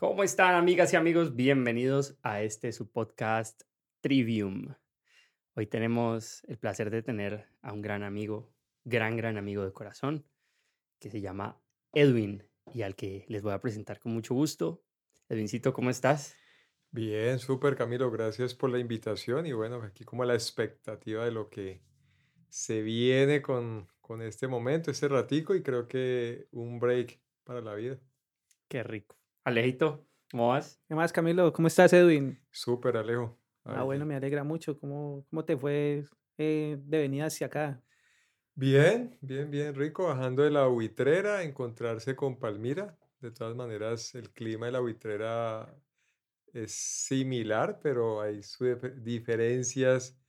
¿Cómo están amigas y amigos? Bienvenidos a este su podcast Trivium. Hoy tenemos el placer de tener a un gran amigo, gran, gran amigo de corazón, que se llama Edwin y al que les voy a presentar con mucho gusto. Edwincito, ¿cómo estás? Bien, súper Camilo, gracias por la invitación y bueno, aquí como la expectativa de lo que se viene con, con este momento, este ratico y creo que un break para la vida. Qué rico. Alejito, ¿cómo vas? ¿Qué más, Camilo? ¿Cómo estás, Edwin? Súper, Alejo. Ah, bueno, me alegra mucho. ¿Cómo, cómo te fue eh, de venida hacia acá? Bien, bien, bien, rico. Bajando de la buitrera, encontrarse con Palmira. De todas maneras, el clima de la buitrera es similar, pero hay sus diferencias,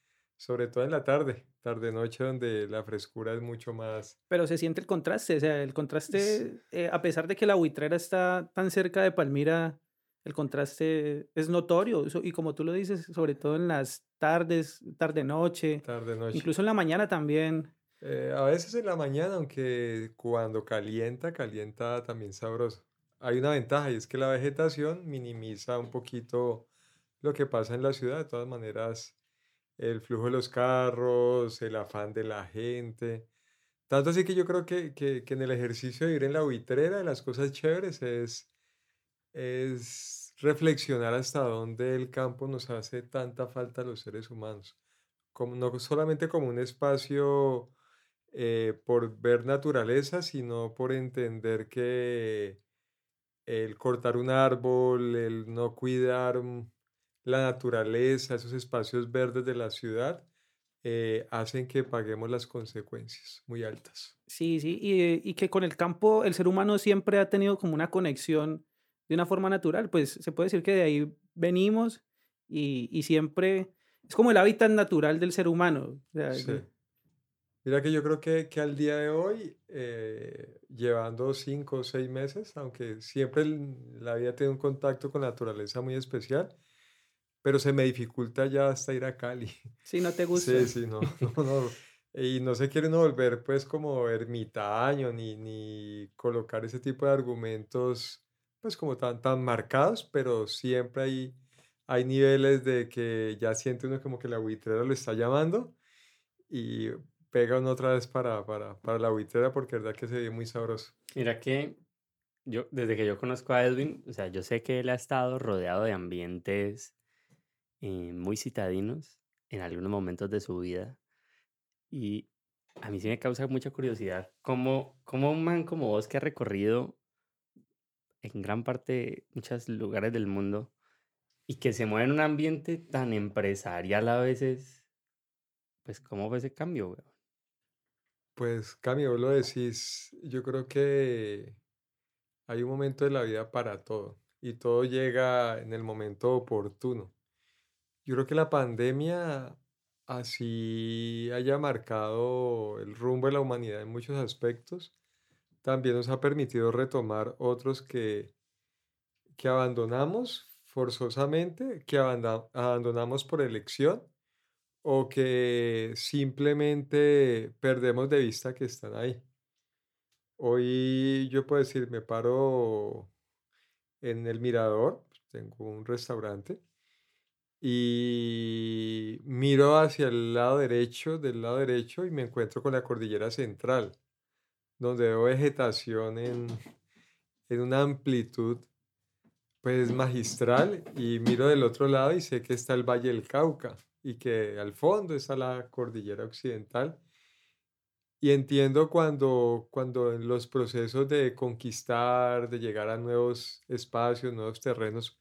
sobre todo en la tarde tarde-noche donde la frescura es mucho más... Pero se siente el contraste, o sea, el contraste, eh, a pesar de que la buitrera está tan cerca de Palmira, el contraste es notorio y como tú lo dices, sobre todo en las tardes, tarde-noche, tarde-noche. incluso en la mañana también. Eh, a veces en la mañana, aunque cuando calienta, calienta también sabroso. Hay una ventaja y es que la vegetación minimiza un poquito lo que pasa en la ciudad. De todas maneras, el flujo de los carros, el afán de la gente. Tanto así que yo creo que, que, que en el ejercicio de ir en la buitrera de las cosas chéveres es, es reflexionar hasta dónde el campo nos hace tanta falta a los seres humanos. Como, no solamente como un espacio eh, por ver naturaleza, sino por entender que el cortar un árbol, el no cuidar la naturaleza, esos espacios verdes de la ciudad, eh, hacen que paguemos las consecuencias muy altas. Sí, sí, y, y, que con el campo el ser humano siempre ha tenido como una conexión de una forma natural, pues se puede decir que de ahí venimos y, y siempre es como el hábitat natural del ser humano. sí. Mira que yo creo que, que al día de hoy, eh, llevando cinco o seis meses, aunque siempre la vida tiene un contacto con la naturaleza muy especial, pero se me dificulta ya hasta ir a Cali. Sí, no te gusta. Sí, sí, no, no, no. Y no se quiere uno volver pues como ermitaño ni, ni colocar ese tipo de argumentos pues como tan, tan marcados, pero siempre hay, hay niveles de que ya siente uno como que la buitrera lo está llamando y pega uno otra vez para, para, para la buitrera porque es verdad que se ve muy sabroso. Mira que yo, desde que yo conozco a Edwin, o sea, yo sé que él ha estado rodeado de ambientes eh, muy citadinos en algunos momentos de su vida. Y a mí sí me causa mucha curiosidad cómo, cómo un man como vos que ha recorrido en gran parte muchos lugares del mundo y que se mueve en un ambiente tan empresarial a veces, pues cómo fue ese cambio, Pues cambio, lo decís, yo creo que hay un momento de la vida para todo y todo llega en el momento oportuno. Yo creo que la pandemia, así haya marcado el rumbo de la humanidad en muchos aspectos, también nos ha permitido retomar otros que, que abandonamos forzosamente, que abandonamos por elección o que simplemente perdemos de vista que están ahí. Hoy yo puedo decir, me paro en el mirador, tengo un restaurante y miro hacia el lado derecho, del lado derecho, y me encuentro con la cordillera central, donde veo vegetación en, en una amplitud pues magistral, y miro del otro lado y sé que está el Valle del Cauca, y que al fondo está la cordillera occidental. Y entiendo cuando, cuando en los procesos de conquistar, de llegar a nuevos espacios, nuevos terrenos,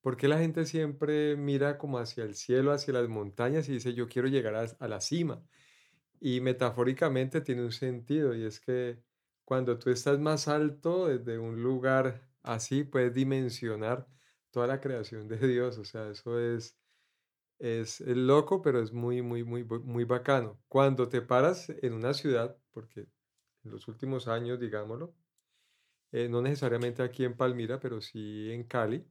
¿Por qué la gente siempre mira como hacia el cielo, hacia las montañas y dice, yo quiero llegar a, la cima? Y metafóricamente tiene un sentido y es que cuando tú estás más alto desde un lugar así, puedes dimensionar toda la creación de Dios. O sea, eso es, es, loco, pero es muy, muy, muy, muy bacano. Cuando te paras en una ciudad, porque en los últimos años, digámoslo, eh, no necesariamente aquí en Palmira, pero sí en Cali,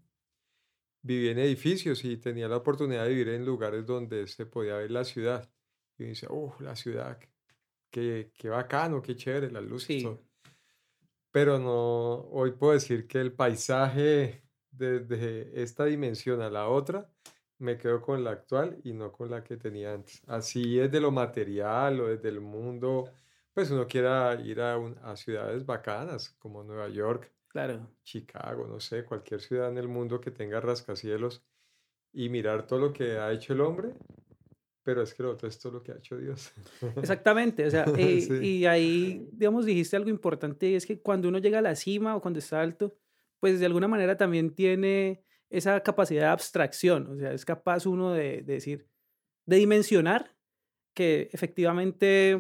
viví en edificios y tenía la oportunidad de vivir en lugares donde se podía ver la ciudad. Y me dice, oh, la ciudad, qué, qué bacano, qué chévere, las luces. Pero no, hoy puedo decir que el paisaje desde esta dimensión a la otra, me quedo con la actual y no con la que tenía antes. Así es de lo material o desde el mundo, pues uno quiera ir a, a ciudades bacanas como Nueva York, Claro. Chicago, no sé, cualquier ciudad en el mundo que tenga rascacielos y mirar todo lo que ha hecho el hombre, pero es que lo otro es todo lo que ha hecho Dios. Exactamente, o sea, eh, Sí. y ahí, digamos, dijiste algo importante, y es que cuando uno llega a la cima o cuando está alto, pues de alguna manera también tiene esa capacidad de abstracción, o sea, es capaz uno de, de decir, de dimensionar que efectivamente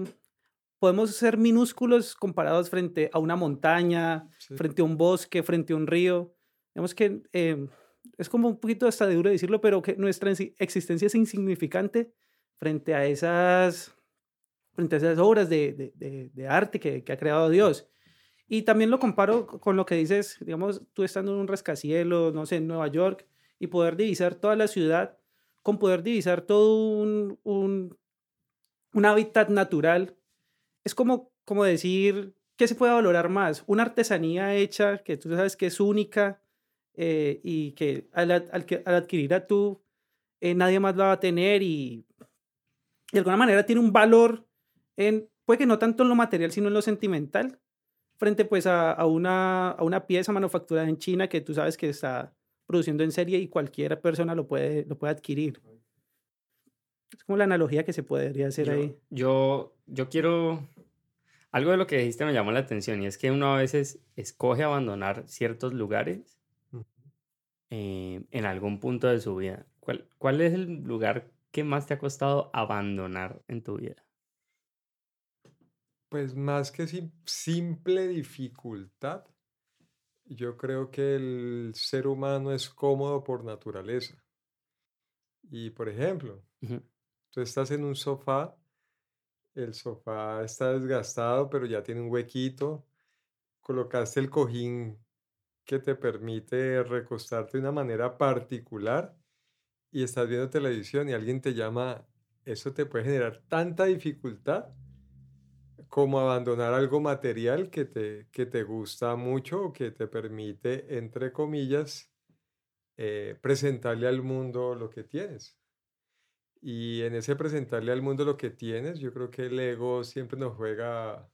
podemos ser minúsculos comparados frente a una montaña, Sí. frente a un bosque, frente a un río. Digamos que eh, es como un poquito hasta de duro decirlo, pero que nuestra existencia es insignificante frente a esas, frente a esas obras de, de- de- de arte que, que ha creado Dios. Y también lo comparo con lo que dices, digamos, tú estando en un rascacielos, no sé, en Nueva York, y poder divisar toda la ciudad, con poder divisar todo un, un, un hábitat natural. Es como, como decir, ¿qué se puede valorar más? Una artesanía hecha que tú sabes que es única eh, y que al, al al adquirirla tú, eh, nadie más la va a tener y de alguna manera tiene un valor en, puede que no tanto en lo material, sino en lo sentimental, frente pues a, a una, a una pieza manufacturada en China que tú sabes que está produciendo en serie y cualquier persona lo puede, lo puede adquirir. Es como la analogía que se podría hacer Yo, ahí. yo, yo quiero... Algo de lo que dijiste me llamó la atención y es que uno a veces escoge abandonar ciertos lugares eh, en algún punto de su vida. ¿Cuál, cuál es el lugar que más te ha costado abandonar en tu vida? Pues más que sim- simple dificultad, yo creo que el ser humano es cómodo por naturaleza. Y por ejemplo, tú estás en un sofá, el sofá está desgastado, pero ya tiene un huequito, colocaste el cojín que te permite recostarte de una manera particular y estás viendo televisión y alguien te llama, eso te puede generar tanta dificultad como abandonar algo material que te, que te gusta mucho o que te permite, entre comillas, eh, presentarle al mundo lo que tienes. Y en ese presentarle al mundo lo que tienes, yo creo que el ego siempre nos juega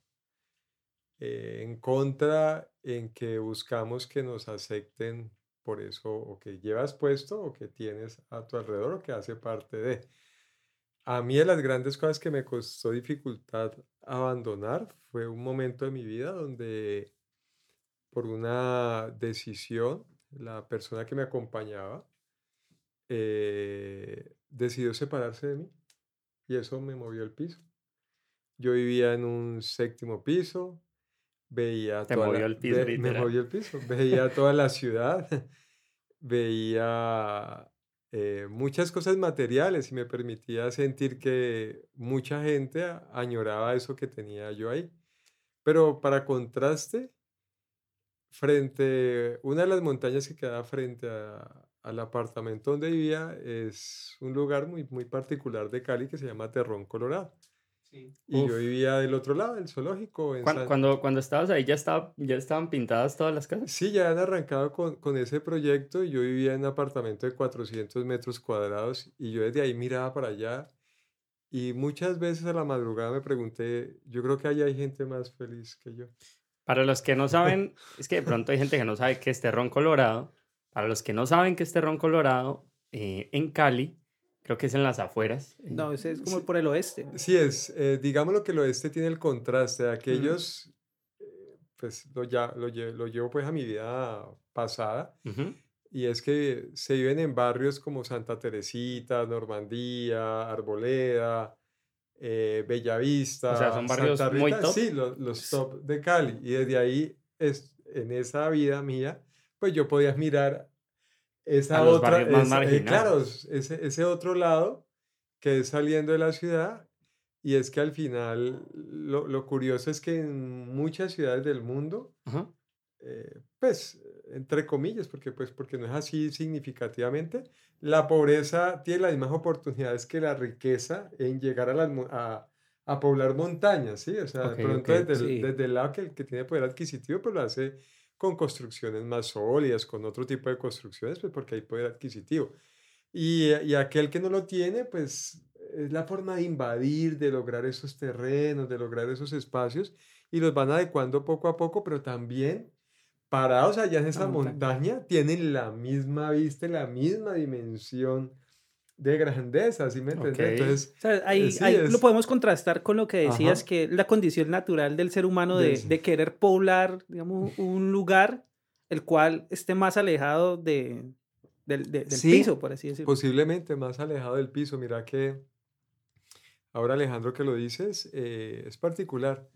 eh, en contra en que buscamos que nos acepten por eso o que llevas puesto o que tienes a tu alrededor o que hace parte de. A mí de las grandes cosas que me costó dificultad abandonar fue un momento de mi vida donde por una decisión la persona que me acompañaba eh, decidió separarse de mí y eso me movió el piso. Yo vivía en un séptimo piso, veía Te toda movió la- el piso, ve- me literal. movió el piso, veía toda la ciudad, veía eh, muchas cosas materiales y me permitía sentir que mucha gente añoraba eso que tenía yo ahí. Pero para contraste, frente, una de las montañas que queda frente a- al apartamento donde vivía es un lugar muy, muy particular de Cali que se llama Terrón Colorado. Y yo vivía del otro lado, del zoológico. En Cuan- San- Cuando, cuando estabas ahí ya, estaba, ya estaban pintadas todas las casas. Sí, ya han arrancado con, con ese proyecto y yo vivía en un apartamento de 400 metros cuadrados y yo desde ahí miraba para allá y muchas veces a la madrugada me pregunté, yo creo que ahí hay gente más feliz que yo. Para los que no saben, es que de pronto hay gente que no sabe qué es Terrón Colorado. Para los que no saben qué es Terrón Colorado, eh, en Cali, creo que es en las afueras. eh, No, ese es como Sí. por el oeste. Sí, es, eh, digámoslo que el oeste tiene el contraste de aquellos, eh, pues lo, ya, lo, lle- lo llevo pues a mi vida pasada. Y es que se viven en barrios como Santa Teresita, Normandía, Arboleda, eh, Bellavista, son barrios Santa muy top. Sí, lo- los, top de Cali. Y desde ahí, es, en esa vida mía, pues yo podía mirar esa A otra, esa- eh, claro, ese, ese otro lado que es saliendo de la ciudad. Y es que al final, lo, lo curioso es que en muchas ciudades del mundo, Ajá. eh, pues, entre comillas, porque, pues, porque no es así significativamente, la pobreza tiene las mismas oportunidades que la riqueza en llegar a, las, a, a poblar montañas, ¿sí? O sea, Ok, de pronto desde, sí. desde el lado que que tiene poder adquisitivo, pues lo hace con construcciones más sólidas, con otro tipo de construcciones, pues porque hay poder adquisitivo. Y, y aquel que no lo tiene, pues es la forma de invadir, de lograr esos terrenos, de lograr esos espacios, y los van adecuando poco a poco, pero también parados allá en esa montaña, tienen la misma vista, la misma dimensión de grandeza, ¿sí me entiendes? Entonces, ahí, eh, lo podemos contrastar con lo que decías, que la condición natural del ser humano de, de, querer poblar, digamos, un lugar el cual esté más alejado de, del, del piso, por así decirlo. Posiblemente más alejado del piso. Mira que ahora Alejandro que lo dices, eh, es particular.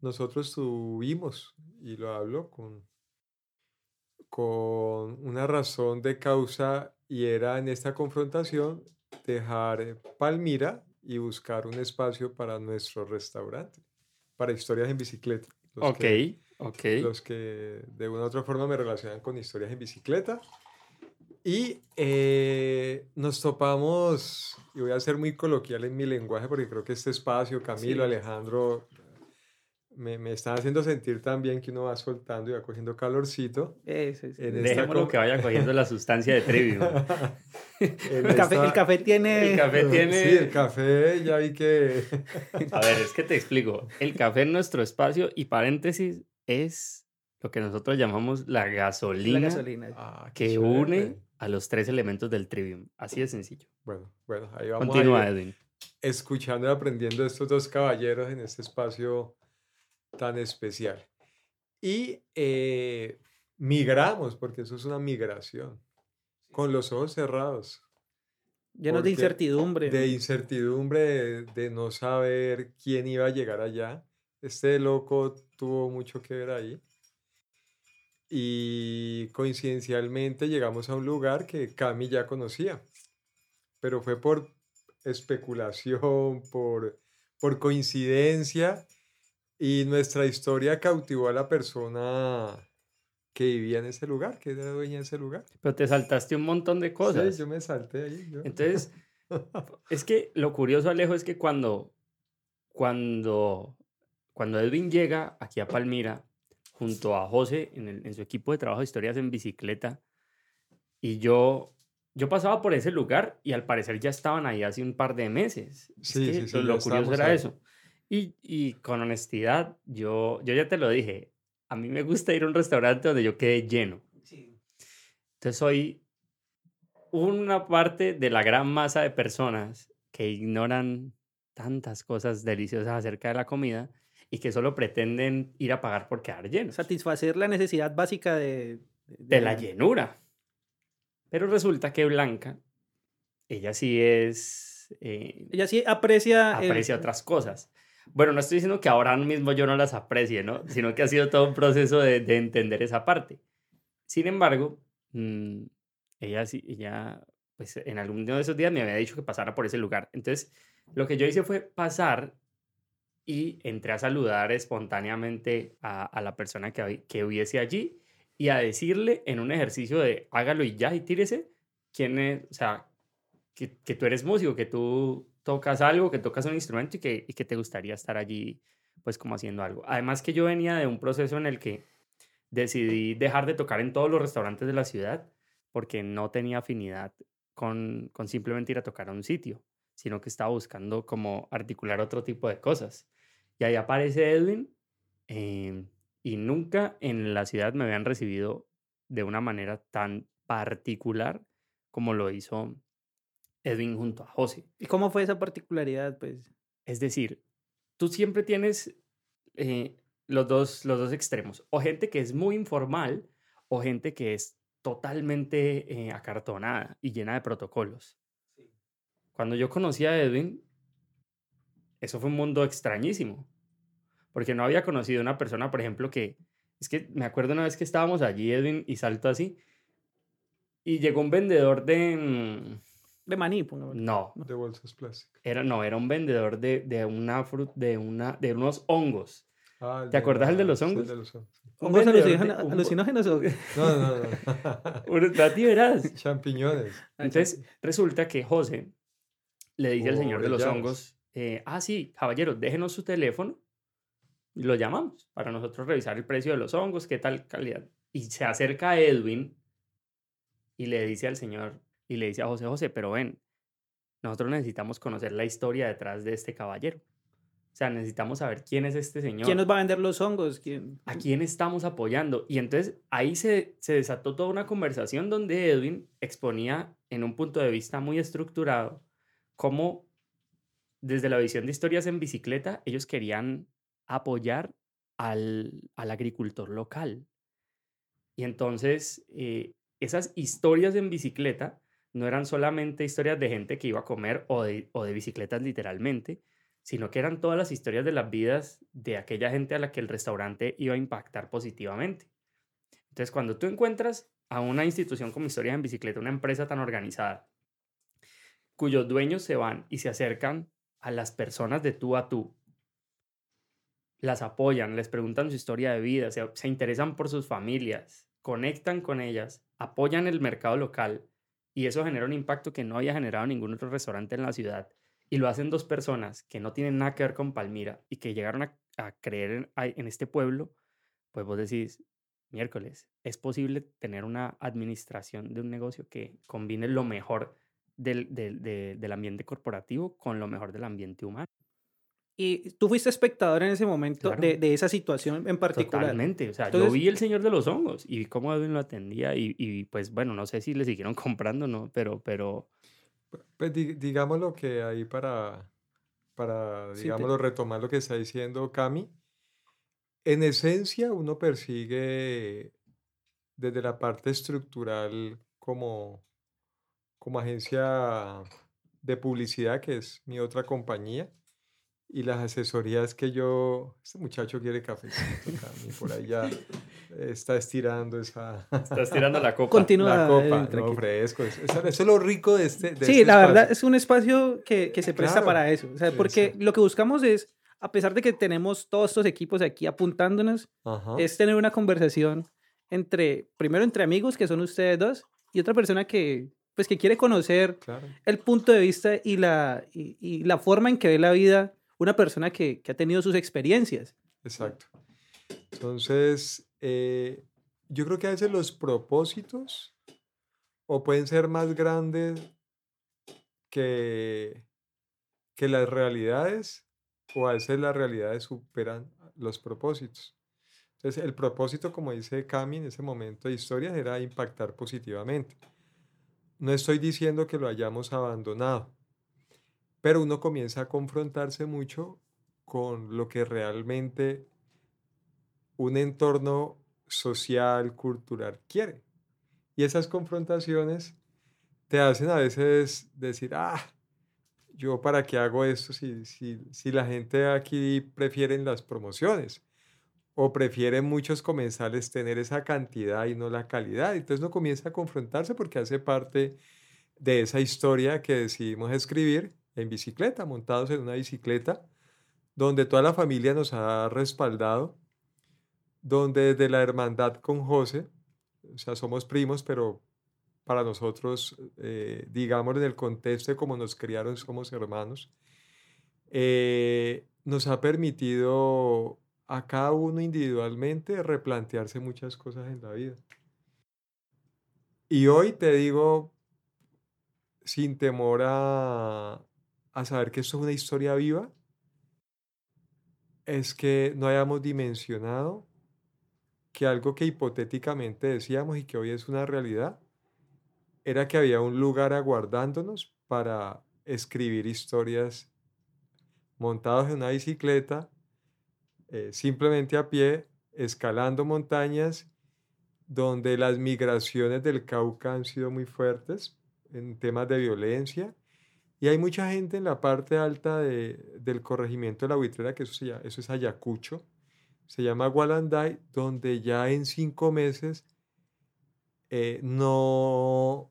Nosotros tuvimos, y lo hablo con, con una razón de causa y era en esta confrontación dejar Palmira y buscar un espacio para nuestro restaurante, para historias en bicicleta. Los ok, ok. Los que de una u otra forma me relacionan con historias en bicicleta. Y eh, nos topamos, y voy a ser muy coloquial en mi lenguaje porque creo que este espacio, Camilo, Alejandro, me, me están haciendo sentir también que uno va soltando y va cogiendo calorcito. Eso, Dejémoslo que vaya cogiendo la sustancia de trivium. el, café, el café tiene... El café tiene... Sí, el café ya vi que... A ver, es que te explico. El café en nuestro espacio, y paréntesis, es lo que nosotros llamamos la gasolina, la gasolina. Ah, que une a los tres elementos del trivium. Así de sencillo. Bueno, bueno, ahí vamos. Continúa, Edwin. Escuchando y aprendiendo estos dos caballeros en este espacio tan especial. Y eh, migramos, porque eso es una migración, con los ojos cerrados. Llenos de incertidumbre. De incertidumbre, de, no saber quién iba a llegar allá. Este loco tuvo mucho que ver ahí. Y coincidencialmente llegamos a un lugar que Cami ya conocía, pero fue por especulación, por, por coincidencia y nuestra historia cautivó a la persona que vivía en ese lugar, que era dueña de ese lugar. Pero te saltaste un montón de cosas. Sí, yo me salté ahí. Entonces, es que lo curioso, Alejo, es que cuando, cuando, cuando Edwin llega aquí a Palmira, junto a José, en, en su equipo de trabajo de historias en bicicleta, y yo, yo pasaba por ese lugar y al parecer ya estaban ahí hace un par de meses. Sí, sí, sí, lo curioso era eso. Y, y, con honestidad, yo, yo ya te lo dije, a mí me gusta ir a un restaurante donde yo quede lleno. Sí. Entonces soy una parte de la gran masa de personas que ignoran tantas cosas deliciosas acerca de la comida y que solo pretenden ir a pagar por quedar llenos. Satisfacer la necesidad básica de, de, la llenura. Pero resulta que Blanca, ella sí es... Eh, ella sí aprecia... Aprecia otras cosas. Bueno, no estoy diciendo que ahora mismo yo no las aprecie, ¿no? Sino que ha sido todo un proceso de, de entender esa parte. Sin embargo, mmm, ella sí, ella, pues en algún de esos días me había dicho que pasara por ese lugar. Entonces, lo que yo hice fue pasar y entré a saludar espontáneamente a, a la persona que, que hubiese allí y a decirle en un ejercicio de hágalo y ya y tírese, quién es, o sea, que, que tú eres músico, que tú tocas algo, que tocas un instrumento y que, y que te gustaría estar allí, pues como haciendo algo. Además que yo venía de un proceso en el que decidí dejar de tocar en todos los restaurantes de la ciudad porque no tenía afinidad con, con simplemente ir a tocar a un sitio, sino que estaba buscando como articular otro tipo de cosas. Y ahí aparece Edwin eh, y nunca en la ciudad me habían recibido de una manera tan particular como lo hizo Edwin junto a José. ¿Y cómo fue esa particularidad? Pues? Es decir, tú siempre tienes eh, los, dos, los dos extremos, o gente que es muy informal o gente que es totalmente eh, acartonada y llena de protocolos. Cuando yo conocí a Edwin, eso fue un mundo extrañísimo, porque no había conocido una persona, por ejemplo, que, es que me acuerdo una vez que estábamos allí, Edwin, y salto así, y llegó un vendedor de, mm, de maní, No. De bolsas plásticas. Era, no, era un vendedor de, de una frut, de, una, de unos hongos. Ah, ¿Te acuerdas el de los hongos? Sí, de los hongos. ¿Hongos alucinógenos o qué? No, no, no. Ti verás. Champiñones. Entonces, resulta que José le dice al señor de los hongos, eh, ah, sí, caballero, déjenos su teléfono y lo llamamos para nosotros revisar el precio de los hongos, qué tal calidad. Y se acerca a Edwin y le dice al señor, y le dice a José José, pero ven, nosotros necesitamos conocer la historia detrás de este caballero. O sea, necesitamos saber quién es este señor. ¿Quién nos va a vender los hongos? ¿Quién? ¿A quién estamos apoyando? Y entonces ahí se, se desató toda una conversación donde Edwin exponía en un punto de vista muy estructurado cómo desde la visión de historias en bicicleta ellos querían apoyar al, al agricultor local. Y entonces eh, esas historias en bicicleta no eran solamente historias de gente que iba a comer o de, o de bicicletas literalmente, sino que eran todas las historias de las vidas de aquella gente a la que el restaurante iba a impactar positivamente. Entonces, cuando tú encuentras a una institución como Historias en Bicicleta, una empresa tan organizada, cuyos dueños se van y se acercan a las personas de tú a tú, las apoyan, les preguntan su historia de vida, se, se interesan por sus familias, conectan con ellas, apoyan el mercado local y eso genera un impacto que no había generado ningún otro restaurante en la ciudad y lo hacen dos personas que no tienen nada que ver con Palmira y que llegaron a, creer en, este pueblo, pues vos decís, miércoles, es posible tener una administración de un negocio que combine lo mejor del, del, del ambiente corporativo con lo mejor del ambiente humano. Y tú fuiste espectador en ese momento claro. de, de, esa situación en particular. Totalmente. O sea, Entonces, yo vi El Señor de los Hongos y vi cómo Edwin lo atendía y, y, pues bueno, no sé si le siguieron comprando, ¿no? Pero, pero, pues digámoslo que ahí para, para digámoslo, sí, te... retomar lo que está diciendo Cami, en esencia uno persigue desde la parte estructural como, como agencia de publicidad, que es mi otra compañía, y las asesorías que yo, este muchacho quiere cafecito, Cami, por ahí ya está estirando esa... Está estirando la copa. Continúa. La copa, no, fresco. Eso, eso, es lo rico de este de Sí, este la espacio. verdad es un espacio que, que se presta Claro. para eso. O sea, porque Exacto. lo que buscamos es, a pesar de que tenemos todos estos equipos aquí apuntándonos, Ajá. es tener una conversación entre, primero entre amigos, que son ustedes dos, y otra persona que, pues, que quiere conocer Claro. el punto de vista y la, y, y la forma en que ve la vida una persona que, que ha tenido sus experiencias. Exacto. Entonces, eh, yo creo que a veces los propósitos o pueden ser más grandes que, que las realidades o a veces las realidades superan los propósitos. Entonces, el propósito, como dice Cami en ese momento de historia, era impactar positivamente. No estoy diciendo que lo hayamos abandonado, pero uno comienza a confrontarse mucho con lo que realmente un entorno social, cultural quiere. Y esas confrontaciones te hacen a veces decir, ah, yo para qué hago esto si, si, si la gente aquí prefieren las promociones o prefieren muchos comensales tener esa cantidad y no la calidad. Entonces uno comienza a confrontarse porque hace parte de esa historia que decidimos escribir en bicicleta, montados en una bicicleta, donde toda la familia nos ha respaldado, donde desde la hermandad con José, o sea, somos primos, pero para nosotros, eh, digamos, en el contexto de cómo nos criaron, somos hermanos, eh, nos ha permitido a cada uno individualmente replantearse muchas cosas en la vida. Y hoy te digo, sin temor a, a saber que esto es una historia viva, es que no hayamos dimensionado que algo que hipotéticamente decíamos y que hoy es una realidad, era que había un lugar aguardándonos para escribir historias montados en una bicicleta, eh, simplemente a pie, escalando montañas, donde las migraciones del Cauca han sido muy fuertes en temas de violencia. Y hay mucha gente en la parte alta de, del corregimiento de la buitrera, que eso, se llama, eso es Ayacucho, se llama Gualanday, donde ya en cinco meses, eh, no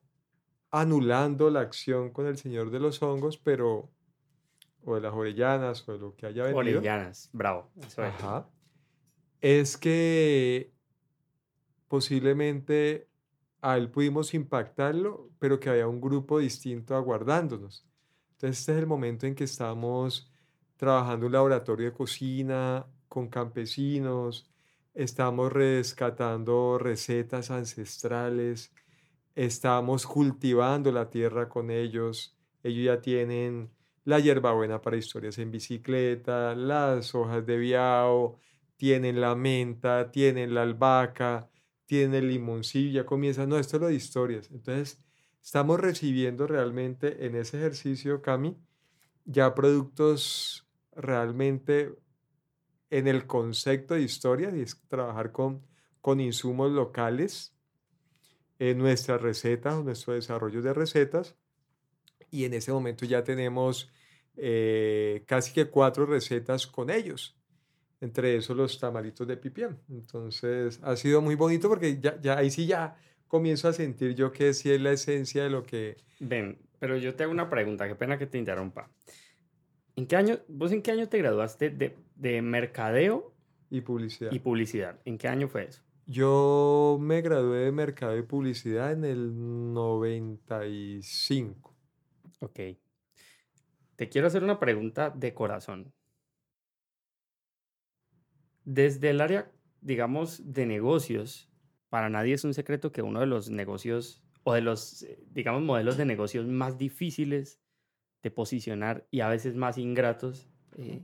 anulando la acción con el Señor de los Hongos, pero, o de las Orellanas, o de lo que haya venido. Orellanas, bravo. Eso es. Ajá. Es que posiblemente a él pudimos impactarlo, pero que había un grupo distinto aguardándonos. Entonces este es el momento en que estamos trabajando un laboratorio de cocina con campesinos, estamos rescatando recetas ancestrales, estamos cultivando la tierra con ellos, ellos ya tienen la hierbabuena para historias en bicicleta, las hojas de viao, tienen la menta, tienen la albahaca, tienen el limoncillo, ya comienzan, no, esto es lo de historias. Entonces, estamos recibiendo realmente en ese ejercicio, Cami, ya productos realmente en el concepto de historia, y es trabajar con, con insumos locales en nuestras recetas, nuestro desarrollo de recetas, y en ese momento ya tenemos eh, casi que cuatro recetas con ellos, entre esos los tamalitos de pipián. Entonces ha sido muy bonito porque ya, ya ahí sí ya comienzo a sentir yo que sí es la esencia de lo que... Ven, pero yo te hago una pregunta, qué pena que te interrumpa. ¿En qué año, vos en qué año te graduaste de, de mercadeo y publicidad? y publicidad? ¿En qué año fue eso? Yo me gradué de mercadeo y publicidad en el 95. Ok. Te quiero hacer una pregunta de corazón. Desde el área, digamos, de negocios, para nadie es un secreto que uno de los negocios o de los, eh, digamos, modelos de negocios más difíciles de posicionar y a veces más ingratos eh,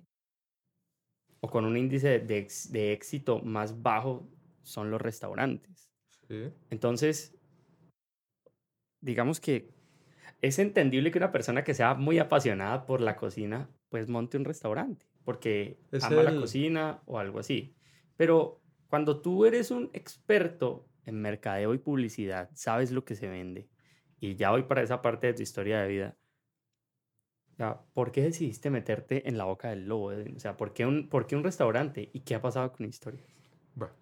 o con un índice de, éxito más bajo son los restaurantes. Sí. Entonces, digamos que es entendible que una persona que sea muy apasionada por la cocina, pues monte un restaurante, porque Es ama la cocina o algo así. Pero cuando tú eres un experto en mercadeo y publicidad, sabes lo que se vende, y ya voy para esa parte de tu historia de vida, ¿por qué decidiste meterte en la boca del lobo? O sea, ¿por qué un, por qué un restaurante? ¿Y qué ha pasado con la historia? Bueno,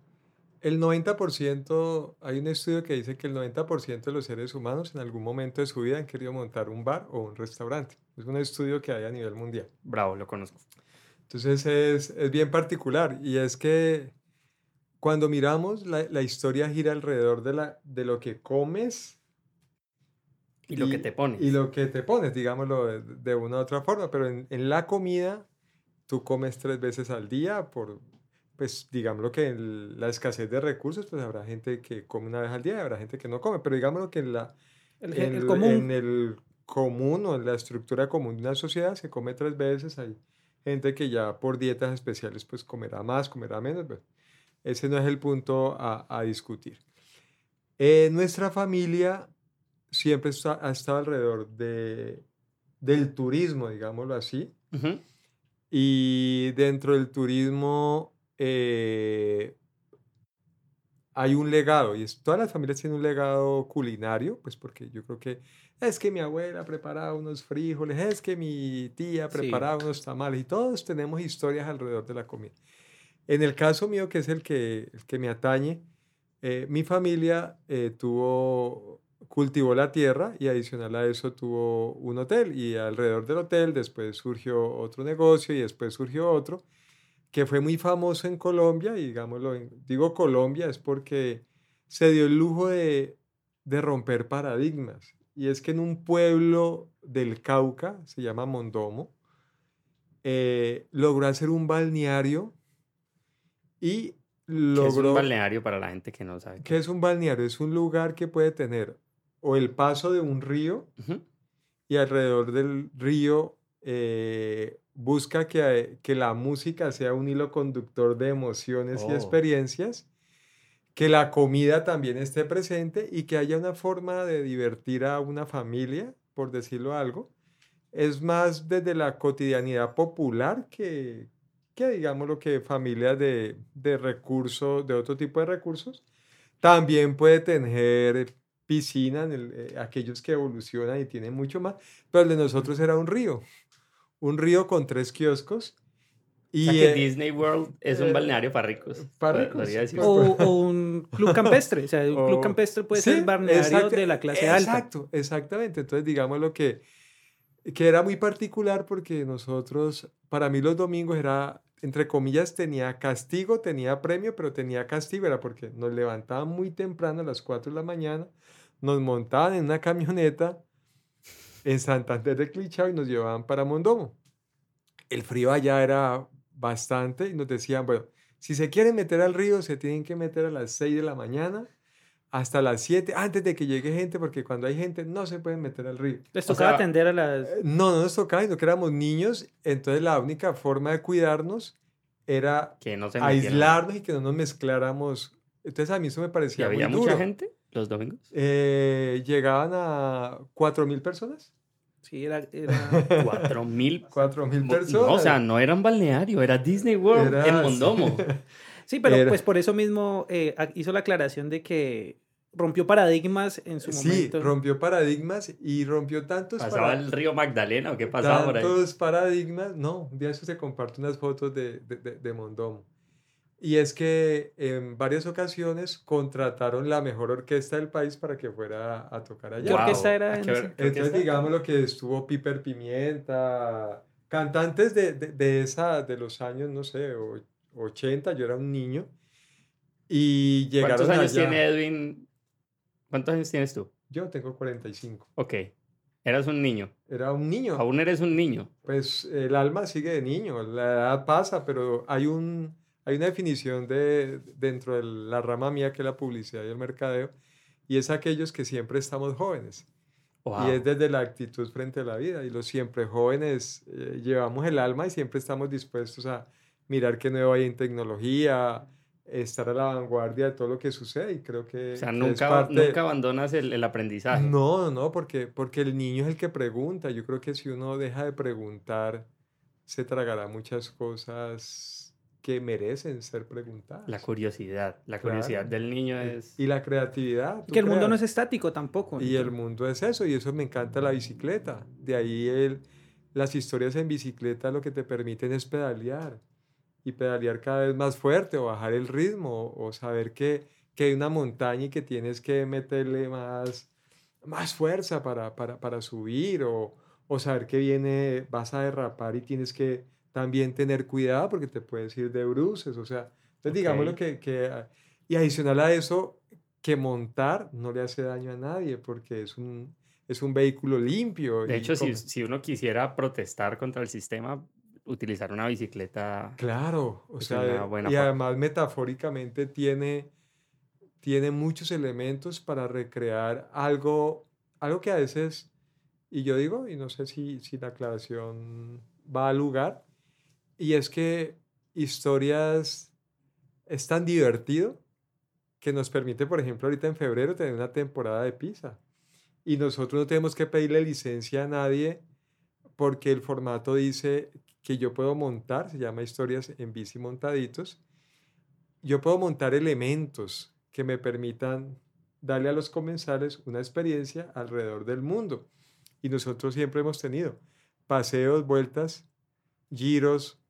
el 90%, hay un estudio que dice que el 90% de los seres humanos en algún momento de su vida han querido montar un bar o un restaurante. Es un estudio que hay a nivel mundial. Bravo, lo conozco. Entonces es, es bien particular y es que cuando miramos la, la historia gira alrededor de, la, de lo que comes Y lo que te pones. y lo que te pones, digámoslo de, de una u otra forma, pero en, en la comida tú comes tres veces al día por, pues digámoslo que en la escasez de recursos, pues habrá gente que come una vez al día y habrá gente que no come, pero digámoslo que en la, El, en, el común. en el común o en la estructura común de una sociedad se come tres veces. Hay gente que ya por dietas especiales pues comerá más, comerá menos. pero ese no es el punto a, a discutir. Eh, nuestra familia siempre está- ha estado alrededor de, del turismo, digámoslo así. Ujú. Y dentro del turismo eh, hay un legado, y es, todas las familias tienen un legado culinario, pues porque yo creo que es que mi abuela preparaba unos frijoles, es que mi tía Sí. preparaba unos tamales, y todos tenemos historias alrededor de la comida. En el caso mío, que es el que, que me atañe, eh, mi familia eh, tuvo, cultivó la tierra y adicional a eso tuvo un hotel y alrededor del hotel después surgió otro negocio y después surgió otro que fue muy famoso en Colombia y digámoslo, digo Colombia es porque se dio el lujo de, de romper paradigmas. Y es que en un pueblo del Cauca, se llama Mondomo, eh, logró hacer un balneario y Que es un logró... balneario para la gente que no sabe. ¿Qué es un balneario? Es un lugar que puede tener o el paso de un río y alrededor del río eh, busca que, que la música sea un hilo conductor de emociones y Oh. experiencias, que la comida también esté presente y que haya una forma de divertir a una familia, por decirlo algo. Es más desde la cotidianidad popular que, que digamos lo que familias de, de recursos, de otro tipo de recursos. También puede tener piscina, en el- eh, aquellos que evolucionan y tienen mucho más, pero el de nosotros era un río, un río con tres kioscos. Y O sea que eh, Disney World es un eh, balneario para ricos. para ricos, O, o un club campestre. O sea, un club O- campestre puede sí, ser balneario exacto, de la clase alta. Exacto, exactamente. Entonces, digamos lo que, que era muy particular porque nosotros, para mí los domingos era, entre comillas, tenía castigo, tenía premio, pero tenía castigo, era porque nos levantaban muy temprano a las 4 de la mañana, nos montaban en una camioneta en Santander de Clichao y nos llevaban para Mondomo. El frío allá era bastante y nos decían, bueno, Si se quieren meter al río, se tienen que meter a las 6 de la mañana hasta las 7, antes de que llegue gente, porque cuando hay gente no se pueden meter al río. Les O tocaba sea, atender a las... Eh, No, no nos tocaba, sino que éramos niños, entonces la única forma de cuidarnos era Que no aislarnos y que no nos mezcláramos. Entonces a mí eso me ¿Y parecía había muy mucha duro. gente los domingos? Eh, llegaban a 4.000 personas. Sí, era... era- Cuatro mil. 4.000 Mo- personas. No, o sea, no era un balneario, era Disney World Era- en Mondomo. Sí, pero Era- pues por eso mismo eh, hizo la aclaración de que rompió paradigmas en su Sí, momento. rompió paradigmas y rompió tantos, ¿Pasaba para- el río Magdalena o qué pasaba por ahí? tantos paradigmas. No, un día eso se comparte unas fotos de, de, de- de Mondomo. Y es que en varias ocasiones contrataron la mejor orquesta del país para que fuera a tocar allá. ¿Qué orquesta era ¿A en qué qué Entonces, orquesta? digamos lo que estuvo Piper Pimienta, cantantes de, de, de esa, de los años, no sé, 80, yo era un niño, y llegaron ¿Cuántos años allá. tiene Edwin? ¿Cuántos años tienes tú? Yo tengo 45. Ok. Eras un niño. Era un niño. Aún eres un niño. Pues el alma sigue de niño, la edad pasa, pero hay, un, hay una definición de, dentro de la rama mía que es la publicidad y el mercadeo, y es aquellos que siempre estamos jóvenes. Wow. Y es desde la actitud frente a la vida. Y los siempre jóvenes eh, llevamos el alma y siempre estamos dispuestos a mirar qué nuevo hay en tecnología, estar a la vanguardia de todo lo que sucede. Y creo que, O sea, que nunca, parte- nunca abandonas el, el aprendizaje. No, no, porque, porque el niño es el que pregunta. Yo creo que si uno deja de preguntar, se tragará muchas cosas que merecen ser preguntadas. La curiosidad. La Claro. curiosidad del niño Y- es... Y la creatividad. Que el mundo no es creas. estático tampoco. Y el mundo es eso, y eso me encanta la bicicleta. De ahí el, las historias en bicicleta lo que te permiten es pedalear. Y pedalear cada vez más fuerte, o bajar el ritmo, o saber que, que hay una montaña y que tienes que meterle más, más fuerza para, para, para subir, o, o saber que viene, vas a derrapar y tienes que también tener cuidado porque te puedes ir de bruces. O sea, entonces digamos lo que, que... Y adicional a eso, que montar no le hace daño a nadie porque es un, es un vehículo limpio. De hecho, si, si uno quisiera protestar contra el sistema, utilizar una bicicleta... Claro, o sea, buena y además metafóricamente tiene, tiene muchos elementos para recrear algo, algo que a veces, y yo digo, y no sé si, si la aclaración va al lugar, y es que historias es tan divertido que nos permite, por ejemplo, ahorita en febrero tener una temporada de pizza. Y nosotros no tenemos que pedirle licencia a nadie porque el formato dice que yo puedo montar, se llama historias en bici montaditos, yo puedo montar elementos que me permitan darle a los comensales una experiencia alrededor del mundo. Y nosotros siempre hemos tenido paseos, vueltas, giros,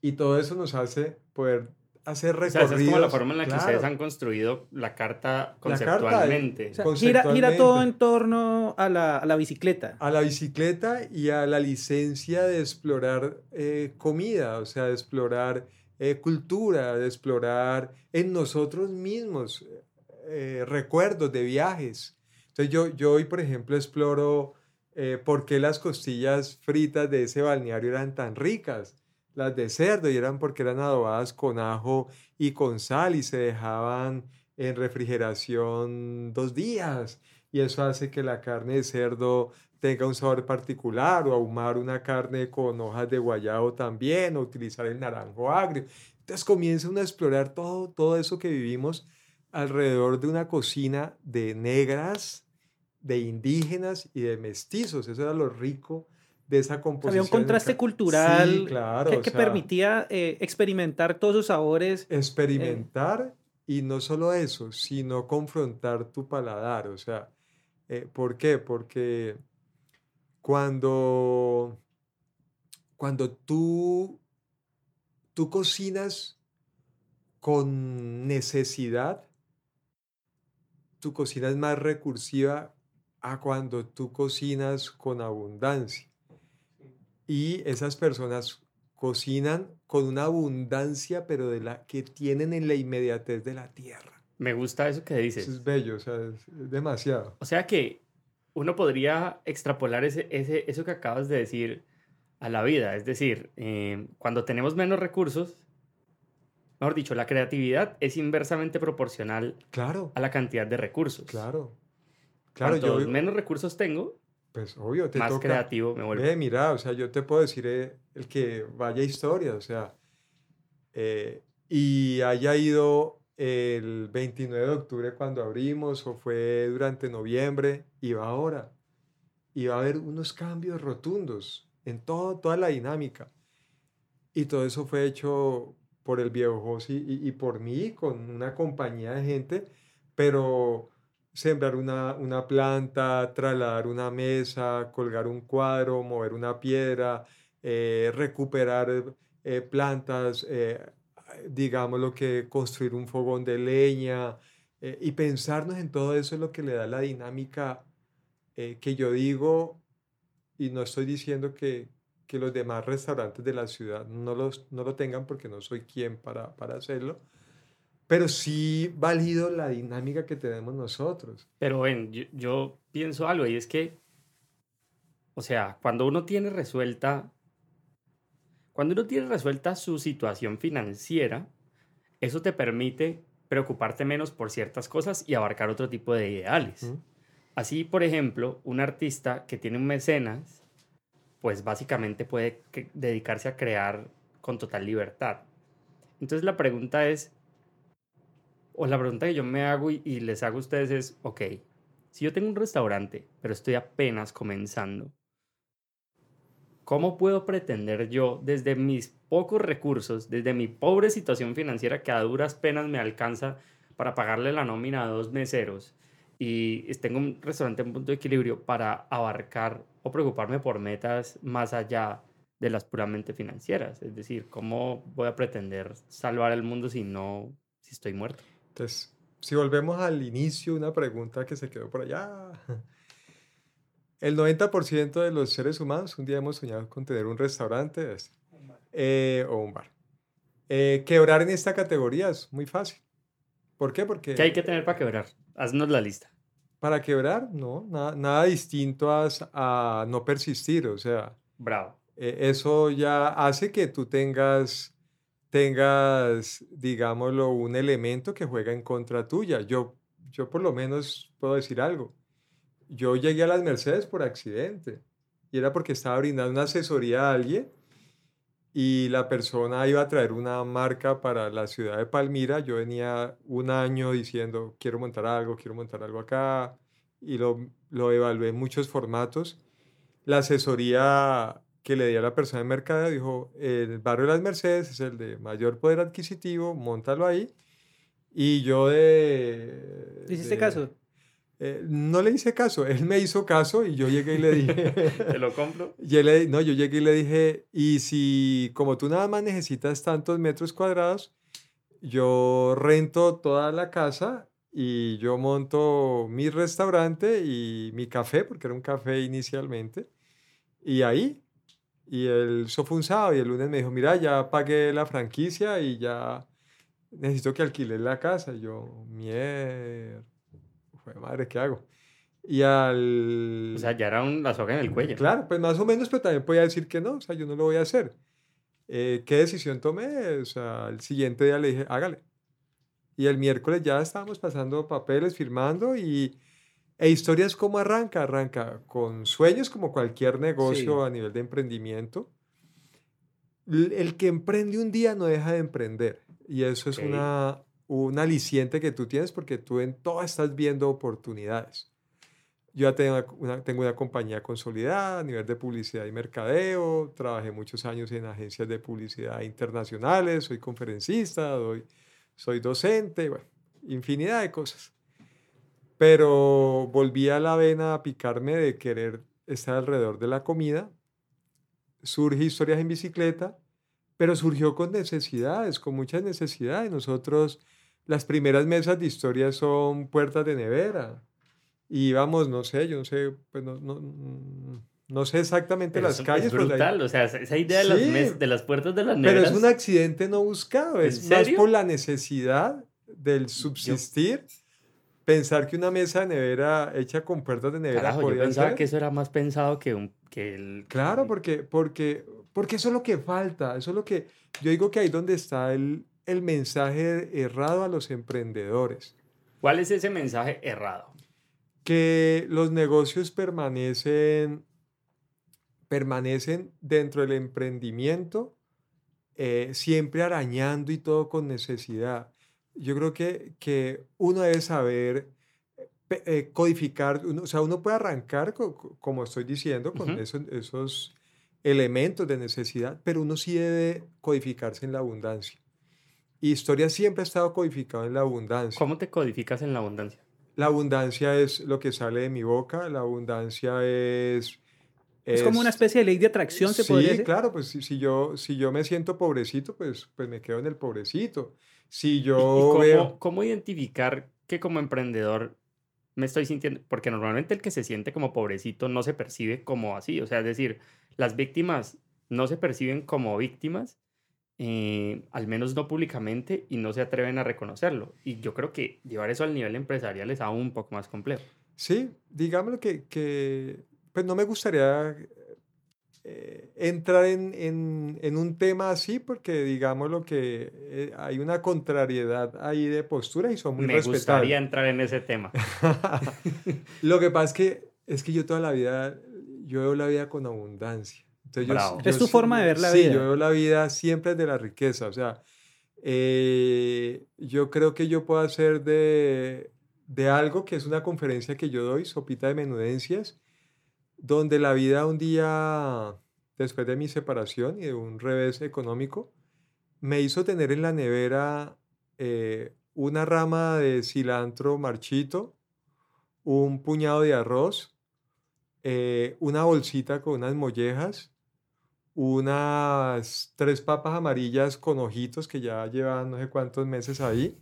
y todo eso nos hace poder hacer O recorridos. sea, esa es como la forma en la que ustedes han construido la carta La carta, conceptualmente. O sea, gira, gira todo conceptualmente. en torno a la, a la bicicleta. a la bicicleta y a la licencia de explorar eh, comida, o sea, de explorar eh, cultura, de explorar en nosotros mismos eh, recuerdos de viajes. Entonces yo, yo hoy, por ejemplo, exploro eh, por qué las costillas fritas de ese balneario eran tan ricas. Las de cerdo y eran porque eran adobadas con ajo y con sal y se dejaban en refrigeración dos días y eso hace que la carne de cerdo tenga un sabor particular o ahumar una carne con hojas de guayabo también o utilizar el naranjo agrio. Entonces comienza uno a explorar todo, todo eso que vivimos alrededor de una cocina de negras, de indígenas y de mestizos. Eso era lo rico de esa composición. Había un contraste cultural Sí, claro, que, o que sea, permitía eh, experimentar todos esos sabores. experimentar y no solo eso, sino confrontar tu paladar. O sea, eh, ¿por qué? Porque cuando, cuando tú, tú cocinas con necesidad, tu cocina es más recursiva a cuando tú cocinas con abundancia. Y esas personas cocinan con una abundancia, pero de la que tienen en la inmediatez de la tierra. Me gusta eso que Eso dices. es bello, o sea, es, demasiado. O sea que uno podría extrapolar ese, ese, eso que acabas de decir a la vida. Es decir, eh, cuando tenemos menos recursos, mejor dicho, la creatividad es inversamente proporcional Claro, a la cantidad de recursos. claro. Claro, Cuantos yo, menos recursos tengo, pues obvio, te más toca. creativo me vuelvo. Ve, mira, o sea, yo te puedo decir eh, el que vaya historia, o sea, eh, y haya ido el 29 de octubre cuando abrimos, o fue durante noviembre, y va ahora. Y va a haber unos cambios rotundos en todo, toda la dinámica. Y todo eso fue hecho por el viejo José y, y por mí, con una compañía de gente, pero sembrar una, una planta, trasladar una mesa, colgar un cuadro, mover una piedra, eh, recuperar eh, plantas, eh, digamos lo que construir un fogón de leña eh, y pensarnos en todo eso es lo que le da la dinámica eh, que yo digo y no estoy diciendo que, que los demás restaurantes de la ciudad no, los, no lo tengan porque no soy quien para, para hacerlo, pero sí valido la dinámica que tenemos nosotros. Pero ven, yo, yo pienso algo y es que, o sea, cuando uno tiene resuelta, cuando uno tiene resuelta su situación financiera, eso te permite preocuparte menos por ciertas cosas y abarcar otro tipo de ideales. ¿Mm? Así, por ejemplo, un artista que tiene un mecenas, pues básicamente puede dedicarse a crear con total libertad. Entonces la pregunta es, o la pregunta que yo me hago y, les hago a ustedes es, ok, si yo tengo un restaurante, pero estoy apenas comenzando, ¿cómo puedo pretender yo, desde mis pocos recursos, desde mi pobre situación financiera que a duras penas me alcanza para pagarle la nómina a dos meseros y tengo un restaurante en punto de equilibrio para abarcar o preocuparme por metas más allá de las puramente financieras? Es decir, ¿cómo voy a pretender salvar el mundo si no, si estoy muerto? Entonces, si volvemos al inicio, una pregunta que se quedó por allá. El 90% de los seres humanos un día hemos soñado con tener un restaurante es- eh, o un bar. Eh, quebrar en esta categoría es muy fácil. ¿Por qué? Porque ¿Qué hay que tener para quebrar? Haznos la lista. para quebrar, no, nada, nada distinto a, a no persistir. O sea, Bravo. eh, eso ya hace que tú tengas, tengas, digámoslo, un elemento que juega en contra tuya. Yo, yo por lo menos puedo decir algo. Yo llegué a las Mercedes por accidente y era porque estaba brindando una asesoría a alguien y la persona iba a traer una marca para la ciudad de Palmira. Yo venía un año diciendo, quiero montar algo, quiero montar algo acá y lo, lo evalué en muchos formatos. La asesoría que le di a la persona de mercadeo dijo, el barrio de las Mercedes es el de mayor poder adquisitivo, montalo ahí. Y yo de... ¿Le hiciste de- caso? eh, no le hice caso, él me hizo caso y yo llegué y le dije... Te lo compro. Yo le, no, yo llegué y le dije, y si como tú nada más necesitas tantos metros cuadrados, yo rento toda la casa y yo monto mi restaurante y mi café, porque era un café inicialmente, y ahí, y el, eso fue un sábado y el lunes me dijo, mira, ya pagué la franquicia y ya necesito que alquiles la casa. Y yo, mierda, madre, ¿qué hago? Y al... O sea, ya era un, la soga en el cuello. Claro, pues más o menos, pero también podía decir que no, o sea, yo no lo voy a hacer. Eh, ¿Qué decisión tomé? O sea, el siguiente día le dije, hágale. Y el miércoles ya estábamos pasando papeles, firmando y... E historias como arranca, arranca con sueños como cualquier negocio Sí. a nivel de emprendimiento. El que emprende un día no deja de emprender. Y eso es una, un aliciente que tú tienes porque tú en todo estás viendo oportunidades. Yo ya tengo una, tengo una compañía consolidada a nivel de publicidad y mercadeo, trabajé muchos años en agencias de publicidad internacionales, soy conferencista, doy- soy docente, bueno, infinidad de cosas. Pero volví a la vena a picarme de querer estar alrededor de la comida. Surge historias en bicicleta, pero surgió con necesidades, con muchas necesidades. Nosotros, las primeras mesas de historia son puertas de nevera. Y íbamos, no sé, yo no sé, pues no, no, mm, no sé exactamente Pero las calles. Es pues, brutal. O sea, esa idea de, las mes- de las puertas de las pero neveras. es un accidente no buscado, ¿En es más por la necesidad del subsistir. Pensar que una mesa de nevera hecha con puertas de nevera Carajo, yo pensaba ser. que eso era más pensado que, un, que el... Claro, porque, porque, porque eso es lo que falta, eso es lo que, yo digo que ahí donde está el, el mensaje errado a los emprendedores. ¿Cuál es ese mensaje errado? Que los negocios permanecen, permanecen dentro del emprendimiento, eh, siempre arañando y todo con necesidad. Yo creo que, que uno debe saber eh, codificar, o sea, uno puede arrancar, como estoy diciendo, con esos, esos elementos de necesidad, pero uno sí debe codificarse en la abundancia. Y historia siempre ha estado codificado en la abundancia. ¿Cómo te codificas en la abundancia? La abundancia es lo que sale de mi boca, la abundancia es... Es, como una especie de ley de atracción, se podría decir. Sí, claro, pues si, si, yo, si yo me siento pobrecito, pues, pues me quedo en el pobrecito. Si yo... cómo, cómo identificar que como emprendedor me estoy sintiendo, porque normalmente el que se siente como pobrecito no se percibe como así, o sea, es decir, las víctimas no se perciben como víctimas, eh, al menos no públicamente, y no se atreven a reconocerlo. Y yo creo que llevar eso al nivel empresarial es aún un poco más complejo. Sí, digámoslo que, que pues no me gustaría eh, entrar en, en, en, un tema así porque digamos lo que eh, hay una contrariedad ahí de postura y son muy Me gustaría entrar en ese tema. lo que pasa es que es que yo toda la vida yo veo la vida con abundancia. Entonces, es tu forma de ver la vida. Sí, yo veo la vida siempre de la riqueza. O sea, eh, yo creo que yo puedo hacer de, de algo que es una conferencia que yo doy, Sopita de Menudencias, donde la vida un día, después de mi separación y de un revés económico, me hizo tener en la nevera eh, una rama de cilantro marchito, un puñado de arroz, eh, una bolsita con unas mollejas, unas tres papas amarillas con ojitos que ya llevan no sé cuántos meses ahí,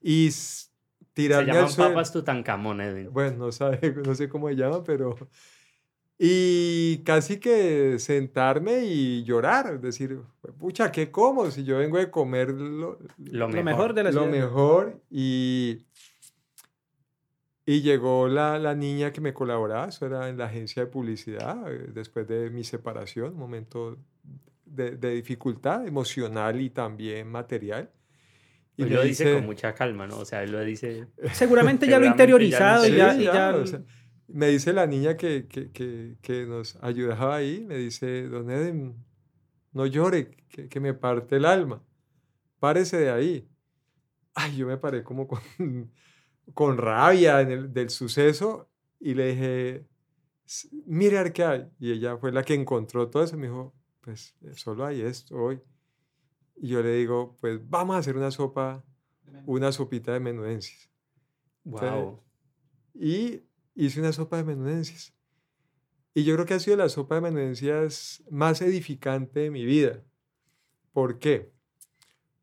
y tirarme se llaman papas Tutankamón, Edwin. Bueno, no, sabe, no sé cómo se llama, pero y casi que sentarme y llorar, decir, pucha, ¿qué como? Si yo vengo de comer lo, mejor. de la Lo mejor y, y llegó la, la, niña que me colaboraba, eso era en la agencia de publicidad, eh, después de mi separación, un momento de, de dificultad emocional y también material. Y lo dice, con mucha calma, ¿no? O sea, él lo dice... Seguramente ya lo interiorizado y ya... ya, me dice la niña que, que, que, que, nos ayudaba ahí, me dice, don no llore, que, me parte el alma, párese de ahí. Ay, yo me paré como con, con rabia en el, del suceso y le dije, ver qué hay. Y ella fue la que encontró todo eso, me dijo, pues eh, solo hay esto hoy. Y yo le digo, pues vamos a hacer una sopa, una sopita de menudencias. Wow. y hice una sopa de menudencias. Y yo creo que ha sido la sopa de menudencias más edificante de mi vida. ¿Por qué?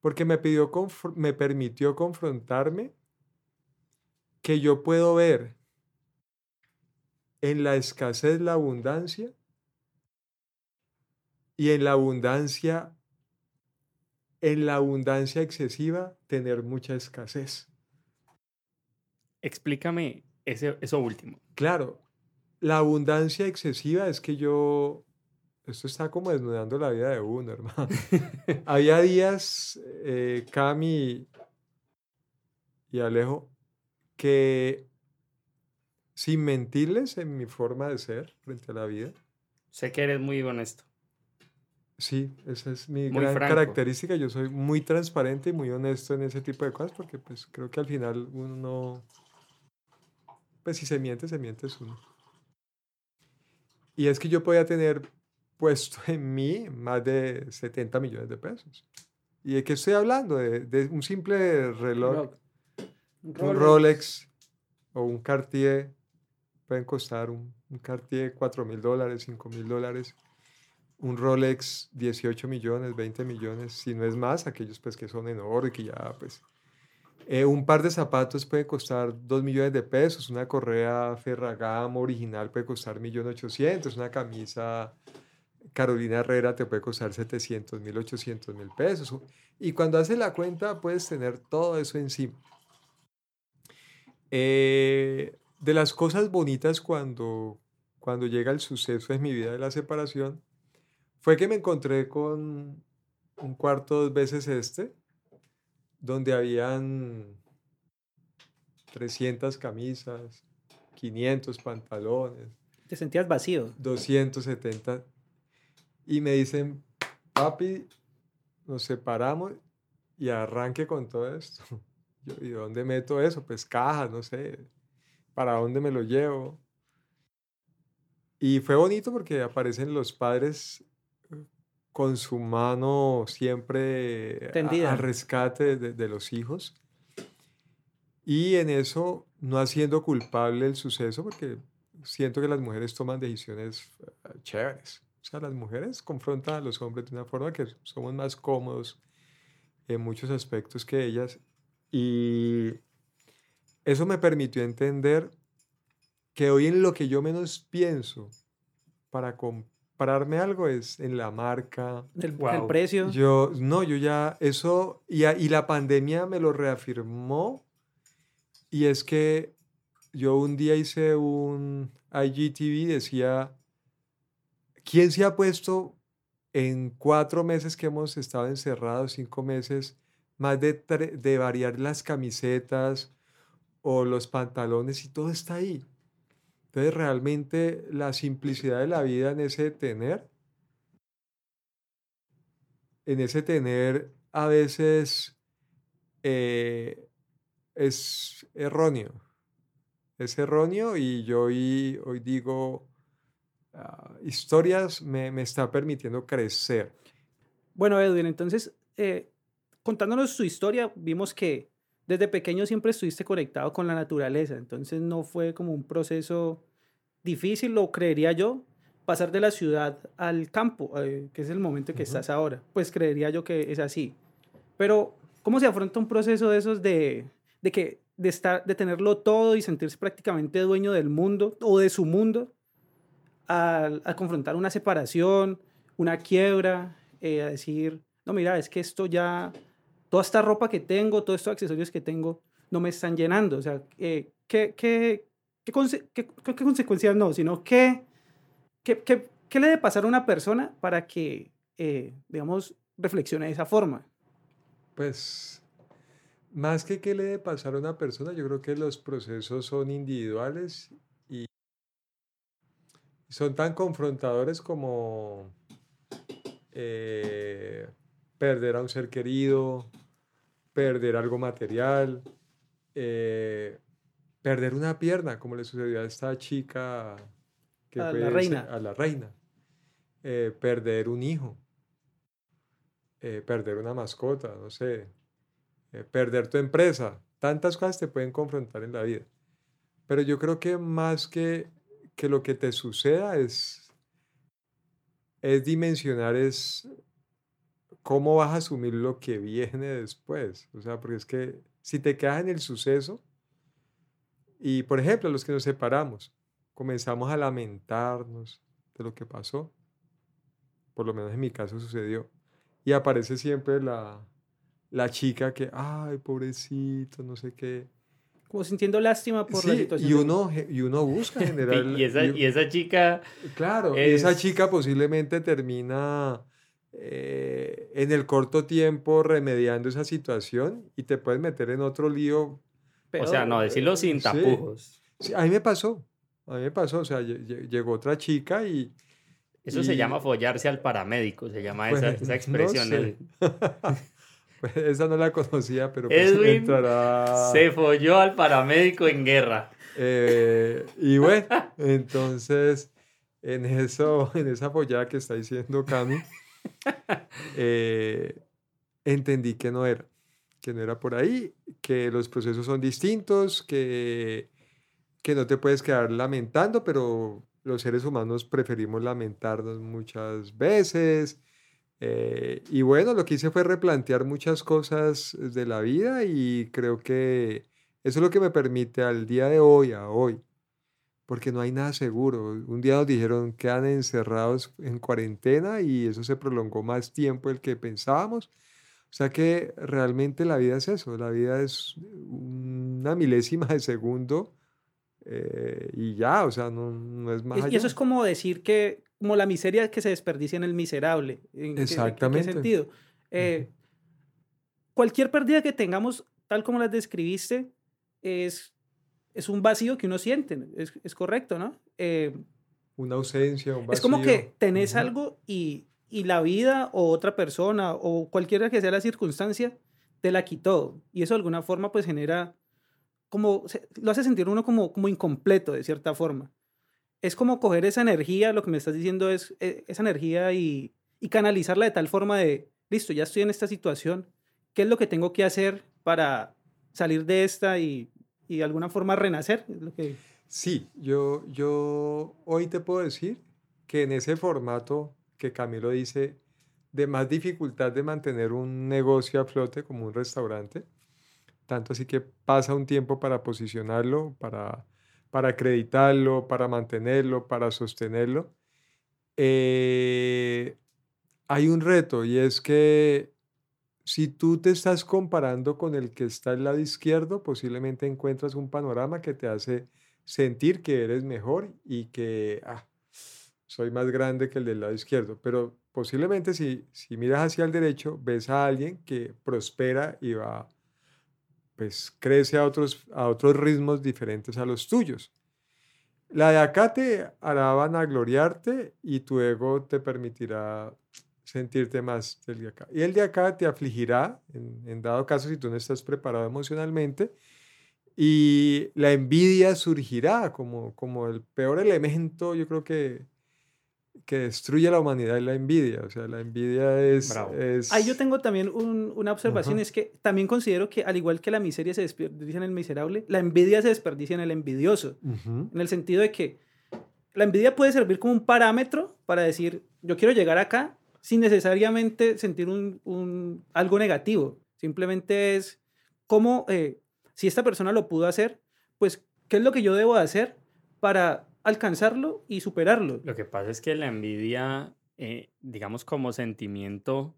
Porque me, pidió, me permitió confrontarme que yo puedo ver en la escasez la abundancia y en la abundancia, en la abundancia excesiva, tener mucha escasez. Explícame eso último. Claro, la abundancia excesiva es que yo, esto está como desnudando la vida de uno, hermano. Había días, eh, Cami y Alejo, que sin mentirles en mi forma de ser frente a la vida. Sé que eres muy honesto. Sí, esa es mi gran característica. Yo soy muy transparente y muy honesto en ese tipo de cosas porque pues creo que al final uno no pues si se miente, se miente uno. Y es que yo podía tener puesto en mí más de 70 millones de pesos. ¿Y de qué estoy hablando? De, un simple reloj, un Rolex. o un Cartier. Pueden costar un, un Cartier 4 mil dólares, 5 mil dólares. Un Rolex 18 millones, 20 millones, si no es más, aquellos pues que son en oro y que ya pues eh, un par de zapatos puede costar 2 millones de pesos, una correa Ferragamo original puede costar 1.800.000, una camisa Carolina Herrera te puede costar 700 mil, 800 mil pesos. Y cuando haces la cuenta puedes tener todo eso encima. Eh, de las cosas bonitas cuando, cuando llega el suceso en mi vida de la separación, fue que me encontré con un cuarto dos veces este, donde habían 300 camisas, 500 pantalones. Te sentías vacío. 270. Y me dicen, papi, nos separamos y arranque con todo esto. Yo, ¿y dónde meto eso? Pues cajas, no sé. ¿Para dónde me lo llevo? Y fue bonito porque aparecen los padres con su mano siempre al rescate de, de, los hijos. Y en eso no haciendo culpable el suceso, porque siento que las mujeres toman decisiones eh, chéveres. O sea, las mujeres confrontan a los hombres de una forma que somos más cómodos en muchos aspectos que ellas. Y eso me permitió entender que hoy en lo que yo menos pienso para comprarme algo es en la marca. El, el precio. Yo, no, yo ya, eso, y, y la pandemia me lo reafirmó. Y es que yo un día hice un IGTV, decía, ¿quién se ha puesto en cuatro meses que hemos estado encerrados, cinco meses, más de, de variar las camisetas o los pantalones y todo está ahí. Entonces realmente la simplicidad de la vida en ese tener, en ese tener a veces eh, es erróneo. Es erróneo y yo hoy, digo, Ah, historias me, me, está permitiendo crecer. Bueno, Edwin, entonces, eh, contándonos su historia, vimos que desde pequeño siempre estuviste conectado con la naturaleza, entonces no fue como un proceso difícil, lo creería yo, pasar de la ciudad al campo, eh, que es el momento en que estás ahora. Pues creería yo que es así. Pero, ¿cómo se afronta un proceso de esos de, de que de estar de tenerlo todo y sentirse prácticamente dueño del mundo o de su mundo al, confrontar una separación, una quiebra, eh, a decir, no, mira, es que esto ya, toda esta ropa que tengo, todos estos accesorios que tengo, no me están llenando. O sea, eh, ¿qué, qué, qué, consecuencias no? Sino qué, qué, qué, le debe pasar a una persona para que, eh, digamos, reflexione de esa forma. Pues, más que qué le debe pasar a una persona, yo creo que los procesos son individuales son tan confrontadores como eh, perder a un ser querido, perder algo material, eh, perder una pierna, como le sucedió a esta chica que a la reina. A la reina. Eh, perder un hijo, perder una mascota, no sé, perder tu empresa. Tantas cosas te pueden confrontar en la vida. Pero yo creo que más que que lo que te suceda es, es dimensionar, es cómo vas a asumir lo que viene después. O sea, porque es que si te quedas en el suceso, y por ejemplo, los que nos separamos, comenzamos a lamentarnos de lo que pasó, por lo menos en mi caso sucedió, y aparece siempre la, la chica que, ay, pobrecito, no sé qué, como sintiendo lástima por la situación. Y uno, y uno busca generar... y, esa, y, esa chica... Claro, esa chica posiblemente termina eh, en el corto tiempo remediando esa situación y te puedes meter en otro lío. O sea, no, decirlo sin tapujos. Sí, a mí me pasó, a mí me pasó, o sea, llegó otra chica y... Eso se llama follarse al paramédico, se llama esa, esa, expresión. Pues esa no la conocía, pero pues Edwin se folló al paramédico en guerra. Eh, y bueno, entonces, en, eso, en esa follada que está diciendo Cami, eh, entendí que no era, que no era por ahí, que los procesos son distintos, que, que no te puedes quedar lamentando, pero los seres humanos preferimos lamentarnos muchas veces, eh, y bueno, lo que hice fue replantear muchas cosas de la vida y creo que eso es lo que me permite al día de hoy, a hoy, porque no hay nada seguro. Un día nos dijeron que quedan encerrados en cuarentena y eso se prolongó más tiempo del que pensábamos. O sea que realmente la vida es eso, la vida es una milésima de segundo eh, y ya, o sea, no, no es más. Y, eso es como decir que, como la miseria que se desperdicia en el miserable. ¿En Exactamente. Qué, sentido? Eh, cualquier pérdida que tengamos, tal como las describiste, es, es un vacío que uno siente, es, es correcto, ¿no? Eh, una ausencia, un vacío. Es como que tenés Ujú. algo y, y la vida o otra persona o cualquiera que sea la circunstancia te la quitó. Y eso de alguna forma pues genera como, lo hace sentir uno como, como incompleto de cierta forma. Es como coger esa energía, lo que me estás diciendo es eh, esa energía y, y canalizarla de tal forma de, listo, ya estoy en esta situación, ¿qué es lo que tengo que hacer para salir de esta y, y de alguna forma renacer? Sí, yo, yo hoy te puedo decir que en ese formato que Camilo dice de más dificultad de mantener un negocio a flote como un restaurante, tanto así que pasa un tiempo para posicionarlo, para, para acreditarlo, para mantenerlo, para sostenerlo. eh, hay un reto y es que si tú te estás comparando con el que está al lado izquierdo, posiblemente encuentras un panorama que te hace sentir que eres mejor y que ah, soy más grande que el del lado izquierdo. Pero posiblemente si, si miras hacia el derecho, ves a alguien que prospera y va, pues crece a otros, a otros ritmos diferentes a los tuyos. La de acá te hará vanagloriarte y tu ego te permitirá sentirte más del de acá. Y el de acá te afligirá, en, en dado caso si tú no estás preparado emocionalmente, y la envidia surgirá como, como el peor elemento, yo creo que, que destruye a la humanidad es la envidia. O sea, la envidia es... Es Ahí yo tengo también un- una observación, Ajá. es que también considero que al igual que la miseria se desperdicia en el miserable, la envidia se desperdicia en el envidioso, en el sentido de que la envidia puede servir como un parámetro para decir, yo quiero llegar acá sin necesariamente sentir un, un- algo negativo, simplemente es como, eh, si esta persona lo pudo hacer, pues, ¿qué es lo que yo debo de hacer para alcanzarlo y superarlo? Lo que pasa es que la envidia, eh, digamos como sentimiento,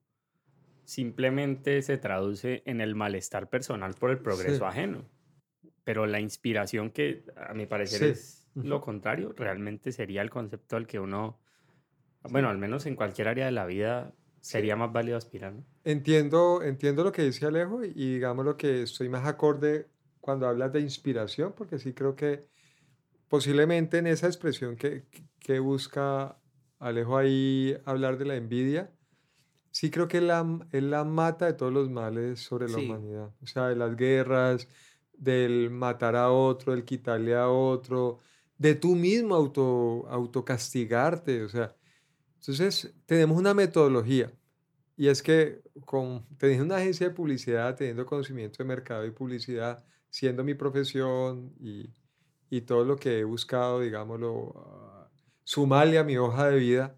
simplemente se traduce en el malestar personal por el progreso Sí. ajeno. Pero la inspiración que a mi parecer Sí. es lo contrario, realmente sería el concepto al que uno, bueno, al menos en cualquier área de la vida, sería más válido aspirar. ¿no? Entiendo, entiendo lo que dice Alejo y digamos lo que estoy más acorde cuando hablas de inspiración, porque sí creo que posiblemente en esa expresión que, que- busca Alejo ahí hablar de la envidia, sí creo que es la, es la mata de todos los males sobre la Sí. humanidad. O sea, de las guerras, del matar a otro, del quitarle a otro, de tú mismo auto, autocastigarte. O sea, entonces tenemos una metodología. Y es que con, teniendo una agencia de publicidad, teniendo conocimiento de mercado y publicidad, siendo mi profesión y, y todo lo que he buscado, digámoslo, ah, sumarle a mi hoja de vida,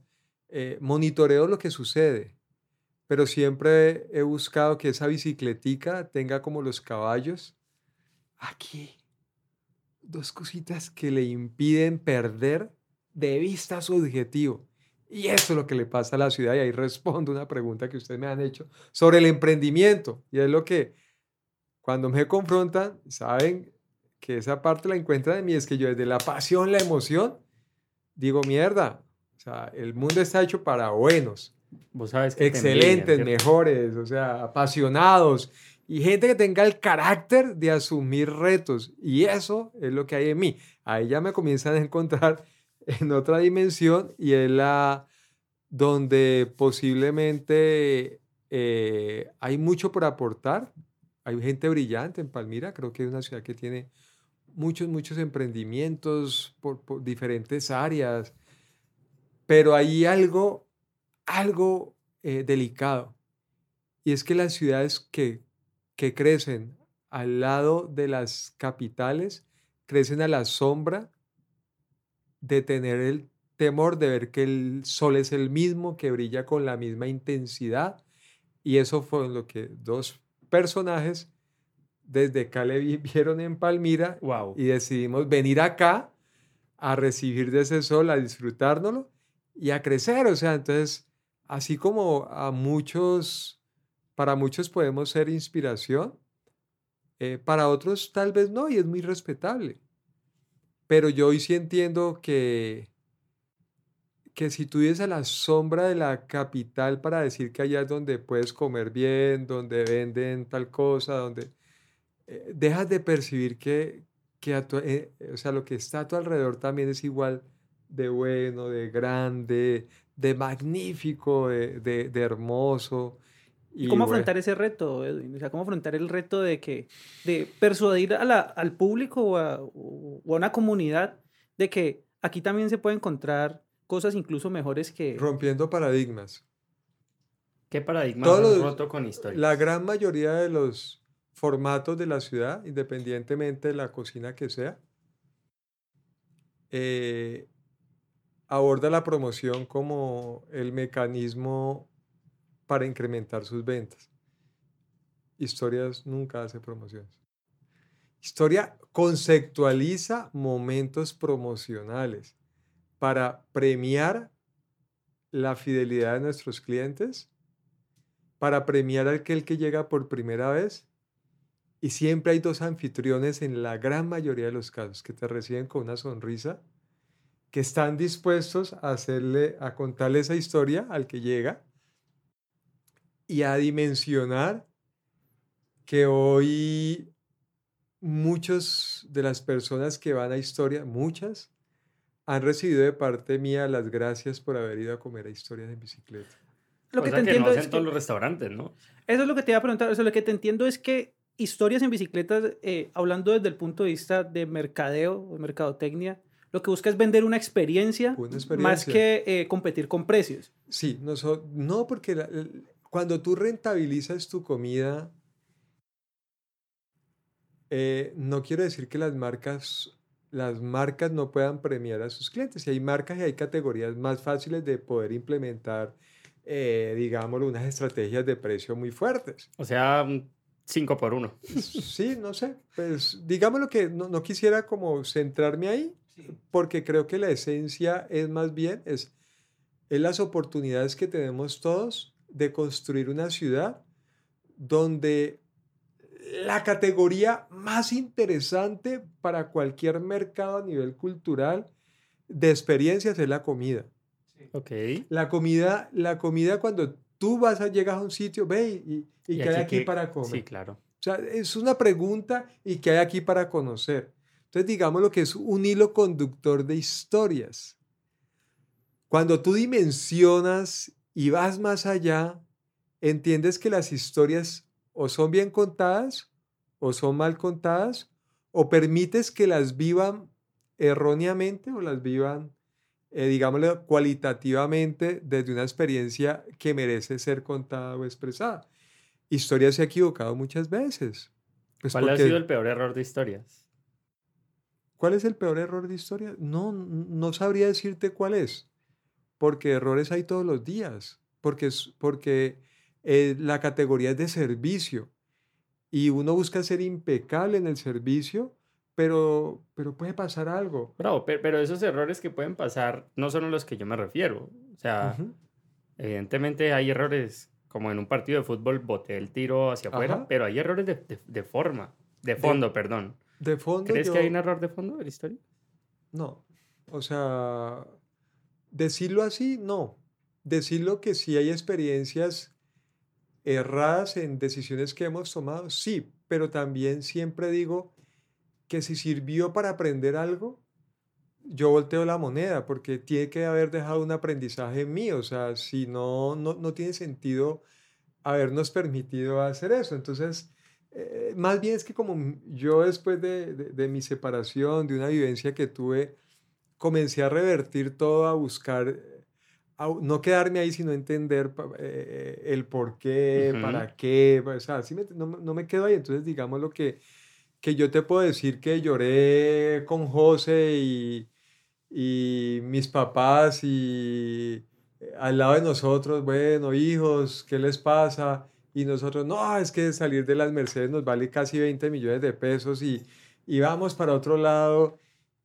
eh, monitoreo lo que sucede. Pero siempre he buscado que esa bicicletica tenga como los caballos aquí dos cositas que le impiden perder de vista su objetivo. Y eso es lo que le pasa a la ciudad. Y ahí respondo una pregunta que ustedes me han hecho sobre el emprendimiento. Y es lo que cuando me confrontan, saben que esa parte la encuentran en mí. Es que yo desde la pasión, la emoción, digo, mierda. O sea, el mundo está hecho para buenos, Vos sabes que envidian, excelentes, mejores, o sea, apasionados y gente que tenga el carácter de asumir retos. Y eso es lo que hay en mí. Ahí ya me comienzan a encontrar en otra dimensión y es la donde posiblemente eh, hay mucho por aportar. Hay gente brillante en Palmira, creo que es una ciudad que tiene muchos, muchos emprendimientos por, diferentes áreas, pero hay algo, algo eh, delicado, y es que las ciudades que, que crecen al lado de las capitales, crecen a la sombra de tener el temor de ver que el sol es el mismo, que brilla con la misma intensidad, y eso fue lo que dos personajes desde Cali vi- vieron en Palmira Wow. y decidimos venir acá a recibir de ese sol, a disfrutárnoslo y a crecer. O sea, entonces, así como a muchos, para muchos podemos ser inspiración, eh, para otros tal vez no, y es muy respetable. Pero yo hoy sí entiendo que, que si tú vives a la sombra de la capital para decir que allá es donde puedes comer bien, donde venden tal cosa, donde eh, dejas de percibir que, que a tu- eh, o sea, lo que está a tu alrededor también es igual de bueno, de grande, de magnífico, de, de- de hermoso. ¿Y cómo bueno, afrontar ese reto, Edwin? O sea, ¿cómo afrontar el reto de que de persuadir a la- al público o a, o a una comunidad de que aquí también se puede encontrar cosas incluso mejores que... rompiendo paradigmas. ¿Qué paradigma Todo has lo- roto con historia? La gran mayoría de los formatos de la ciudad, independientemente de la cocina que sea, eh, aborda la promoción como el mecanismo para incrementar sus ventas. Historias nunca hace promociones. Historia conceptualiza momentos promocionales para premiar la fidelidad de nuestros clientes, para premiar a aquel que llega por primera vez. Y siempre hay dos anfitriones en la gran mayoría de los casos que te reciben con una sonrisa, que están dispuestos a hacerle, a contarle esa historia al que llega y a dimensionar que hoy muchos de las personas que van a historia, muchas, han recibido de parte mía las gracias por haber ido a comer a historias en bicicleta. Lo que te que entiendo no es que... todos los restaurantes, ¿no? Eso es lo que te iba a preguntar. O sea, lo que te entiendo es que historias en bicicletas, eh, hablando desde el punto de vista de mercadeo o de mercadotecnia, lo que busca es vender una experiencia, Una más experiencia. que eh, competir con precios. Sí, no, so- no porque la- el- cuando tú rentabilizas tu comida, eh, no quiero decir que las marcas, las marcas no puedan premiar a sus clientes. Y hay marcas y hay categorías más fáciles de poder implementar, eh, digámoslo, unas estrategias de precio muy fuertes. O sea, 5 por 1. Sí, no sé, pues digámoslo que no, no quisiera como centrarme ahí, porque creo que la esencia es más bien, es, es las oportunidades que tenemos todos de construir una ciudad donde la categoría más interesante para cualquier mercado a nivel cultural de experiencias es la comida. Ok. La comida, la comida cuando tú vas a llegas a un sitio, ve y, y, qué hay aquí para comer. Sí, claro. O sea, es una pregunta y qué hay aquí para conocer. Entonces, digamos lo que es un hilo conductor de historias. Cuando tú dimensionas y vas más allá, entiendes que las historias o son bien contadas o son mal contadas, o permites que las vivan erróneamente o las vivan, eh, digámoslo, cualitativamente desde una experiencia que merece ser contada o expresada. Historia se ha equivocado muchas veces. Pues ¿Cuál ha sido el peor error de historias? ¿Cuál es el peor error de historia? No, no sabría decirte cuál es, porque errores hay todos los días, porque, es, porque eh, la categoría es de servicio y uno busca ser impecable en el servicio, pero, pero puede pasar algo. Bravo, pe- pero esos errores que pueden pasar no son a los que yo me refiero. O sea, evidentemente hay errores, como en un partido de fútbol boté el tiro hacia afuera, Ajá. pero hay errores de, de- de forma, de fondo, perdón. De fondo ¿Crees yo- que hay un error de fondo de la historia? No, o sea, decirlo así, no. Decirlo que sí hay experiencias erradas en decisiones que hemos tomado, sí, pero también siempre digo que si sirvió para aprender algo, yo volteo la moneda porque tiene que haber dejado un aprendizaje en mí, o sea, si no, no, no tiene sentido habernos permitido hacer eso. Entonces, eh, más bien es que como yo después de, de- de mi separación, de una vivencia que tuve, comencé a revertir todo, a buscar, a no quedarme ahí, sino entender eh, el por qué, para qué, o sea, sí me- no, no me quedo ahí. Entonces, digamos lo que, que yo te puedo decir que lloré con José y, y mis papás y eh, al lado de nosotros, bueno, hijos, ¿qué les pasa? Y nosotros, no, es que salir de las Mercedes nos vale casi 20 millones de pesos y, y vamos para otro lado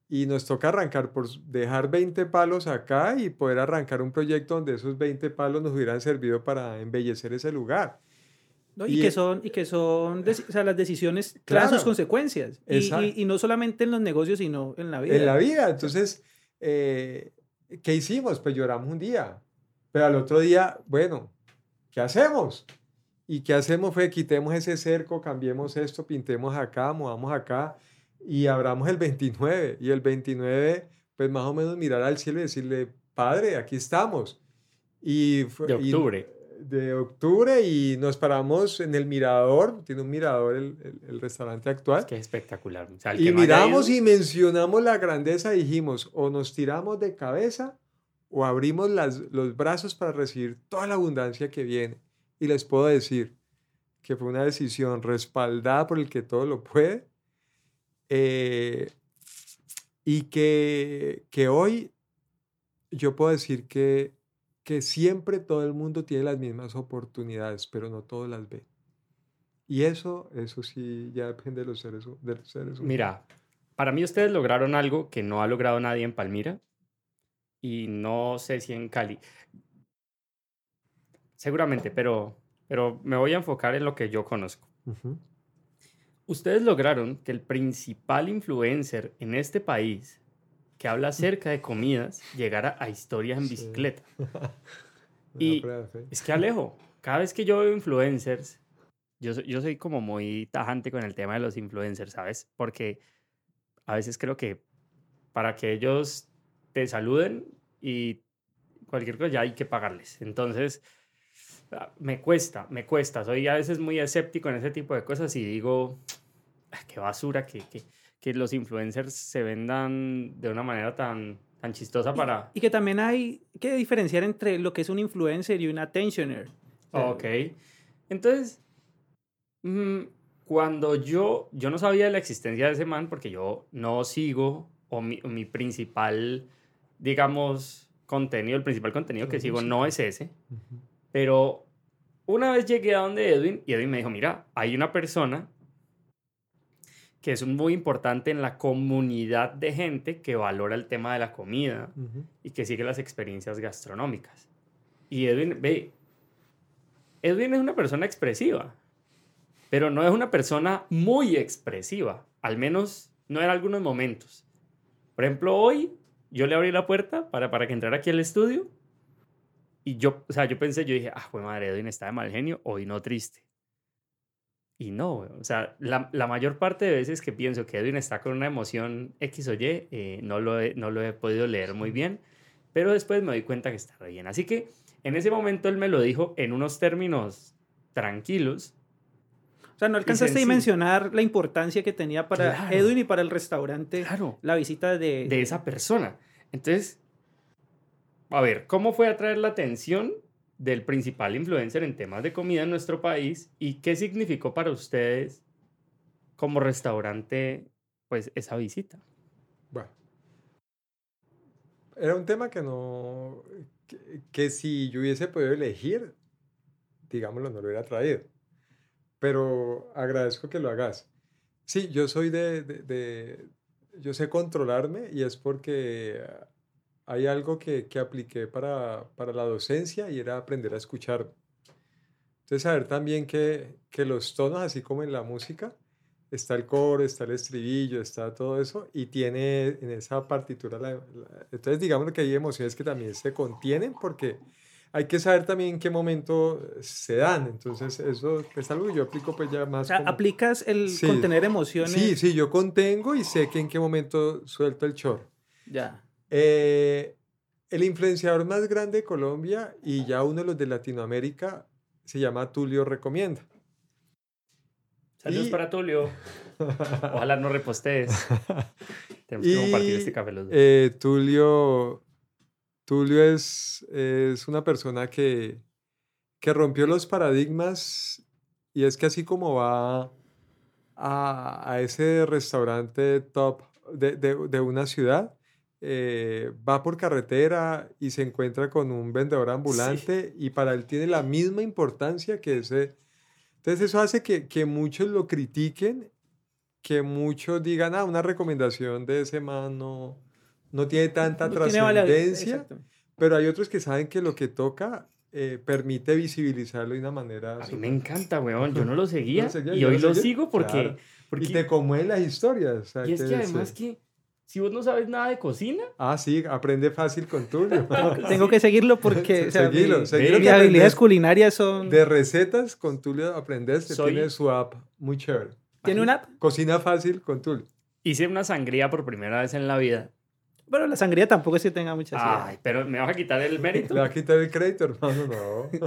y nos toca arrancar por dejar 20 palos acá y poder arrancar un proyecto donde esos 20 palos nos hubieran servido para embellecer ese lugar. ¿No? Y, Y, que eh, son, y que son o sea, las decisiones traen sus consecuencias. Y, y- y no solamente en los negocios, sino en la vida. en la vida. Entonces, eh, ¿qué hicimos? Pues lloramos un día, pero al otro día, bueno, ¿qué hacemos? Y qué hacemos fue quitemos ese cerco, cambiemos esto, pintemos acá, movamos acá y abramos el 29. Y el 29, pues más o menos mirar al cielo y decirle, Padre, aquí estamos. Y de octubre. De octubre y nos paramos en el mirador, tiene un mirador el, el, restaurante actual. Es que es espectacular. y miramos y mencionamos la grandeza dijimos, o nos tiramos de cabeza o abrimos las, los brazos para recibir toda la abundancia que viene. Y les puedo decir que fue una decisión respaldada por el que todo lo puede eh, y que, que hoy yo puedo decir que, que siempre todo el mundo tiene las mismas oportunidades, pero no todos las ve. Y eso, eso sí, ya depende de los seres, de los seres humanos. Mira, para mí ustedes lograron algo que no ha logrado nadie en Palmira y no sé si en Cali. Seguramente, pero, pero me voy a enfocar en lo que yo conozco. Ustedes lograron que el principal influencer en este país que habla acerca de comidas llegara a historias en bicicleta. y es que Alejo, cada vez que yo veo influencers, yo, yo soy como muy tajante con el tema de los influencers, ¿sabes? Porque a veces creo que para que ellos te saluden y cualquier cosa ya hay que pagarles. Entonces, ah, me cuesta, me cuesta. Soy a veces muy escéptico en ese tipo de cosas y digo, ah, qué basura que, que, que los influencers se vendan de una manera tan, tan chistosa para... Y, que también hay que diferenciar entre lo que es un influencer y un attentioner. Ok. Entonces, cuando yo, yo no sabía de la existencia de ese man porque yo no sigo, o mi, mi principal, digamos, contenido, el principal contenido que sigo no es ese, pero una vez llegué a donde Edwin y Edwin me dijo, mira, hay una persona que es muy importante en la comunidad de gente que valora el tema de la comida y que sigue las experiencias gastronómicas. Y Edwin, ve, Edwin es una persona expresiva, pero no es una persona muy expresiva, al menos no en algunos momentos. Por ejemplo, hoy yo le abrí la puerta para, para que entrara aquí al estudio y yo, o sea, yo pensé, yo dije, ah, pues madre, Edwin está de mal genio, hoy no triste. Y no, o sea, la, la, mayor parte de veces que pienso que Edwin está con una emoción X o Y, eh, no, lo he, no lo he podido leer muy bien, pero después me doy cuenta que está bien. Así que en ese momento él me lo dijo en unos términos tranquilos. O sea, no alcanzaste a mencionar la importancia que tenía para Edwin y para el restaurante claro, la visita de... De esa persona. Entonces, a ver, ¿cómo fue atraer la atención del principal influencer en temas de comida en nuestro país y qué significó para ustedes como restaurante pues esa visita. Bueno, era un tema que no, que, si yo hubiese podido elegir, digámoslo, no lo hubiera traído. Pero agradezco que lo hagas. Sí, yo soy de, de, de yo sé controlarme y es porque hay algo que, que apliqué para, para, la docencia y era aprender a escuchar. Entonces, saber también que, que, los tonos, así como en la música, está el coro, está el estribillo, está todo eso, y tiene en esa partitura, la, entonces digamos que hay emociones que también se contienen porque hay que saber también en qué momento se dan. Entonces, eso es algo que yo aplico pues ya más. O sea, aplicas el contener emociones. Sí, sí, yo contengo y sé que en qué momento suelto el chorro. Ya. Eh, el influenciador más grande de Colombia y ya uno de los de Latinoamérica se llama Tulio Recomienda. Saludos para Tulio. Ojalá no repostees. Tenemos que compartir este café los eh, Tulio, Tulio es, es una persona que, que rompió los paradigmas y es que así como va a, a ese restaurante top de, de, de una ciudad, eh, va por carretera y se encuentra con un vendedor ambulante y para él tiene la misma importancia que ese. Entonces eso hace que, que muchos lo critiquen, que muchos digan, ah, una recomendación de ese man no, no tiene tanta trascendencia, pero hay otros que saben que lo que toca eh, permite visibilizarlo de una manera... A mí me encanta, weón, yo no lo seguía, y hoy lo, sigo porque, porque... Y te conmueven las historias. y es que además que si vos no sabes nada de cocina, Ah, sí, aprende fácil con Tulio. Tengo que seguirlo porque o sea, Seguilo, mi- seguilo mis habilidades culinarias son... De recetas con Tulio aprendes, Soy- tiene su app muy chévere. ¿Tiene una app? Cocina fácil con Tulio. hice una sangría por primera vez en la vida. Pero la sangría tampoco es que tenga mucha acidez. Ay, pero me vas a quitar el mérito. Le va a quitar el crédito, hermano, no.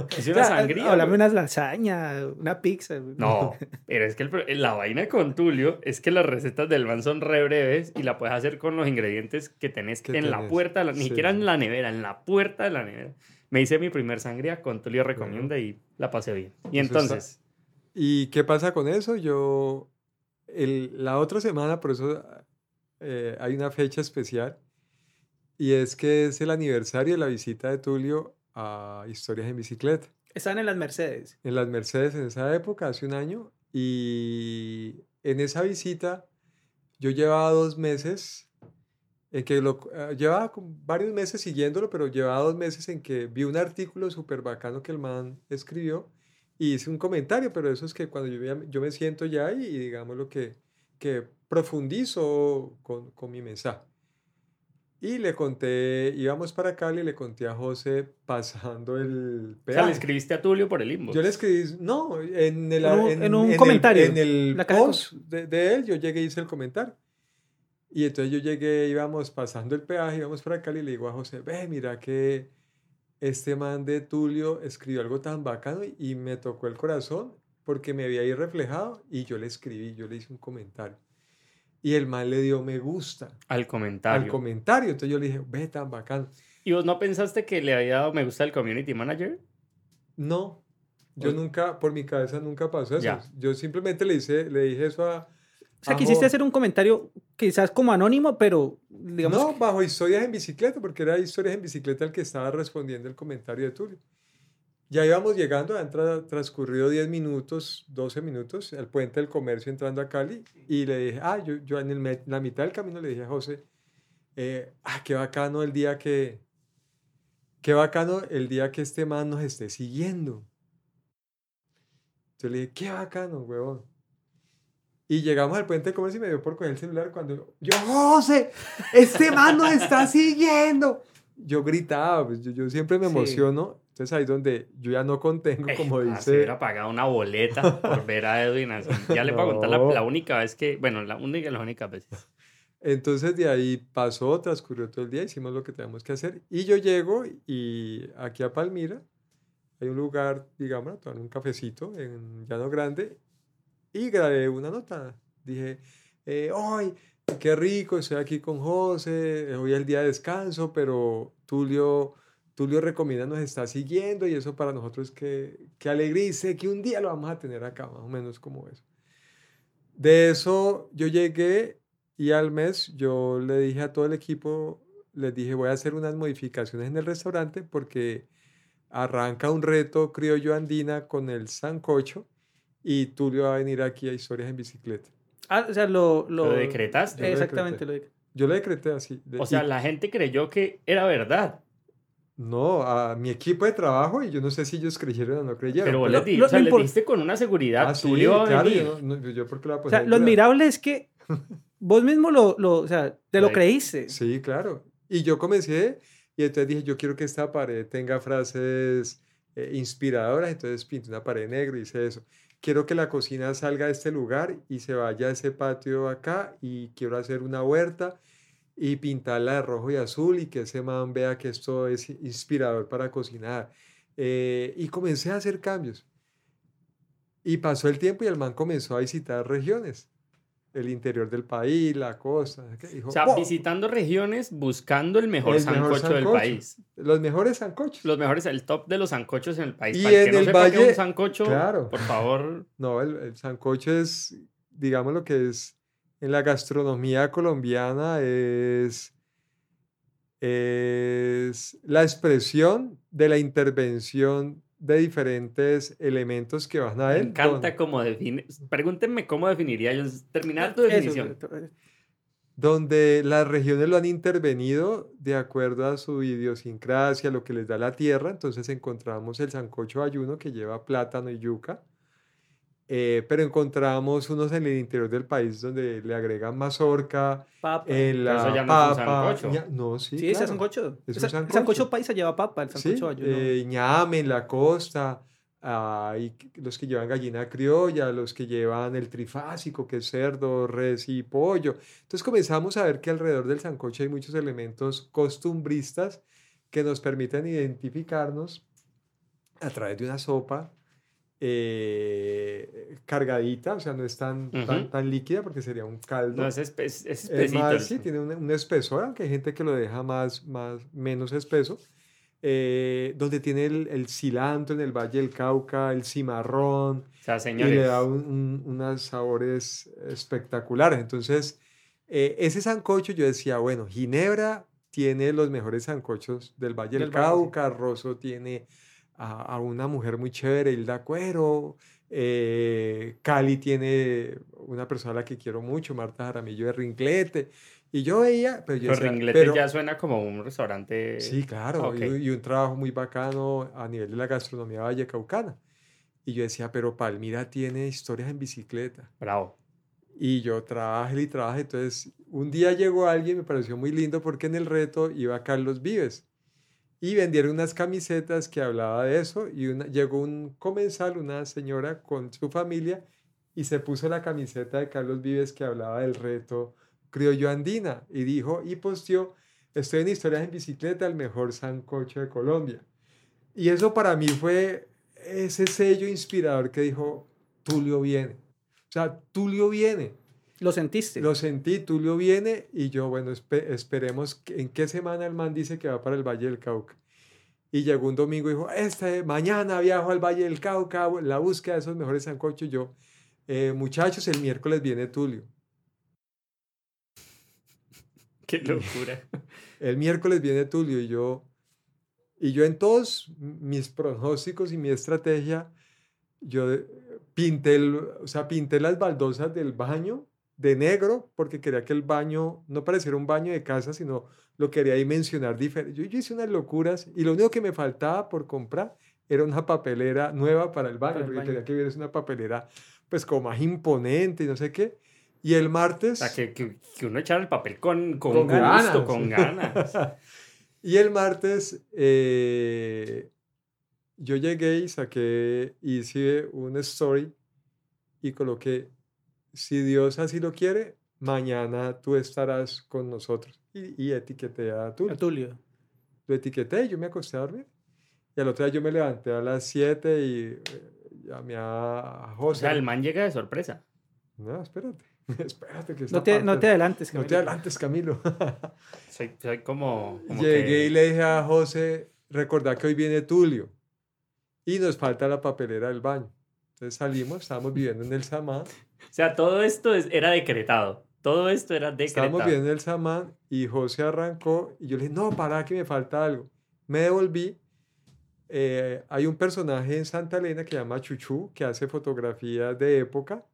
O una sea, sangría. Háblame unas lasañas, una pizza. No, pero es que el pro- la vaina con Tulio es que las recetas del man son re breves y la puedes hacer con los ingredientes que tenés en la tenés, puerta, la- ni sí. siquiera en la nevera, en la puerta de la nevera. Me hice mi primer sangría con Tulio recomienda y la pasé bien. Y Eso está- entonces, ¿Y qué pasa con eso? Yo, el- la otra semana, por eso eh, hay una fecha especial, y es que es el aniversario de la visita de Tulio a Historias en Bicicleta. Están en las Mercedes. en las Mercedes en esa época, hace un año, y en esa visita yo llevaba dos meses, en que lo, eh, llevaba varios meses siguiéndolo, pero llevaba dos meses en que vi un artículo súper bacano que el man escribió y hice un comentario, pero eso es que cuando yo, ya- yo me siento ya y, y digamos lo que, que profundizo con, con mi mensaje. Y le conté, íbamos para Cali y le conté a José pasando el o sea, le peaje. escribiste a Tulio por el inbox. Yo le escribí, no, en, el, En un- en, en un el- comentario, en el la post de, de él, yo llegué y hice el comentario. Y entonces yo llegué, íbamos pasando el peaje, íbamos para Cali y le digo a José, ve, mira que este man de Tulio escribió algo tan bacano y me tocó el corazón porque me había ahí reflejado y yo le escribí, yo le hice un comentario. Y el man le dio me gusta al comentario. al comentario. Entonces yo le dije, ve, tan bacano. ¿Y vos no pensaste que le había dado me gusta al community manager? No, yo O- nunca, por mi cabeza nunca pasó eso. Ya. Yo simplemente le, hice, le dije eso a... O sea, quisiste hacer un comentario quizás como anónimo, pero digamos... No, bajo historias en bicicleta, porque era historias en bicicleta el que estaba respondiendo el comentario de Tulio. Ya íbamos llegando, han tra- transcurrido 10 minutos, 12 minutos, al puente del comercio entrando a Cali, y le dije, ah, yo, yo en el la mitad del camino le dije a José, eh, ah, qué bacano el día que, qué bacano el día que este man nos esté siguiendo. Entonces le dije, qué bacano, huevón. Y llegamos al puente del comercio y me dio por coger el celular cuando yo, José, este man nos está siguiendo. Yo gritaba, pues yo, yo siempre me emociono. Entonces ahí donde yo ya no contengo, Eh, como se dice. hubiera pagado una boleta por ver a Edwin así. Ya le voy a contar la, No. la única vez que, bueno, la única y las únicas veces. Entonces de ahí pasó, transcurrió todo el día, hicimos lo que teníamos que hacer. Y yo llego y aquí a Palmira, hay un lugar, digamos, a tomar un cafecito en Llano Grande y grabé una nota. Dije, eh, hoy, qué rico, estoy aquí con José, hoy es el día de descanso, pero Tulio, Tulio recomienda nos está siguiendo y eso para nosotros que, que alegría y sé que un día lo vamos a tener acá, más o menos como eso. De eso yo llegué y al mes yo le dije a todo el equipo, les dije, voy a hacer unas modificaciones en el restaurante porque arranca un reto criollo andina con el sancocho y Tulio va a venir aquí a Historias en Bicicleta. Ah, o sea, lo... Lo, Lo decretaste. Yo lo Exactamente, decreté. lo de- Yo le decreté así. de- O sea, y- la gente creyó que era verdad. No, a mi equipo de trabajo y yo no sé si ellos creyeron o no creyeron. Pero vos Lo- les, di- lo- o sea, dijiste con una seguridad. Ah, sí, claro, yo, no- yo por qué la O sea, lo admirable es que vos mismo lo, lo o sea, te lo creíste. Sí, claro. Y yo comencé y entonces dije, yo quiero que esta pared tenga frases eh, inspiradoras, entonces pinté una pared negra y hice eso. Quiero que la cocina salga de este lugar y se vaya a ese patio acá y quiero hacer una huerta y pintarla de rojo y azul y que ese man vea que esto es inspirador para cocinar. Eh, y comencé a hacer cambios. Y pasó el tiempo y el man comenzó a visitar regiones, el interior del país, la costa. que Dijo, O sea, "Wow, visitando regiones, buscando el mejor El mejor sancocho del sancocho. país. los mejores sancochos. Los mejores, el top de los sancochos en el país. Y Para que en no el es valle- un sancocho, claro. por favor, No, el, el sancocho es, digamos lo que es en la gastronomía colombiana, es, es la expresión de la intervención de diferentes elementos que van a me él. encanta cómo define. Pregúntenme cómo definiría yo. Terminar tu Eso, definición. donde las regiones lo han intervenido de acuerdo a su idiosincrasia, lo que les da la tierra. Entonces encontramos el sancocho ayuno que lleva plátano y yuca. Eh, pero encontramos unos en el interior del país donde le agregan mazorca, Papa. en Pero eso la ya no es un papa. sancocho. no, sí, sí, ese es claro. sancocho. Es un El sancocho sancocho. paisa lleva papa, el Sí, sancocho bayuno. eh, ñame en la costa, hay los que llevan gallina criolla, los que llevan el trifásico, que es cerdo, res y pollo. Entonces comenzamos a ver que alrededor del sancocho hay muchos elementos costumbristas que nos permiten identificarnos a través de una sopa eh, cargadita, o sea, no es tan, tan, Ujú. tan líquida porque sería un caldo. No, es, espe- es Es espesito. más, el- sí, tiene un, un espesor, aunque hay gente que lo deja más, más, menos espeso. eh, donde tiene el, el cilantro en el Valle del Cauca, el cimarrón, O sea, y señores, le da un- un- unos sabores espectaculares. Entonces, eh, ese sancocho yo decía, bueno, Ginebra tiene los mejores sancochos del Valle del, Del Valle. Cauca, Rosso tiene a, a una mujer muy chévere, Hilda Cuero, eh, Cali tiene una persona a la que quiero mucho, Marta Jaramillo de Ringlete, y yo veía, pero yo decía, Ringlete pero- ya suena como un restaurante. Sí, claro, ok. y, y un trabajo muy bacano a nivel de la gastronomía vallecaucana. Y yo decía, pero Palmira tiene historias en bicicleta. Bravo. Y yo trabajé y trabajé. Entonces, un día llegó alguien, me pareció muy lindo porque en el reto iba Carlos Vives. Y vendieron unas camisetas que hablaba de eso. Y una- llegó un comensal, una señora con su familia, y se puso la camiseta de Carlos Vives que hablaba del reto criollo andina. Y dijo, y posteó, estoy en historias en bicicleta, el mejor sancocho de Colombia. Y eso para mí fue ese sello inspirador que dijo, Tulio viene. O sea, Tulio viene. ¿Lo sentiste? Lo sentí, Tulio viene y yo, bueno, espe- esperemos que- en qué semana el man dice que va para el Valle del Cauca. Y llegó un domingo y dijo, este, mañana viajo al Valle del Cauca, la búsqueda de esos mejores sancochos. Y yo, "Eh, muchachos, el miércoles viene Tulio. Qué locura. El miércoles viene Tulio y yo, y yo en todos mis pronósticos y mi estrategia, yo pinté, el- o sea, pinté las baldosas del baño de negro porque quería que el baño no pareciera un baño de casa, sino lo quería dimensionar diferente. Yo, yo hice unas locuras y lo único que me faltaba por comprar era una papelera nueva para el baño, Para el porque baño. quería que hubiera una papelera pues como más imponente y no sé qué. Y el martes... O sea, que, que, que uno echara el papel con, con, Con gusto, ganas. con ganas. y el martes eh, yo llegué y saqué, hice un story y coloqué, si Dios así lo quiere, mañana tú estarás con nosotros. Y, y etiqueté a A Tulio. Tulio. Lo etiqueté y yo me acosté a dormir. Y al otro día yo me levanté a las 7 y eh, llamé a O José. sea, el man llega de sorpresa. No, espérate. espérate que No te, no parte- te adelantes. no te Camilo. adelantes, Camilo. Soy, soy como. como Llegué que- y le dije a José, recordá que hoy viene Tulio y nos falta la papelera del baño. Entonces salimos, estábamos viviendo en el Samán, O sea, todo esto es- era decretado. Todo esto era decretado. estábamos viviendo en el Samán y José arrancó y yo le dije, no, para que me falta algo. Me devolví. eh, hay un personaje en Santa Elena que se llama Chuchú, que hace fotografías de época.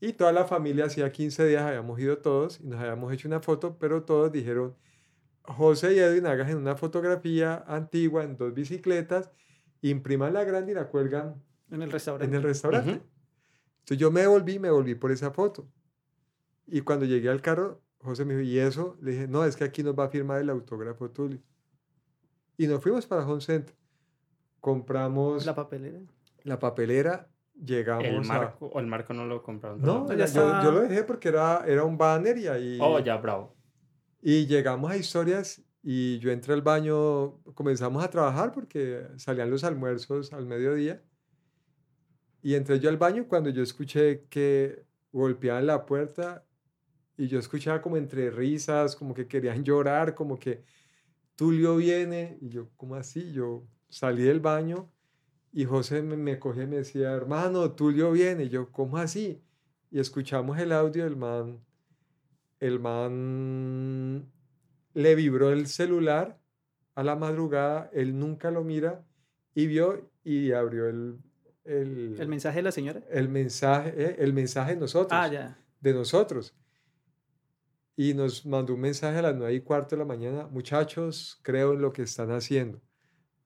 Y toda la familia, hacía 15 días habíamos ido todos y nos habíamos hecho una foto, pero todos dijeron, José y Edwin hagan una fotografía antigua en dos bicicletas, impriman la grande y la cuelgan En el en restaurante. el restaurante. Ujú. Entonces yo me devolví, me volví por esa foto. Y cuando llegué al carro, José me dijo, ¿y eso? Le dije, no, es que aquí nos va a firmar el autógrafo Tulio. Y nos fuimos para Home Center. Compramos La la, papelera. papelera, llegamos El a... marco, o el marco no lo compraron. No, ya yo, yo lo dejé porque era, era un banner y ahí... Oh, ya, bravo. Y llegamos a historias y yo entré al baño, comenzamos a trabajar porque salían los almuerzos al mediodía. Y entré yo al baño cuando yo escuché que golpeaban la puerta y yo escuchaba como entre risas, como que querían llorar, como que Tulio viene. Y yo, ¿cómo así? Yo salí del baño y José me, me coge y me decía, hermano, Tulio viene. Y yo, ¿cómo así? Y escuchamos el audio del man. El man le vibró el celular a la madrugada, él nunca lo mira y vio y abrió el, el, El mensaje de la señora. el mensaje, eh, el mensaje de nosotros, Ah, ya. de nosotros. Y nos mandó un mensaje a las nueve y cuarto de la mañana, muchachos, creo en lo que están haciendo.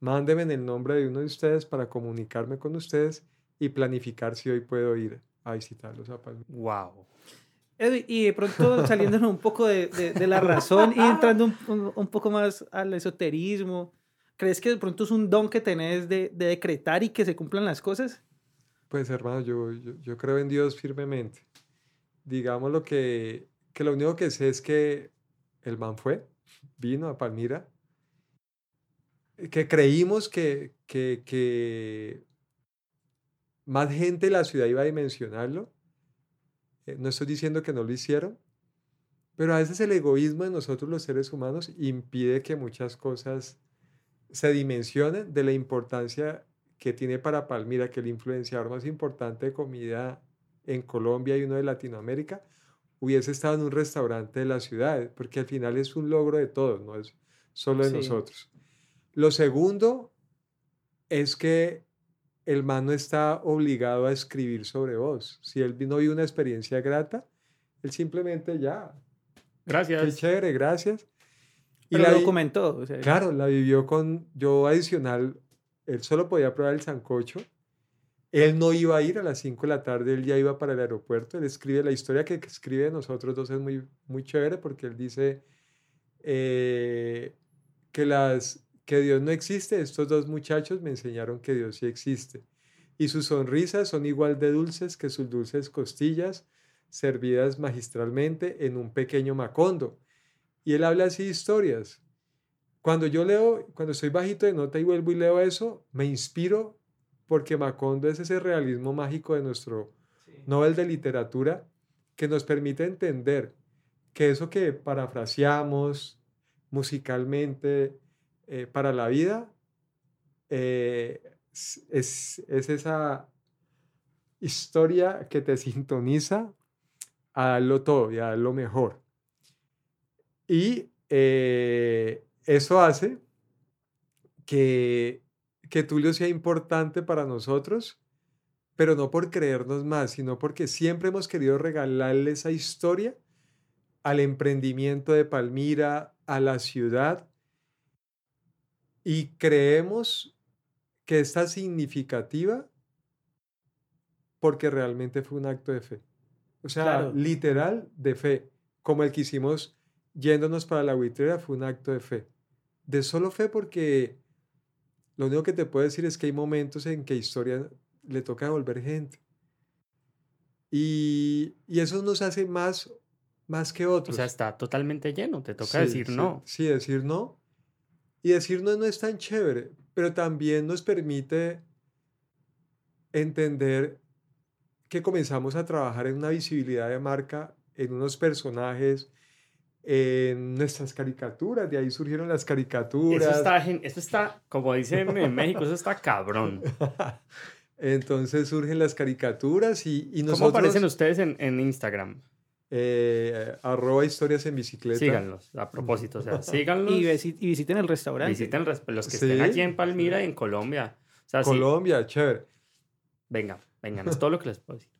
Mándenme en el nombre de uno de ustedes para comunicarme con ustedes y planificar si hoy puedo ir a visitarlos a Palmira. Wow. y de pronto saliéndonos un poco de, de, la razón y entrando un, un, poco más al esoterismo, ¿crees que de pronto es un don que tenés de, de decretar y que se cumplan las cosas? Pues hermano, yo, yo, yo creo en Dios firmemente. Digamos lo que, que lo único que sé es que el man fue, vino a Palmira, que creímos que, que, que más gente de la ciudad iba a dimensionarlo. Eh, no estoy diciendo que no lo hicieron, pero a veces el egoísmo de nosotros los seres humanos impide que muchas cosas se dimensionen de la importancia que tiene para Palmira, que el influenciador más importante de comida en Colombia y uno de Latinoamérica, hubiese estado en un restaurante de la ciudad, porque al final es un logro de todos, no es solo de nosotros. Lo segundo es que el man no está obligado a escribir sobre vos. Si él no vive una experiencia grata, él simplemente ya. Gracias. Qué chévere, gracias. Y la documentó. Claro, la vivió con, yo adicional, él solo podía probar el sancocho. Él no iba a ir a las 5 de la tarde, él ya iba para el aeropuerto. Él escribe, la historia que escribe de nosotros dos es muy, muy chévere porque él dice eh, que las que Dios no existe, estos dos muchachos me enseñaron que Dios sí existe. Y sus sonrisas son igual de dulces que sus dulces costillas, servidas magistralmente en un pequeño macondo. Y él habla así de historias. Cuando yo leo, cuando estoy bajito de nota y vuelvo y leo eso, me inspiro porque Macondo es ese realismo mágico de nuestro Nobel de Literatura que nos permite entender que eso que parafraseamos musicalmente, eh, para la vida eh, es, esa historia que te sintoniza a darlo todo y a dar lo mejor. Y eh, eso hace que, que Tulio sea importante para nosotros, pero no por creernos más, sino porque siempre hemos querido regalarle esa historia al emprendimiento de Palmira, a la ciudad, y creemos que está significativa porque realmente fue un acto de fe. O sea, literal de fe, como el que hicimos yéndonos para la buitrera fue un acto de fe. De solo fe porque lo único que te puedo decir es que hay momentos en que historia le toca devolver gente. Y, eso nos hace más, más que otros. O sea, está totalmente lleno, te toca decir no. Sí, decir no. Y decirnos no es tan chévere, pero también nos permite entender que comenzamos a trabajar en una visibilidad de marca, en unos personajes, en nuestras caricaturas, de ahí surgieron las caricaturas. Eso está, eso está como dicen en México, eso está cabrón. Entonces surgen las caricaturas y, y nosotros... ¿Cómo aparecen ustedes en, en Instagram? eh, arroba historias en bicicleta. Síganlos, a propósito, o sea, síganlos. Y, visiten el restaurante. Visiten los que estén aquí en Palmira y en Colombia. Colombia, chévere. Venga, vengan, es todo lo que les puedo decir.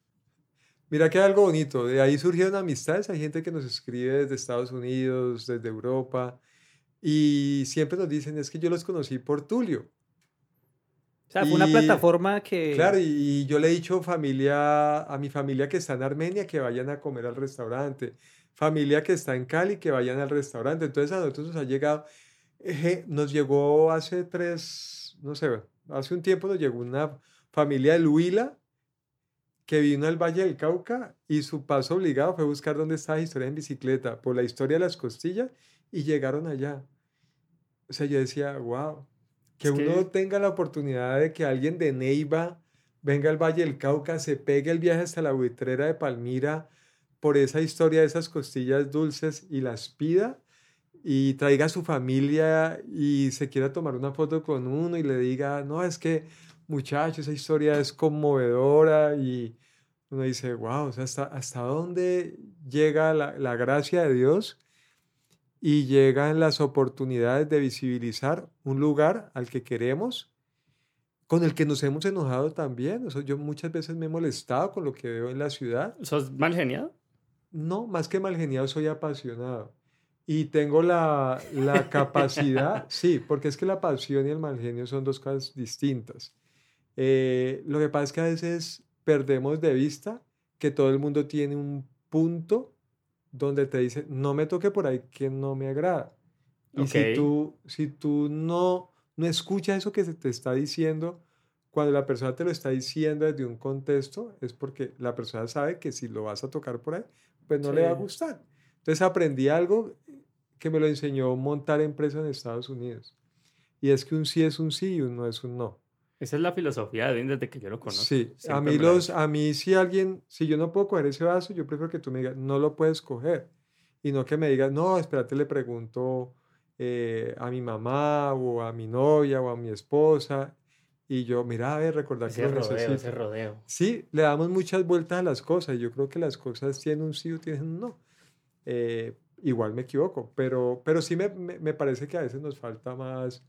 Mira que hay algo bonito, de ahí surgieron amistades, hay gente que nos escribe desde Estados Unidos, desde Europa, y siempre nos dicen, es que yo los conocí por Tulio. O sea, fue una plataforma que... Claro, y, yo le he dicho familia, a mi familia que está en Armenia que vayan a comer al restaurante, familia que está en Cali que vayan al restaurante. Entonces a nosotros nos ha llegado, nos llegó hace tres, no sé, hace un tiempo nos llegó una familia de Huila que vino al Valle del Cauca y su paso obligado fue buscar dónde estaba la historia en bicicleta, por la historia de las costillas, y llegaron allá. O sea, yo decía, wow, que uno tenga la oportunidad de que alguien de Neiva venga al Valle del Cauca, se pegue el viaje hasta la buitrera de Palmira por esa historia de esas costillas dulces y las pida y traiga a su familia y se quiera tomar una foto con uno y le diga, no, es que muchacho, esa historia es conmovedora y uno dice, wow, o sea, ¿hasta, hasta dónde llega la, la gracia de Dios y llegan las oportunidades de visibilizar un lugar al que queremos, con el que nos hemos enojado también. yo muchas veces me he molestado con lo que veo en la ciudad. ¿Sos mal geniado? No, más que mal geniado, soy apasionado. Y tengo la, la capacidad, sí, porque es que la pasión y el mal genio son dos cosas distintas. Eh, lo que pasa es que a veces perdemos de vista que todo el mundo tiene un punto donde te dice, no me toque por ahí que no me agrada. Y si tú, si tú no, no escuchas eso que se te está diciendo, cuando la persona te lo está diciendo desde un contexto, es porque la persona sabe que si lo vas a tocar por ahí, pues no le va a gustar. Entonces aprendí algo que me lo enseñó montar empresa en Estados Unidos. Y es que un sí es un sí y un no es un no. Esa es la filosofía de Edwin desde que yo lo conozco. Sí, a mí los, a mí si alguien, si yo no puedo coger ese vaso, yo prefiero que tú me digas, no lo puedes coger. Y no que me digas, no, espérate, le pregunto eh, a mi mamá o a mi novia o a mi esposa. Y yo, mira, a ver, recordar que Ese lo rodeo, ese necesito. rodeo. Sí, le damos muchas vueltas a las cosas. Yo creo que las cosas tienen un sí o tienen un no. Eh, igual me equivoco, pero, pero sí me, me, me parece que a veces nos falta más,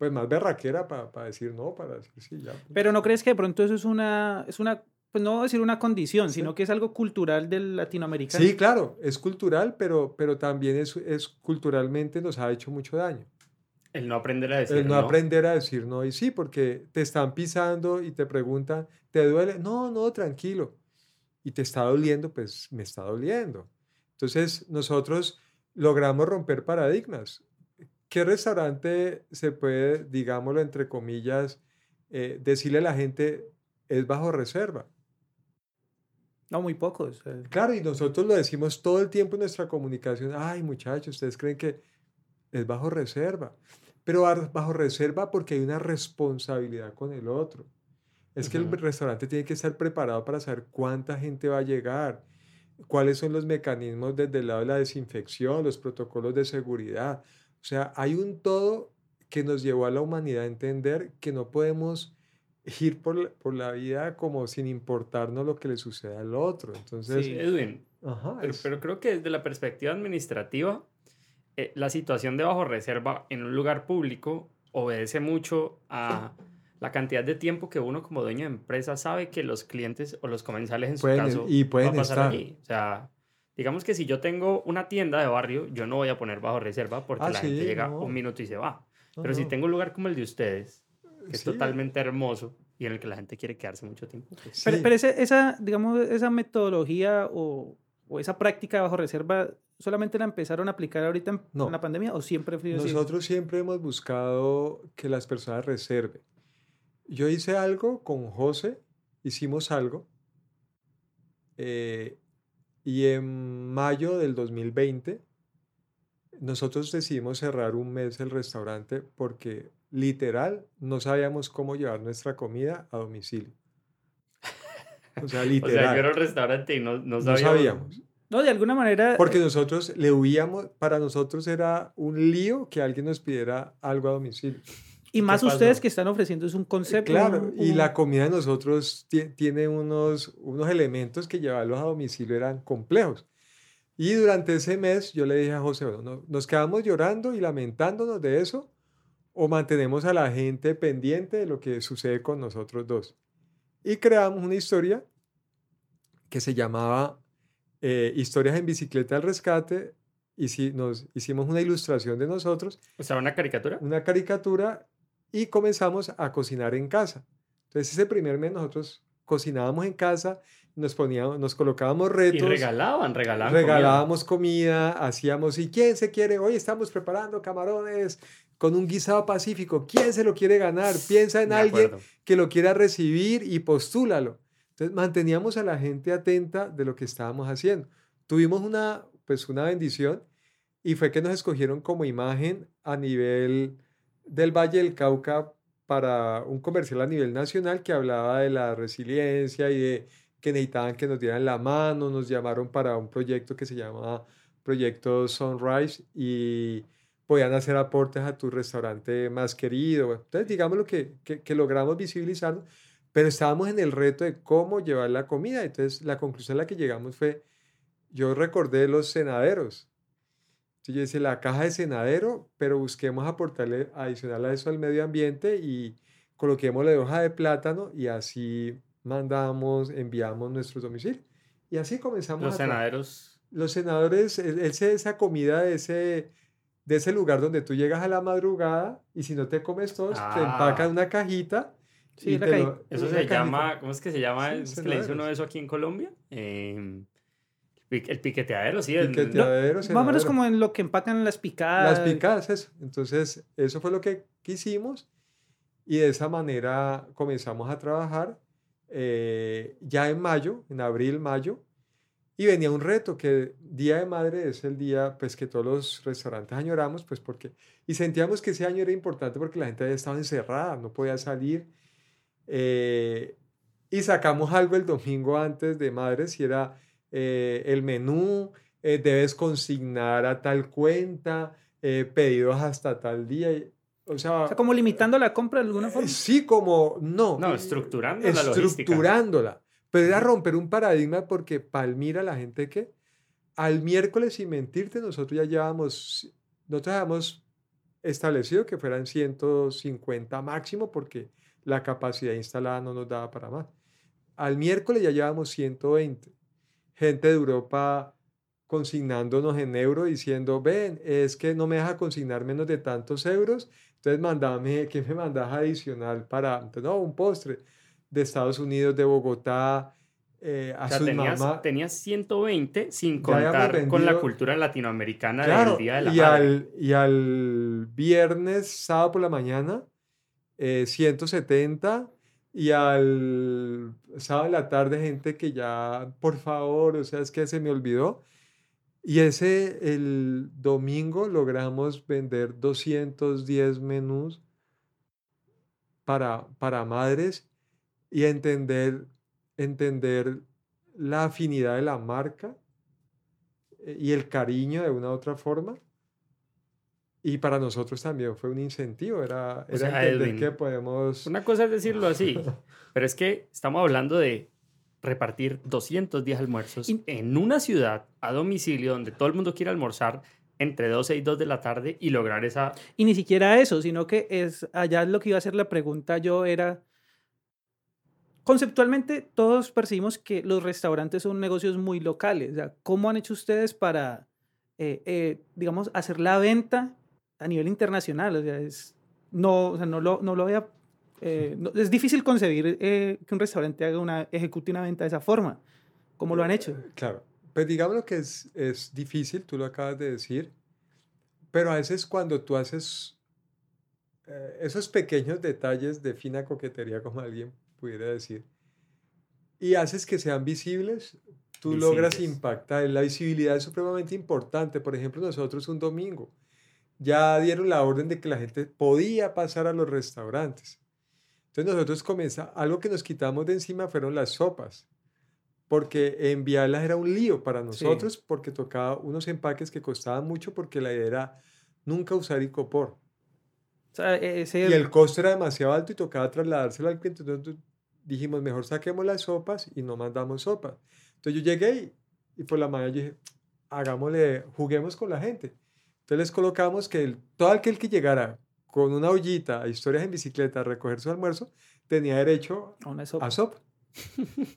pues más berraquera para decir no, para decir sí, ya. punto. Pero ¿no crees que de pronto eso es una, es una pues no voy a decir una condición, Sí. sino que es algo cultural del latinoamericano? Sí, claro, es cultural, pero, pero también es, es culturalmente nos ha hecho mucho daño. El no aprender a decir El no, no. aprender a decir no y sí, porque te están pisando y te preguntan, ¿te duele? No, no, tranquilo. Y te está doliendo, pues me está doliendo. Entonces, nosotros logramos romper paradigmas. ¿Qué restaurante se puede, digámoslo entre comillas, eh, decirle a la gente es bajo reserva? No, muy pocos. eh. Claro, y nosotros lo decimos todo el tiempo en nuestra comunicación. Ay, muchachos, ustedes creen que es bajo reserva. Pero bajo reserva porque hay una responsabilidad con el otro. Es que el restaurante tiene que estar preparado para saber cuánta gente va a llegar, cuáles son los mecanismos desde el lado de la desinfección, los protocolos de seguridad. O sea, hay un todo que nos llevó a la humanidad a entender que no podemos ir por la, por la vida como sin importarnos lo que le sucede al otro. Entonces, Sí. Edwin, ajá, pero, es- pero creo que desde la perspectiva administrativa, eh, la situación de bajo reserva en un lugar público obedece mucho a la cantidad de tiempo que uno como dueño de empresa sabe que los clientes o los comensales en su Pueden- caso y va a pueden pasar estar. allí. O sea, digamos que si yo tengo una tienda de barrio, yo no voy a poner bajo reserva porque Ah, la gente sí, llega no. un minuto y se va. no, Pero si no, tengo un lugar como el de ustedes, que es sí, totalmente hermoso y en el que la gente quiere quedarse mucho tiempo, pues, Pero, sí. pero ese- esa, digamos, esa metodología o, o esa práctica bajo reserva, ¿solamente la empezaron a aplicar ahorita en, No. en la pandemia o siempre fue así? Nosotros siempre hemos buscado que las personas reserven. Yo hice algo con José, hicimos algo, eh, y en mayo del 2020 nosotros decidimos cerrar un mes el restaurante porque literal no sabíamos cómo llevar nuestra comida a domicilio. O sea, o sea, literal. yo era un restaurante y no, no no sabía. sabíamos. No, de alguna manera. Porque eh, nosotros le huíamos, para nosotros era un lío que alguien nos pidiera algo a domicilio. Y más ustedes que están ofreciendo es un concepto. Claro, un- y un- la comida de nosotros tie- tiene unos, unos elementos que llevarlos a domicilio eran complejos. Y durante ese mes yo le dije a José, bueno, no- nos quedamos llorando y lamentándonos de eso o mantenemos a la gente pendiente de lo que sucede con nosotros dos. Y creamos una historia que se llamaba eh, Historias en bicicleta al rescate y si nos hicimos una ilustración de nosotros O sea, una caricatura. una caricatura y comenzamos a cocinar en casa. Entonces ese primer mes nosotros cocinábamos en casa, nos poníamos, nos colocábamos Y retos, regalaban, regalaban. comida. regalábamos comida, hacíamos, ¿y quién se quiere? Hoy estamos preparando camarones con un guisado pacífico, ¿quién se lo quiere ganar? Piensa en alguien que lo quiera recibir y postúlalo. Entonces manteníamos a la gente atenta de lo que estábamos haciendo. Tuvimos una, pues una bendición y fue que nos escogieron como imagen a nivel del Valle del Cauca para un comercial a nivel nacional que hablaba de la resiliencia y de que necesitaban que nos dieran la mano, nos llamaron para un proyecto que se llamaba Proyecto Sunrise y podían hacer aportes a tu restaurante más querido. Entonces, digamos lo que, que, que logramos visibilizar, pero estábamos en el reto de cómo llevar la comida. Entonces, la conclusión a la que llegamos fue, yo recordé los cenaderos. Entonces, yo decía, la caja de cenadero, pero busquemos aportarle adicional a eso al medio ambiente y coloquémosle hoja de plátano y así mandamos, enviamos nuestros domicilios. Y así comenzamos Los cenaderos. los senadores, ese- esa comida de ese, de ese lugar donde tú llegas a la madrugada y si no te comes todos, te empacan Ah. una cajita Sí, y la te lo- Eso se cajita. llama, ¿cómo es que se llama? Sí, ¿Es que le dice uno cenadero. eso aquí en Colombia? Eh, el piqueteadero, sí. el- Piqueteadero, Más o menos cenadero. como en lo que empacan las picadas. Las picadas, eso. Entonces, eso fue lo que quisimos y de esa manera comenzamos a trabajar eh, ya en mayo, en abril, mayo, y venía un reto que Día de Madre es el día pues que todos los restaurantes añoramos, pues porque, y sentíamos que ese año era importante porque la gente había estado encerrada, no podía salir, eh, y sacamos algo el domingo antes de Madres y era eh, el menú, eh, debes consignar a tal cuenta, eh, pedidos hasta tal día. y- O sea, O sea, como limitando la compra de alguna eh, forma. sí, como no. No, eh, estructurando la logística. Estructurándola. Pero era romper un paradigma porque Palmira, la gente que al miércoles, sin mentirte, nosotros ya llevábamos, nosotros habíamos establecido que fueran 150 máximo porque la capacidad instalada no nos daba para más. Al miércoles ya llevábamos 120. Gente de Europa consignándonos en euro diciendo, ven, es que no me deja consignar menos de tantos euros, entonces mandame, ¿qué me mandas adicional para, entonces, no, un postre de Estados Unidos, de Bogotá, eh, a O sea, sus tenías, mamás. tenías 120 sin contar con la cultura latinoamericana Claro, del Día de la y Madre. al, y al viernes, sábado por la mañana, eh, 170, y al sábado en la tarde, gente que ya, por favor, o sea, es que se me olvidó. Y ese, el domingo, logramos vender 210 menús para, para madres y entender, entender la afinidad de la marca eh, y el cariño de una u otra forma. Y para nosotros también fue un incentivo, era, era sea, entender Edwin, que podemos... Una cosa es decirlo así, pero es que estamos hablando de repartir 210 almuerzos Y- en una ciudad a domicilio donde todo el mundo quiere almorzar entre 12 y 2 de la tarde y lograr esa... Y ni siquiera eso, sino que es allá lo que iba a ser la pregunta yo era, conceptualmente todos percibimos que los restaurantes son negocios muy locales. O sea, ¿Cómo han hecho ustedes para, eh, eh, digamos, hacer la venta a nivel internacional? O sea, es, no, o sea, no, lo, no lo había... eh, no- es difícil concebir eh, que un restaurante haga una, ejecute una venta de esa forma. ¿Cómo lo han hecho? Claro, pues digamos que es, es difícil, tú lo acabas de decir, pero a veces cuando tú haces eh, esos pequeños detalles de fina coquetería, como alguien pudiera decir, y haces que sean visibles, tú logras Visibles. impactar. La visibilidad es supremamente importante. Por ejemplo, nosotros un domingo ya dieron la orden de que la gente podía pasar a los restaurantes. Entonces nosotros comenzamos, algo que nos quitamos de encima fueron las sopas porque enviarlas era un lío para nosotros porque tocaba unos empaques que costaban mucho porque la idea era nunca usar icopor. O sea, e- ese, Y el costo era demasiado alto y tocaba trasladárselo al cliente. Entonces dijimos, mejor saquemos las sopas y no mandamos sopas. Entonces yo llegué y, y por la mañana dije, hagámosle, juguemos con la gente. Entonces les colocamos que el- todo aquel que llegara con una ollita a historias en bicicleta a recoger su almuerzo tenía derecho a una sopa. a sopa.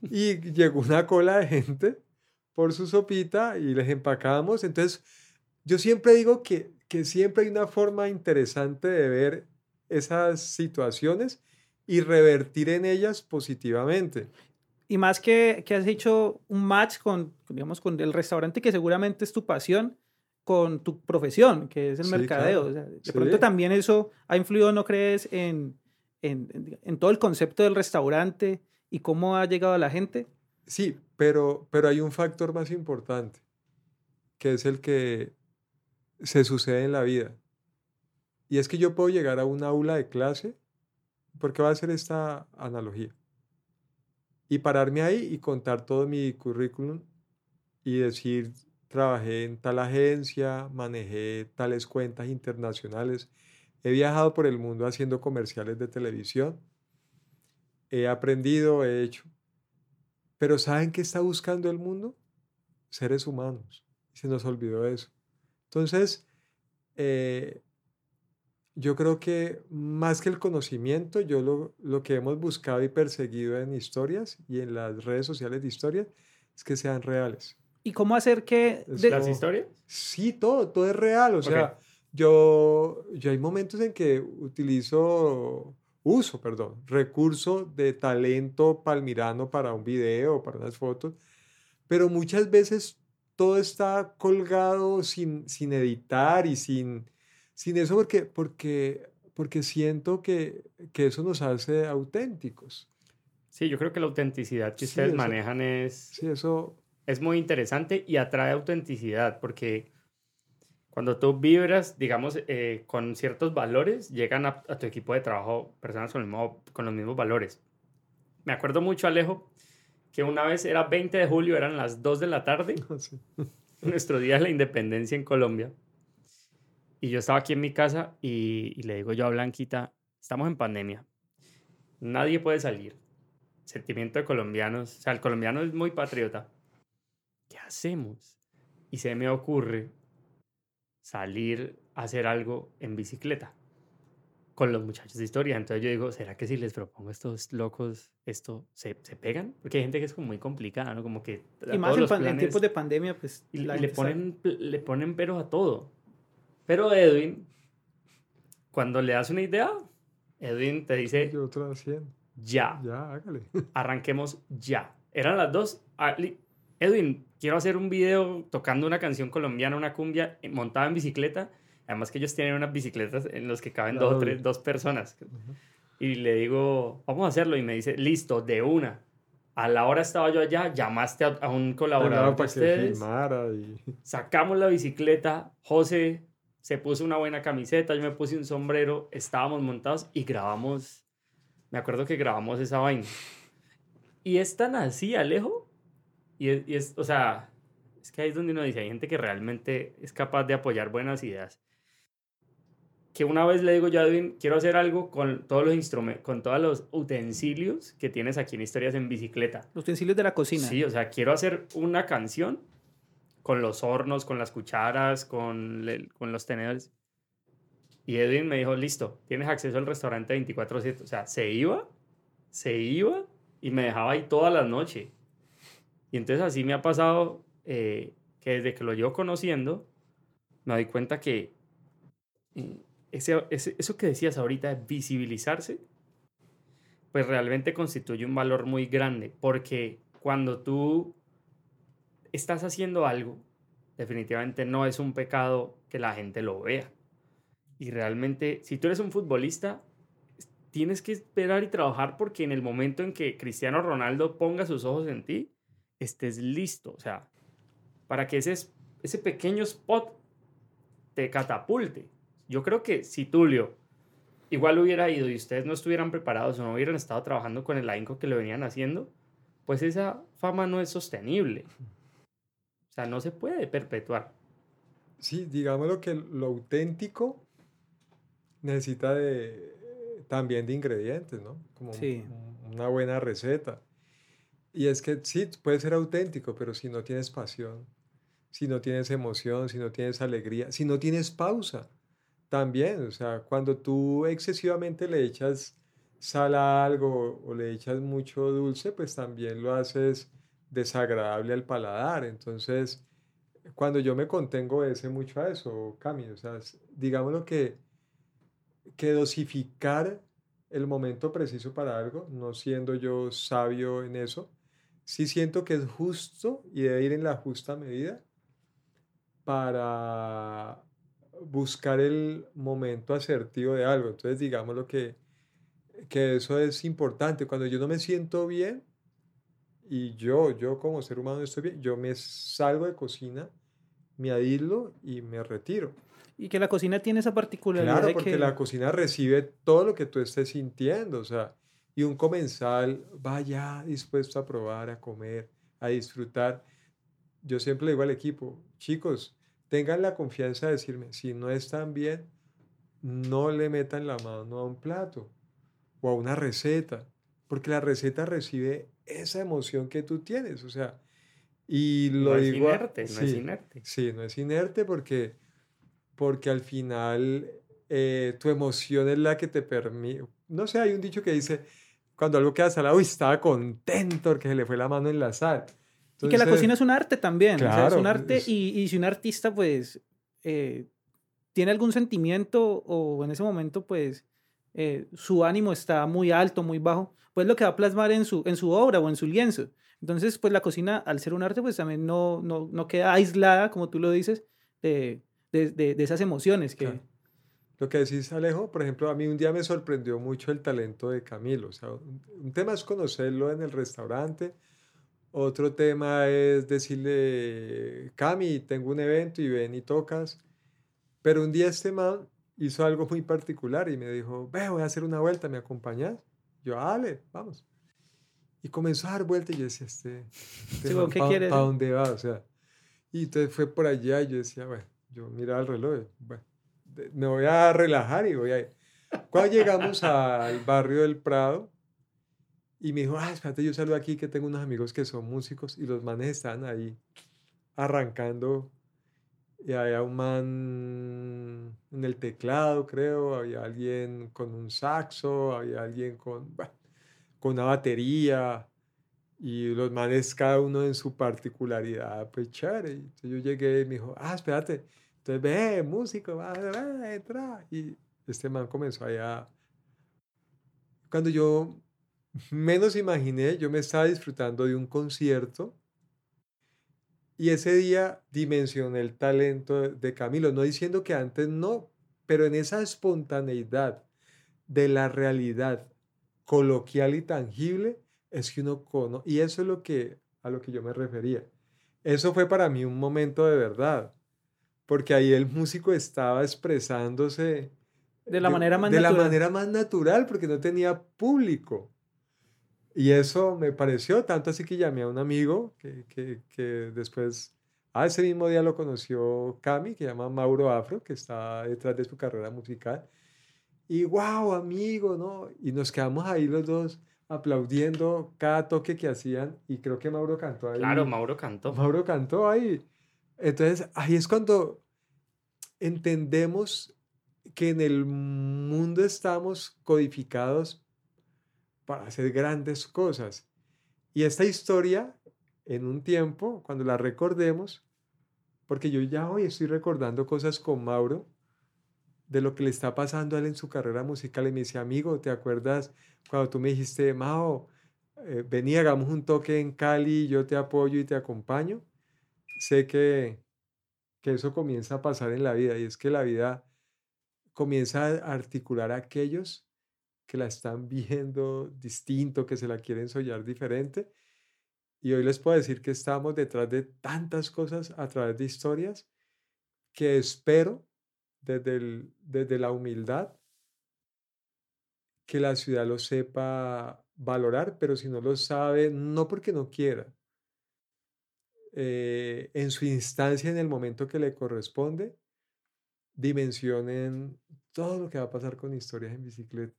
y llegó una cola de gente por su sopita y les empacábamos. Entonces, yo siempre digo que, que siempre hay una forma interesante de ver esas situaciones y revertir en ellas positivamente. Y más que, que has hecho un match con, digamos, con el restaurante que seguramente es tu pasión, con tu profesión, que es el Sí, mercadeo. claro. O sea, de Sí. pronto también eso ha influido, ¿no crees?, en, en, en- todo el concepto del restaurante y cómo ha llegado a la gente. Sí, pero, pero hay un factor más importante, que es el que se sucede en la vida. Y es que yo puedo llegar a un aula de clase, porque va a hacer esta analogía, y pararme ahí y contar todo mi currículum y decir, trabajé en tal agencia, manejé tales cuentas internacionales, he viajado por el mundo haciendo comerciales de televisión, he aprendido, he hecho. Pero ¿saben qué está buscando el mundo? Seres humanos. Se nos olvidó eso. Entonces, eh, yo creo que más que el conocimiento, yo lo, lo que hemos buscado y perseguido en historias y en las redes sociales de historias es que sean reales. ¿Y cómo hacer que... Es de- ¿Las historias? Sí, todo, todo es real. O Ok. sea, yo, yo hay momentos en que utilizo uso, perdón, recurso de talento palmirano para un video, para unas fotos, pero muchas veces todo está colgado sin, sin editar y sin, sin eso porque, porque, porque siento que, que eso nos hace auténticos. Sí, yo creo que la autenticidad que ustedes manejan es, sí, eso... es muy interesante y atrae autenticidad porque cuando tú vibras, digamos, eh, con ciertos valores, llegan a, tu equipo de trabajo personas con, el mismo, con los mismos valores. Me acuerdo mucho, Alejo, que una vez era 20 de julio, eran las 2 de la tarde, nuestro día de la independencia en Colombia. Y yo estaba aquí en mi casa y, y le digo yo a Blanquita, estamos en pandemia, nadie puede salir, sentimiento de colombianos. O sea, el colombiano es muy patriota. ¿Qué hacemos? Y se me ocurre salir a hacer algo en bicicleta con los muchachos de historia. Entonces yo digo, ¿será que si les propongo a estos locos esto se, se pegan? Porque hay gente que es como muy complicada, ¿no? Como que... Y más en, tiempos de pandemia, pues... Y, le, ponen, le ponen peros a todo. Pero Edwin, cuando le das una idea, Edwin te dice... Yo otra haciendo ya. Ya, hágale. Arranquemos ya. Eran las dos. Edwin, quiero hacer un video tocando una canción colombiana, una cumbia, eh, montada en bicicleta. Además que ellos tienen unas bicicletas en las que caben dos o tres, dos personas. Y le digo, vamos a hacerlo. Y me dice, listo, de una. A la hora estaba yo allá, llamaste a, un colaborador de ustedes. Sacamos la bicicleta, José se puso una buena camiseta, yo me puse un sombrero, estábamos montados y grabamos me acuerdo que grabamos esa vaina. Y es tan así, Alejo. Y es, y es, o sea, es que ahí es donde uno dice, hay gente que realmente es capaz de apoyar buenas ideas. Que una vez le digo yo a Edwin, quiero hacer algo con todos los instrumentos, con todos los utensilios que tienes aquí en Historias en Bicicleta. Los utensilios de la cocina. Sí, o sea, quiero hacer una canción con los hornos, con las cucharas, con, con los tenedores. Y Edwin me dijo, listo, tienes acceso al restaurante 24/7. O sea, se iba, se iba y me dejaba ahí toda la noche. Y entonces así me ha pasado eh, que desde que lo llevo conociendo, me doy cuenta que eh, ese, eso que decías ahorita de visibilizarse, pues realmente constituye un valor muy grande, porque cuando tú estás haciendo algo, definitivamente no es un pecado que la gente lo vea. Y realmente, si tú eres un futbolista, tienes que esperar y trabajar porque en el momento en que Cristiano Ronaldo ponga sus ojos en ti, estés listo. O sea, para que ese, ese pequeño spot te catapulte. Yo creo que si Tulio igual hubiera ido y ustedes no estuvieran preparados o no hubieran estado trabajando con el ahínco que lo venían haciendo, pues esa fama no es sostenible. O sea, no se puede perpetuar. Sí, digámoslo que lo auténtico necesita de, también de ingredientes, ¿no? Como una buena receta. Y es que sí, puede ser auténtico, pero si no tienes pasión, si no tienes emoción, si no tienes alegría, si no tienes pausa, también, o sea, cuando tú excesivamente le echas sal a algo o le echas mucho dulce, pues también lo haces desagradable al paladar. Entonces, cuando yo me contengo ese mucho a eso, Cami, o sea, digámoslo que que dosificar el momento preciso para algo, no siendo yo sabio en eso, sí siento que es justo y debe ir en la justa medida para buscar el momento asertivo de algo. Entonces, digamos lo que, que eso es importante. Cuando yo no me siento bien y yo, yo como ser humano no estoy bien, yo me salgo de cocina, me adhilo y me retiro. Y que la cocina tiene esa particularidad. Claro, porque la cocina recibe todo lo que tú estés sintiendo, o sea, y un comensal vaya dispuesto a probar, a comer, a disfrutar. Yo siempre le digo al equipo, chicos, tengan la confianza de decirme, si no están bien, no le metan la mano a un plato o a una receta, porque la receta recibe esa emoción que tú tienes, o sea, y lo no digo... Es inerte, no es inerte. Sí, no es inerte porque porque al final eh, tu emoción es la que te permite, no sé, hay un dicho que dice, cuando algo queda salado, uy, estaba contento porque se le fue la mano en la sal. y que la cocina es un arte también, es un arte y, y, si un artista pues eh, tiene algún sentimiento o en ese momento pues eh, su ánimo está muy alto, muy bajo, pues lo que va a plasmar en su, en su obra o en su lienzo. Entonces, pues la cocina, al ser un arte, pues también no, no, no queda aislada, como tú lo dices, de, de, de, esas emociones que... Lo que decís, Alejo, por ejemplo, a mí un día me sorprendió mucho el talento de Camilo. O sea, un, tema es conocerlo en el restaurante, otro tema es decirle, Cami, tengo un evento y ven y tocas. Pero un día este man hizo algo muy particular y me dijo, ve, voy a hacer una vuelta, ¿me acompañas? Yo, dale, vamos. Y comenzó a dar vueltas y yo decía, este, este ¿qué ¿para dónde va? O sea, y entonces fue por allá y yo decía, bueno, yo miraba el reloj, bueno, me voy a relajar y voy a ir. Cuando llegamos al barrio del Prado, y me dijo, ah, espérate, yo salgo aquí que tengo unos amigos que son músicos y los manes están ahí arrancando. Y había un man en el teclado, creo, había alguien con un saxo, había alguien con, con una batería. Y los manes, cada uno en su particularidad, pues chévere. Entonces yo llegué y me dijo, ah, espérate. Entonces, ve, músico, va, entra. Y este man comenzó allá. Cuando yo menos imaginé, yo me estaba disfrutando de un concierto y ese día dimensioné el talento de Camilo, no diciendo que antes no, pero en esa espontaneidad de la realidad coloquial y tangible es que uno conoce, y eso es lo que a lo que yo me refería. Eso fue para mí un momento de verdad, porque ahí el músico estaba expresándose de la manera más de natural. la manera más natural porque no tenía público. Y eso me pareció, tanto así que llamé a un amigo que, que, que después, a ese mismo día lo conoció Cami, que se llama Mauro Afro, que está detrás de su carrera musical. Y wow, amigo, ¿no? Y nos quedamos ahí los dos aplaudiendo cada toque que hacían y creo que Mauro cantó ahí. Claro, Mauro cantó. Mauro cantó ahí. Entonces, ahí es cuando entendemos que en el mundo estamos codificados para hacer grandes cosas. Y esta historia, en un tiempo, cuando la recordemos, porque yo ya hoy estoy recordando cosas con Mauro, de lo que le está pasando a él en su carrera musical, y me dice, amigo, ¿te acuerdas cuando tú me dijiste, Mao, eh, vení, hagamos un toque en Cali, yo te apoyo y te acompaño? Sé que, que eso comienza a pasar en la vida, y es que la vida comienza a articular a aquellos que la están viendo distinto, que se la quieren soñar diferente. Y hoy les puedo decir que estamos detrás de tantas cosas a través de historias que espero desde, desde la humildad que la ciudad lo sepa valorar, pero si no lo sabe, no porque no quiera, eh, en su instancia, en el momento que le corresponde, dimensionen todo lo que va a pasar con historias en bicicleta.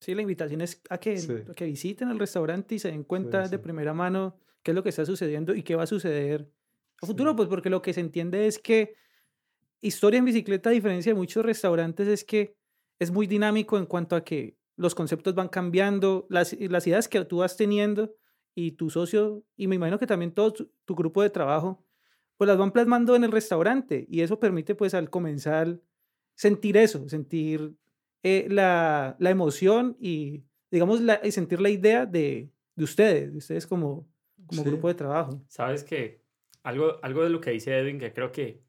Sí, la invitación es a que, que visiten el restaurante y se den cuenta de primera mano qué es lo que está sucediendo y qué va a suceder a futuro, pues porque lo que se entiende es que historia en bicicleta, a diferencia de muchos restaurantes, es que es muy dinámico en cuanto a que los conceptos van cambiando, las, las ideas que tú vas teniendo y tu socio, y me imagino que también todo tu, tu grupo de trabajo, pues las van plasmando en el restaurante y eso permite pues al comenzar sentir eso, sentir eh, la, la, emoción y, digamos, la, y sentir la idea de, de ustedes, de ustedes como, como grupo de trabajo. Sabes que algo, algo de lo que dice Edwin, que creo que,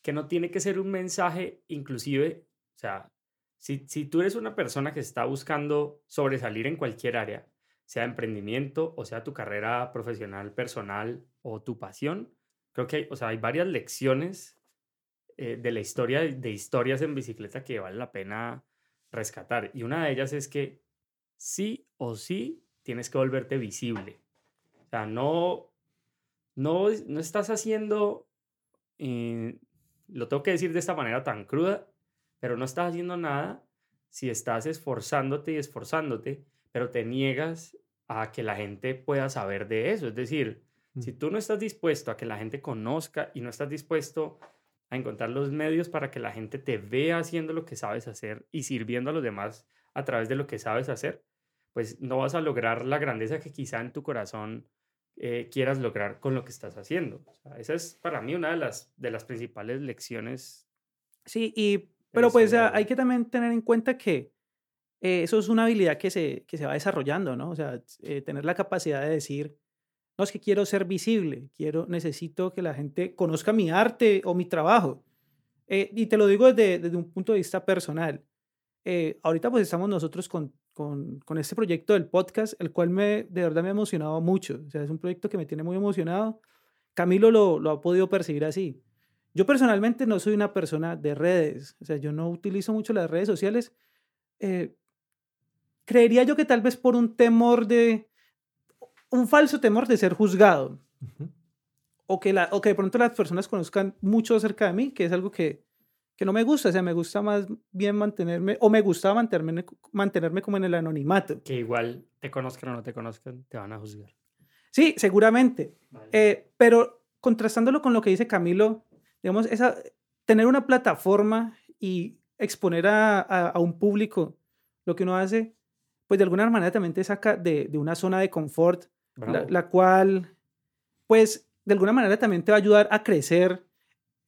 que no tiene que ser un mensaje, inclusive, o sea, si, si tú eres una persona que está buscando sobresalir en cualquier área, sea emprendimiento o sea tu carrera profesional, personal o tu pasión, creo que hay, o sea, hay varias lecciones eh, de la historia de historias en bicicleta que vale la pena rescatar. Y una de ellas es que sí o sí tienes que volverte visible. O sea, no, no, no estás haciendo, eh, lo tengo que decir de esta manera tan cruda, pero no estás haciendo nada si estás esforzándote y esforzándote, pero te niegas a que la gente pueda saber de eso. Es decir, si mm. tú no estás dispuesto a que la gente conozca y no estás dispuesto a encontrar los medios para que la gente te vea haciendo lo que sabes hacer y sirviendo a los demás a través de lo que sabes hacer, pues no vas a lograr la grandeza que quizá en tu corazón eh, quieras lograr con lo que estás haciendo. esa es para mí una de las, de las principales lecciones. Sí, y, pero pues hay que también tener en cuenta que eh, eso es una habilidad que se, que se va desarrollando, ¿no? O sea, eh, tener la capacidad de decir, no es que quiero ser visible, quiero, necesito que la gente conozca mi arte o mi trabajo. Eh, y te lo digo desde, desde, un punto de vista personal. ahorita pues estamos nosotros con, con, con, este proyecto del podcast, el cual me, de verdad me ha emocionado mucho. O sea, es un proyecto que me tiene muy emocionado. Camilo lo, lo ha podido percibir así. Yo personalmente no soy una persona de redes, o sea, yo no utilizo mucho las redes sociales. Creería yo que tal vez por un temor de, un falso temor de ser juzgado. o, que la, o que de pronto las personas conozcan mucho acerca de mí, que es algo que, que no me gusta. O sea, me gusta más bien mantenerme, o me gusta mantenerme, mantenerme como en el anonimato. Que igual te conozcan o no te conozcan, te van a juzgar. Sí, seguramente. Eh, pero contrastándolo con lo que dice Camilo, digamos, esa, tener una plataforma y exponer a, a un público lo que uno hace, pues de alguna manera también te saca de, de una zona de confort, la, cual, pues de alguna manera también te va a ayudar a crecer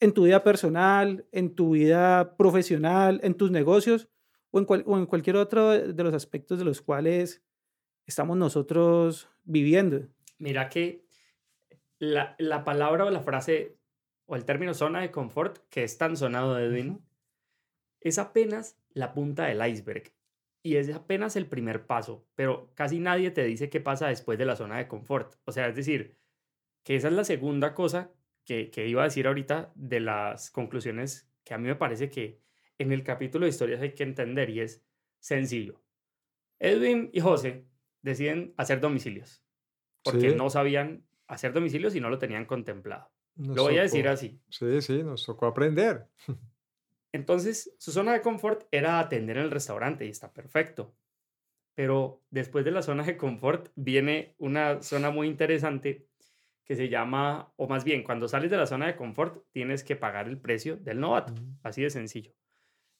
en tu vida personal, en tu vida profesional, en tus negocios o en, o en cualquier otro de los aspectos de los cuales estamos nosotros viviendo. Mira que la, la palabra o la frase o el término zona de confort, que es tan sonado de Edwin, es apenas la punta del iceberg y es apenas el primer paso, pero casi nadie te dice qué pasa después de la zona de confort. O sea, es decir, que esa es la segunda cosa que, que iba a decir ahorita de las conclusiones que a mí me parece que en el capítulo de historias hay que entender y es sencillo. Edwin y José deciden hacer domicilios porque no sabían hacer domicilios y no lo tenían contemplado. lo voy a decir así. Sí, sí, nos tocó aprender. Entonces, su zona de confort era atender en el restaurante y está perfecto. Pero después de la zona de confort viene una zona muy interesante que se llama, o más bien, cuando sales de la zona de confort, tienes que pagar el precio del novato, así de sencillo.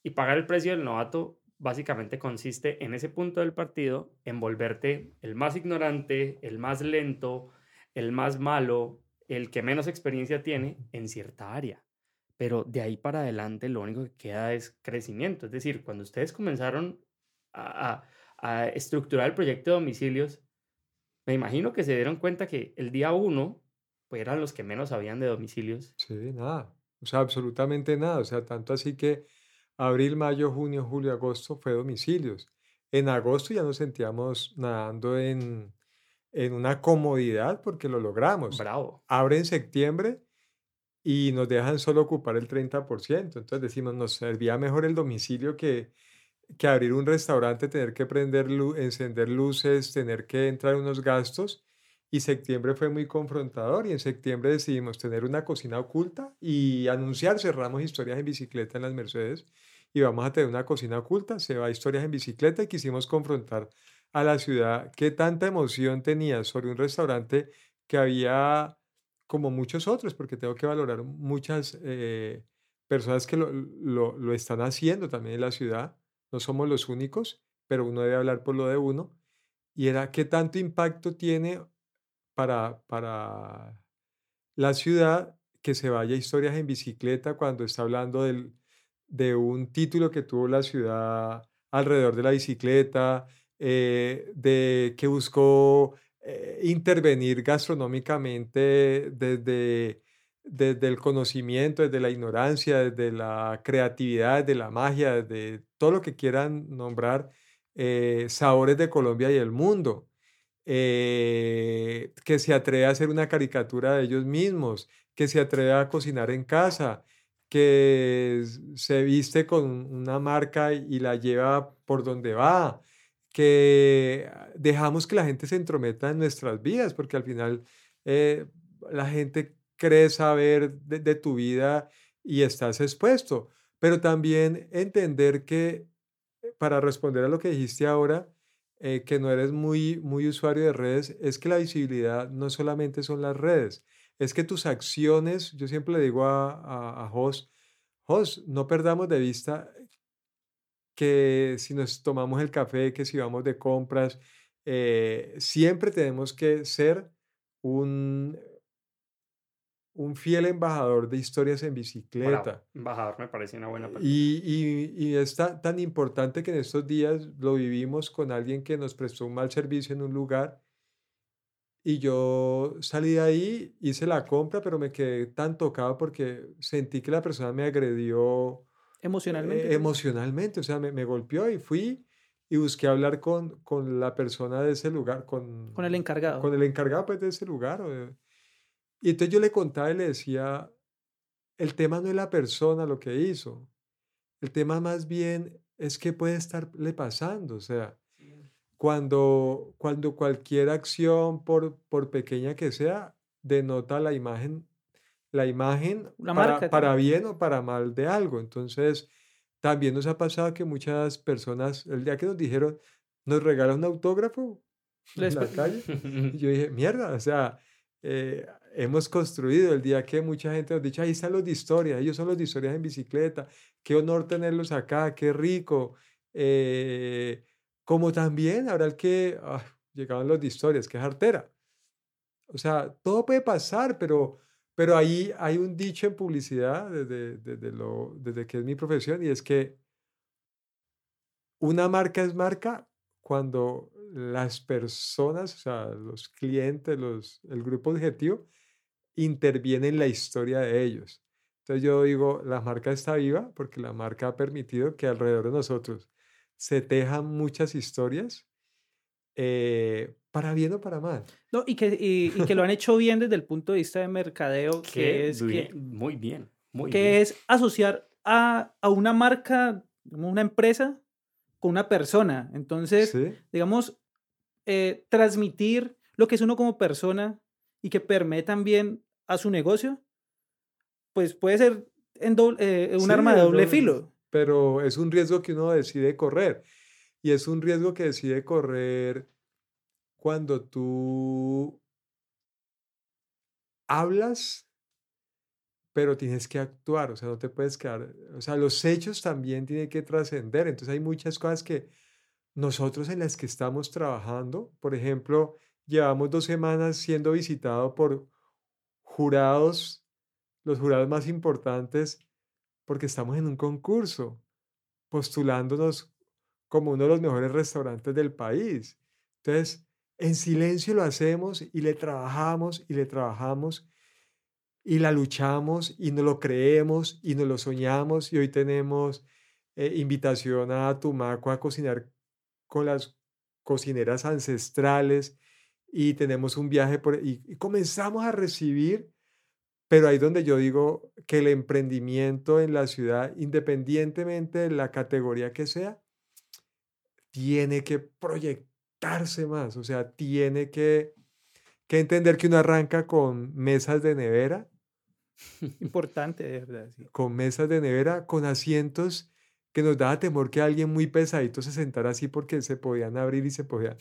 Y pagar el precio del novato básicamente consiste en ese punto del partido en volverte el más ignorante, el más lento, el más malo, el que menos experiencia tiene en cierta área. Pero de ahí para adelante lo único que queda es crecimiento. Es decir, cuando ustedes comenzaron a, estructurar el proyecto de domicilios, me imagino que se dieron cuenta que el día uno pues eran los que menos sabían de domicilios. Sí, nada. O sea, absolutamente nada. O sea, tanto así que abril, mayo, junio, julio, agosto fue domicilios. En agosto ya nos sentíamos nadando en, en una comodidad porque lo logramos. Bravo. Abre en septiembre y nos dejan solo ocupar el 30%. Entonces decimos, nos servía mejor el domicilio que, que abrir un restaurante, tener que prender encender luces, tener que entrar unos gastos. Y septiembre fue muy confrontador y en septiembre decidimos tener una cocina oculta y anunciar, cerramos historias en bicicleta en las Mercedes y vamos a tener una cocina oculta, se va a historias en bicicleta y quisimos confrontar a la ciudad que tanta emoción tenía sobre un restaurante que había como muchos otros, porque tengo que valorar muchas eh, personas que lo, lo, lo, están haciendo también en la ciudad. No somos los únicos, pero uno debe hablar por lo de uno. Y era qué tanto impacto tiene para, para la ciudad que se vaya historias en bicicleta cuando está hablando del, de un título que tuvo la ciudad alrededor de la bicicleta, eh, de que buscó eh, intervenir gastronómicamente desde, desde el conocimiento, desde la ignorancia, desde la creatividad, desde la magia, desde todo lo que quieran nombrar, eh, sabores de Colombia y el mundo. Eh, que se atreve a hacer una caricatura de ellos mismos, que se atreve a cocinar en casa, que se viste con una marca y la lleva por donde va, que dejamos que la gente se entrometa en nuestras vidas, porque al final eh, la gente cree saber de, tu vida y estás expuesto. Pero también entender que, eh, para responder a lo que dijiste ahora, eh, que no eres muy, muy usuario de redes, es que la visibilidad no solamente son las redes, es que tus acciones, yo siempre le digo a, a, a Jos, Jos, no perdamos de vista que si nos tomamos el café, que si vamos de compras, eh, siempre tenemos que ser un, un fiel embajador de historias en bicicleta. Embajador me parece una buena palabra. Y, y, y es tan, importante que en estos días lo vivimos con alguien que nos prestó un mal servicio en un lugar. Y yo salí de ahí, hice la compra, pero me quedé tan tocado porque sentí que la persona me agredió. Emocionalmente. Eh, emocionalmente, o sea, me, me, golpeó y fui y busqué hablar con, con la persona de ese lugar, con... Con el encargado. Con el encargado pues, de ese lugar. Y entonces yo le contaba y le decía, el tema no es la persona lo que hizo, el tema más bien es qué puede estarle pasando. O sea, cuando, cuando cualquier acción, por, por pequeña que sea, denota la imagen, la imagen para, para bien o para mal de algo. Entonces, también nos ha pasado que muchas personas, el día que nos dijeron, nos regala un autógrafo en la calle, yo dije, mierda, o sea, eh, hemos construido el día que mucha gente nos ha dicho, ahí están los de historia, ellos son los de historias en bicicleta, qué honor tenerlos acá, qué rico. Eh, como también habrá el que ah, llegaban los de historias, que es artera. O sea, todo puede pasar, pero, pero ahí hay un dicho en publicidad desde, desde, lo, desde que es mi profesión y es que una marca es marca cuando las personas, o sea, los clientes, los, el grupo objetivo, interviene en la historia de ellos. Entonces yo digo, la marca está viva porque la marca ha permitido que alrededor de nosotros se tejan muchas historias, eh, para bien o para mal. No, y que, y, que lo han hecho bien desde el punto de vista de mercadeo, que es... muy bien, muy que es asociar a, a, una marca, una empresa, con una persona. Entonces, digamos, eh, transmitir lo que es uno como persona y que permee también a su negocio, pues puede ser en eh, un arma de doble filo. Pero es un riesgo que uno decide correr. Y es un riesgo que decide correr cuando tú hablas, pero tienes que actuar, o sea, no te puedes quedar, o sea, los hechos también tienen que trascender. Entonces hay muchas cosas que nosotros en las que estamos trabajando, por ejemplo, llevamos dos semanas siendo visitado por jurados, los jurados más importantes, porque estamos en un concurso, postulándonos como uno de los mejores restaurantes del país. Entonces, en silencio lo hacemos y le trabajamos y le trabajamos y la luchamos y nos lo creemos y nos lo soñamos y hoy tenemos eh, invitación a Tumaco a cocinar con las cocineras ancestrales y tenemos un viaje por, y, comenzamos a recibir, pero ahí donde yo digo que el emprendimiento en la ciudad, independientemente de la categoría que sea, tiene que proyectarse más, o sea, tiene que, que entender que uno arranca con mesas de nevera. Importante, de verdad. Con mesas de nevera, con asientos que nos daba temor que alguien muy pesadito se sentara así porque se podían abrir y se podía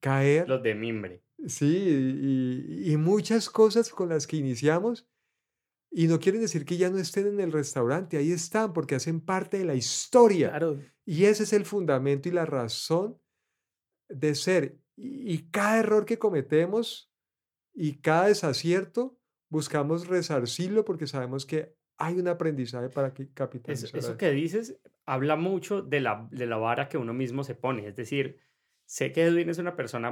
caer. Los de mimbre. Sí, y, muchas cosas con las que iniciamos. Y no quieren decir que ya no estén en el restaurante, ahí están porque hacen parte de la historia. Claro. Y ese es el fundamento y la razón de ser. Y, cada error que cometemos y cada desacierto, buscamos resarcirlo porque sabemos que hay un aprendizaje para capitalizar. Eso, eso que dices habla mucho de la, de la vara que uno mismo se pone. Es decir, sé que Edwin es una persona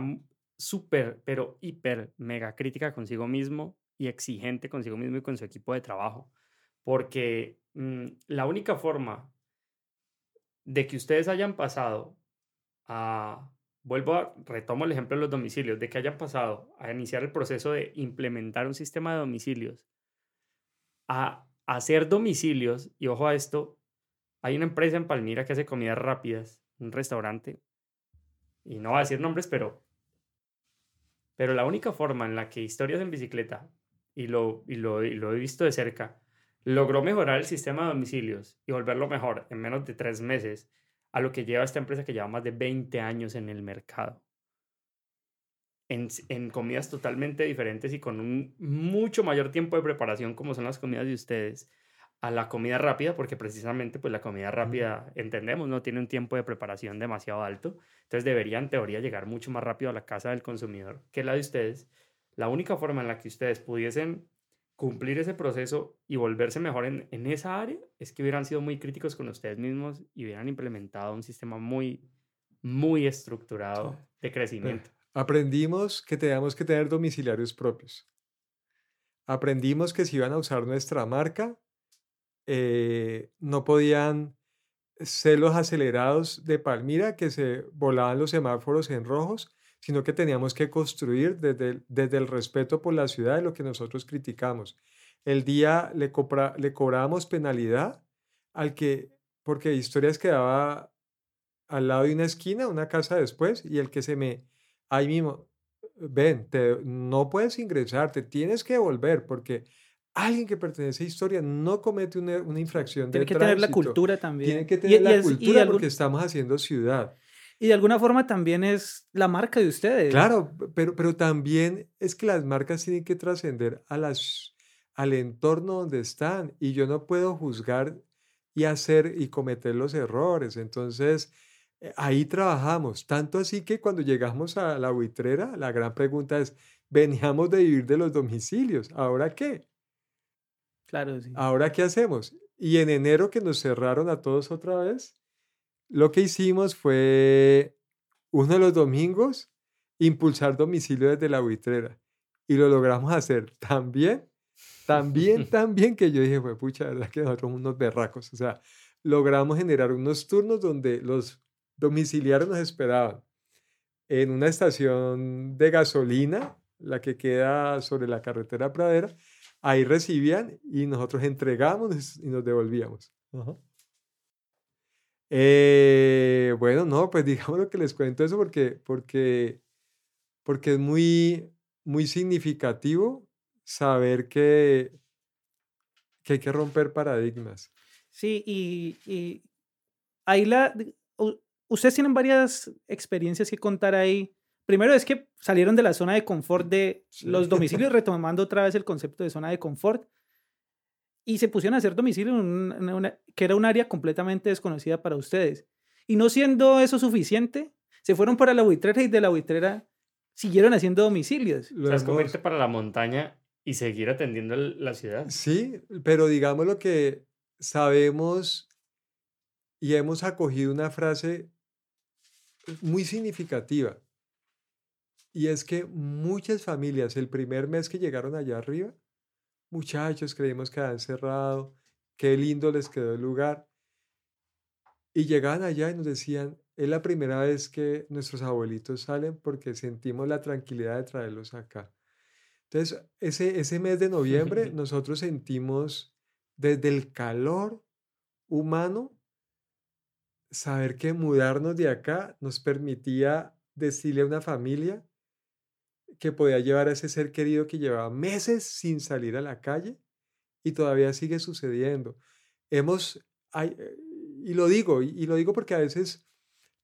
súper, pero hiper, mega crítica consigo mismo y exigente consigo mismo y con su equipo de trabajo. Porque mm, la única forma de que ustedes hayan pasado a, vuelvo a, retomo el ejemplo de los domicilios, de que hayan pasado a iniciar el proceso de implementar un sistema de domicilios, a hacer domicilios, y ojo a esto, hay una empresa en Palmira que hace comidas rápidas, un restaurante, y no va a decir nombres, pero, pero la única forma en la que Historias en Bicicleta, y lo, y lo, y lo he visto de cerca, logró mejorar el sistema de domicilios y volverlo mejor en menos de tres meses a lo que lleva esta empresa que lleva más de 20 años en el mercado. En, en, comidas totalmente diferentes y con un mucho mayor tiempo de preparación como son las comidas de ustedes a la comida rápida, porque precisamente pues la comida rápida, entendemos, no tiene un tiempo de preparación demasiado alto, entonces debería en teoría llegar mucho más rápido a la casa del consumidor que la de ustedes. La única forma en la que ustedes pudiesen cumplir ese proceso y volverse mejor en, en esa área es que hubieran sido muy críticos con ustedes mismos y hubieran implementado un sistema muy, muy estructurado de crecimiento. Aprendimos que teníamos que tener domiciliarios propios. Aprendimos que si iban a usar nuestra marca, eh, no podían ser los acelerados de Palmira que se volaban los semáforos en rojos, sino que teníamos que construir desde el, desde el respeto por la ciudad de lo que nosotros criticamos. El día le, le cobrábamos penalidad al que, porque Historias quedaba al lado de una esquina, una casa después, y el que se me, ahí mismo, ven, te, no puedes ingresar, te tienes que volver, porque alguien que pertenece a historia no comete una, una infracción Tiene que tener la cultura también. Tiene que tener la cultura porque estamos haciendo ciudad. Y de alguna forma también es la marca de ustedes. Claro, pero, pero también es que las marcas tienen que trascender a las, al entorno donde están y yo no puedo juzgar y hacer y cometer los errores. Entonces, eh, ahí trabajamos. Tanto así que cuando llegamos a la buitrera, la gran pregunta es, veníamos de vivir de los domicilios, ¿ahora qué? Claro, sí. ¿Ahora qué hacemos? Y en enero que nos cerraron a todos otra vez, lo que hicimos fue uno de los domingos impulsar domicilio desde la buitrera. Y lo logramos hacer tan bien, tan bien, tan bien que yo dije, fue pucha, verdad que nosotros somos unos berracos. O sea, logramos generar unos turnos donde los domiciliarios nos esperaban en una estación de gasolina, la que queda sobre la carretera Pradera, ahí recibían y nosotros entregamos y nos devolvíamos. Eh, bueno, no, pues digamos lo que les cuento eso porque, porque, porque es muy, muy significativo saber que, que hay que romper paradigmas. Sí, y, y ahí la, ustedes tienen varias experiencias que contar ahí. Primero es que salieron de la zona de confort de los domicilios, retomando otra vez el concepto de zona de confort, y se pusieron a hacer domicilio en que era un área completamente desconocida para ustedes. Y no siendo eso suficiente, se fueron para la buitrera y de la buitrera siguieron haciendo domicilios. O sea, es para la montaña y seguir atendiendo la ciudad. Sí, pero digamos lo que sabemos y hemos acogido una frase muy significativa y es que muchas familias, el primer mes que llegaron allá arriba, muchachos, creímos que habían cerrado, qué lindo les quedó el lugar. Y llegaban allá y nos decían, es la primera vez que nuestros abuelitos salen porque sentimos la tranquilidad de traerlos acá. Entonces, ese, ese mes de noviembre nosotros sentimos desde el calor humano, saber que mudarnos de acá nos permitía decirle a una familia que podía llevar a ese ser querido que llevaba meses sin salir a la calle y todavía sigue sucediendo. Hemos, eh, y lo digo, y, lo digo porque a veces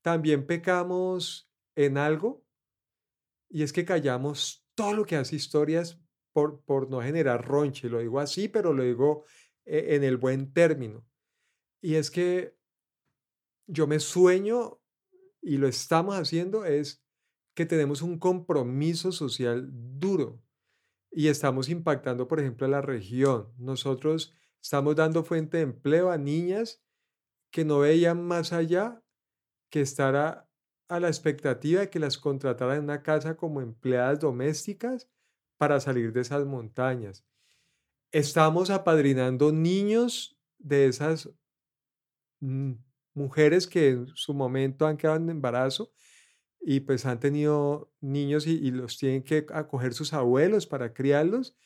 también pecamos en algo y es que callamos todo lo que hace historias por, por no generar ronche. Lo digo así, pero lo digo eh, en el buen término. Y es que yo me sueño, y lo estamos haciendo, es que tenemos un compromiso social duro y estamos impactando, por ejemplo, a la región. Nosotros estamos dando fuente de empleo a niñas que no veían más allá que estar a, la expectativa de que las contrataran en una casa como empleadas domésticas para salir de esas montañas. Estamos apadrinando niños de esas mm, mujeres que en su momento han quedado en embarazo y pues han tenido niños y, los tienen que acoger sus abuelos para criarlos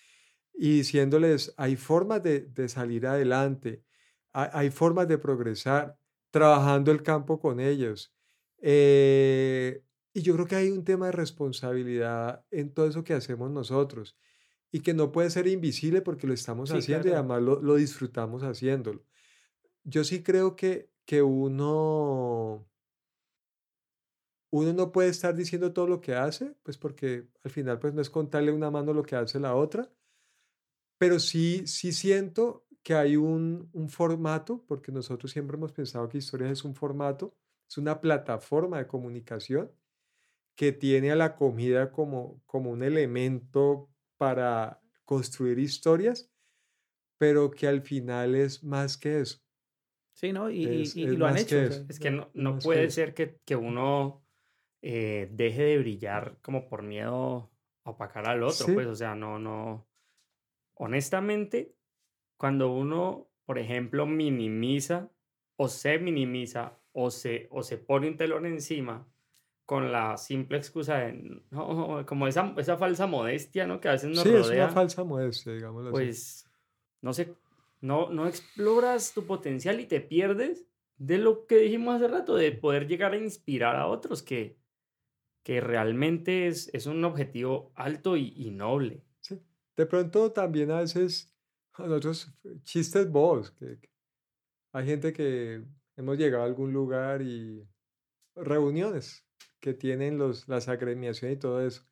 y diciéndoles, hay formas de, salir adelante, hay, formas de progresar, trabajando el campo con ellos. Eh, y yo creo que hay un tema de responsabilidad en todo eso que hacemos nosotros y que no puede ser invisible porque lo estamos haciendo y además lo, lo, disfrutamos haciéndolo. Yo sí creo que, que uno uno no puede estar diciendo todo lo que hace, pues porque al final pues no es contarle una mano lo que hace la otra, pero sí, sí siento que hay un, un formato, porque nosotros siempre hemos pensado que Historias es un formato, es una plataforma de comunicación que tiene a la comida como, como un elemento para construir historias, pero que al final es más que eso. Sí, ¿no? Y, y- Es- y- y es lo han hecho. que. Es que no, no que puede ser que, que uno eh, deje de brillar como por miedo a opacar al otro, Sí. pues, o sea, no, no. Honestamente, cuando uno, por ejemplo, minimiza o se minimiza o se, o se pone un telón encima con la simple excusa de, no, como esa, esa falsa modestia, ¿no? Que a veces nos Sí, es rodea una falsa modestia, digámoslo así. pues no sé, no, no exploras tu potencial y te pierdes de lo que dijimos hace rato, de poder llegar a inspirar a otros, que, que realmente es, es un objetivo alto y, y noble. Sí. De pronto también a veces a nosotros chistes bobos, que, que hay gente que hemos llegado a algún lugar y reuniones que tienen los, las agremiaciones y todo eso.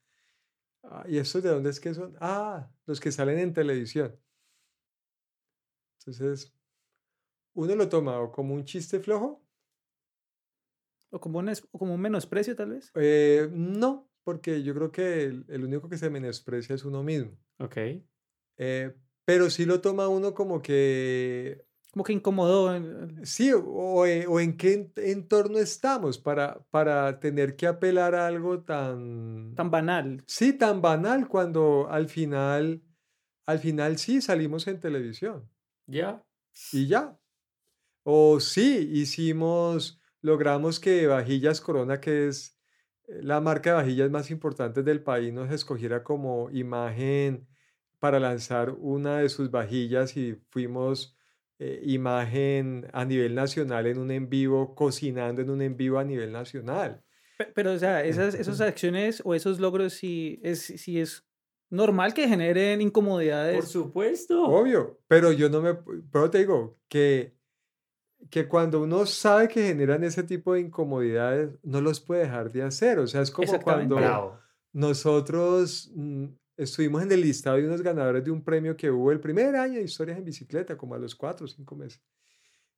Ah, ¿Y estos de dónde es que son? Ah, los que salen en televisión. Entonces, uno lo toma o como un chiste flojo. O como un, es- o como un menosprecio, tal vez. eh, no, porque yo creo que el, el único que se menosprecia es uno mismo. Ok. Eh, pero sí lo toma uno como que Como que incomodó. Sí, o, e- o en qué en- entorno estamos para, para tener que apelar a algo tan, Tan banal. sí, tan banal cuando al final, al final sí salimos en televisión Ya. y ya. O sí, hicimos, logramos que Vajillas Corona, que es eh, la marca de vajillas más importante del país, nos escogiera como imagen para lanzar una de sus vajillas y fuimos eh, imagen a nivel nacional en un en vivo, cocinando en un en vivo a nivel nacional. Pe- Pero, o sea, esas, esas acciones o esos logros sí es, sí es normal que generen Por incomodidades. supuesto. Obvio, pero yo no me, pero te digo que, que cuando uno sabe que generan ese tipo de incomodidades, no los puede dejar de hacer. O sea, es como cuando Bravo. nosotros mm, estuvimos en el listado de unos ganadores de un premio que hubo el primer año de historias en bicicleta, como a los cuatro o cinco meses.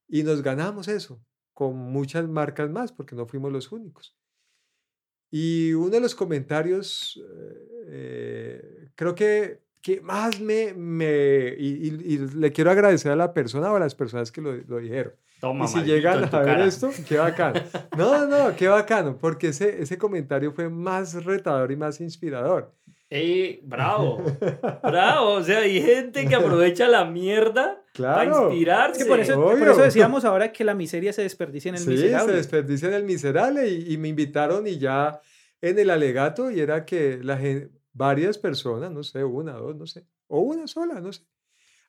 Y nos ganamos eso, con muchas marcas más, porque no fuimos los únicos. Y uno de los comentarios, eh, creo que, que más me, me y, y- y le quiero agradecer a la persona o a las personas que lo, lo dijeron. Toma, Y si llegan a ver cara. esto, qué bacano. No, no, qué bacano, porque ese, ese comentario fue más retador y más inspirador. Ey, bravo. Bravo. O sea, hay gente que aprovecha la mierda para inspirarse. Es que por eso, por Obvio. eso decíamos ahora que la miseria se desperdicia en el Sí, miserable. se desperdicia en el miserable y, y me invitaron y ya en el alegato y era que la varias personas, no sé, una, dos, no sé, o una sola, no sé,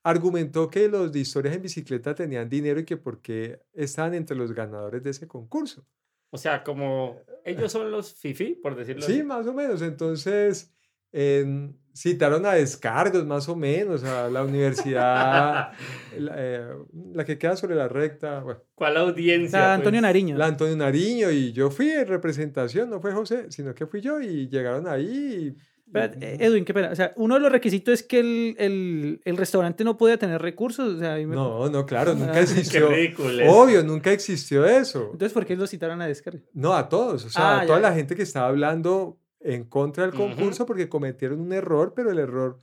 argumentó que los de historias en bicicleta tenían dinero y que por qué estaban entre los ganadores de ese concurso. O sea, como ellos son los fifi, por decirlo Sí, así. más o menos. Entonces, en- citaron a Descargos, más o menos, a la universidad, la, eh, la que queda sobre la recta, bueno, ¿Cuál audiencia? Antonio pues? Nariño. la Antonio Nariño, y yo fui en representación, no fue José, sino que fui yo, y llegaron ahí. y- Edwin, qué pena. O sea, uno de los requisitos es que el, el, el restaurante no podía tener recursos. O sea, me- No, no, claro, nunca Ah, Qué existió. ridículo. es. Obvio, nunca existió eso. Entonces, ¿por qué lo citaron a descarga? No, a todos, o sea, Ah, a toda ya, la gente que estaba hablando en contra del concurso porque cometieron un error, pero el error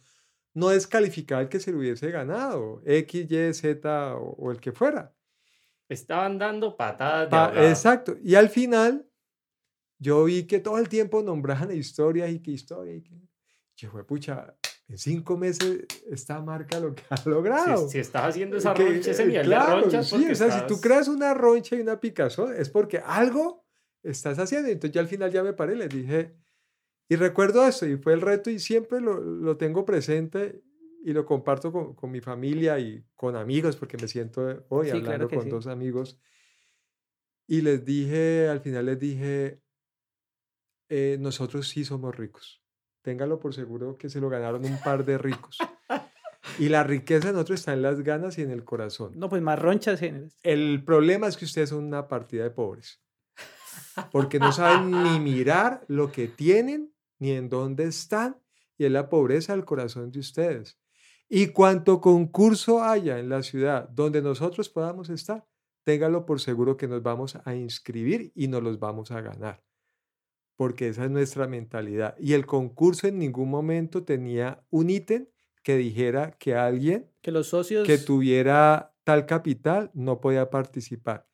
no descalificaba el que se lo hubiese ganado, X, Y, Z o, o el que fuera. Estaban dando patadas de Pa- ahogado. exacto. Y al final, yo vi que todo el tiempo nombraban historias y que historia y que... Yo fue, pucha, en cinco meses esta marca lo que ha logrado. Si, si estás haciendo esa Que, roncha, ese eh, nivel claro, de ronchas, sí, o sea, si tú creas una roncha y una picazón, es porque algo estás haciendo. Entonces ya al final ya me paré, les dije, y recuerdo esto, y fue el reto, y siempre lo, lo tengo presente y lo comparto con, con mi familia y con amigos, porque me siento hoy Sí, hablando claro con sí. dos amigos. Y les dije, al final les dije, eh, nosotros sí somos ricos. Téngalo por seguro que se lo ganaron un par de ricos. Y la riqueza de nosotros está en las ganas y en el corazón. No, pues más ronchas. El problema es que ustedes son una partida de pobres. Porque no saben ni mirar lo que tienen, ni en dónde están, y es la pobreza del corazón de ustedes. Y cuanto concurso haya en la ciudad donde nosotros podamos estar, téngalo por seguro que nos vamos a inscribir y nos los vamos a ganar. Porque esa es nuestra mentalidad. Y el concurso en ningún momento tenía un ítem que dijera que alguien Que los socios... que tuviera tal capital no podía participar.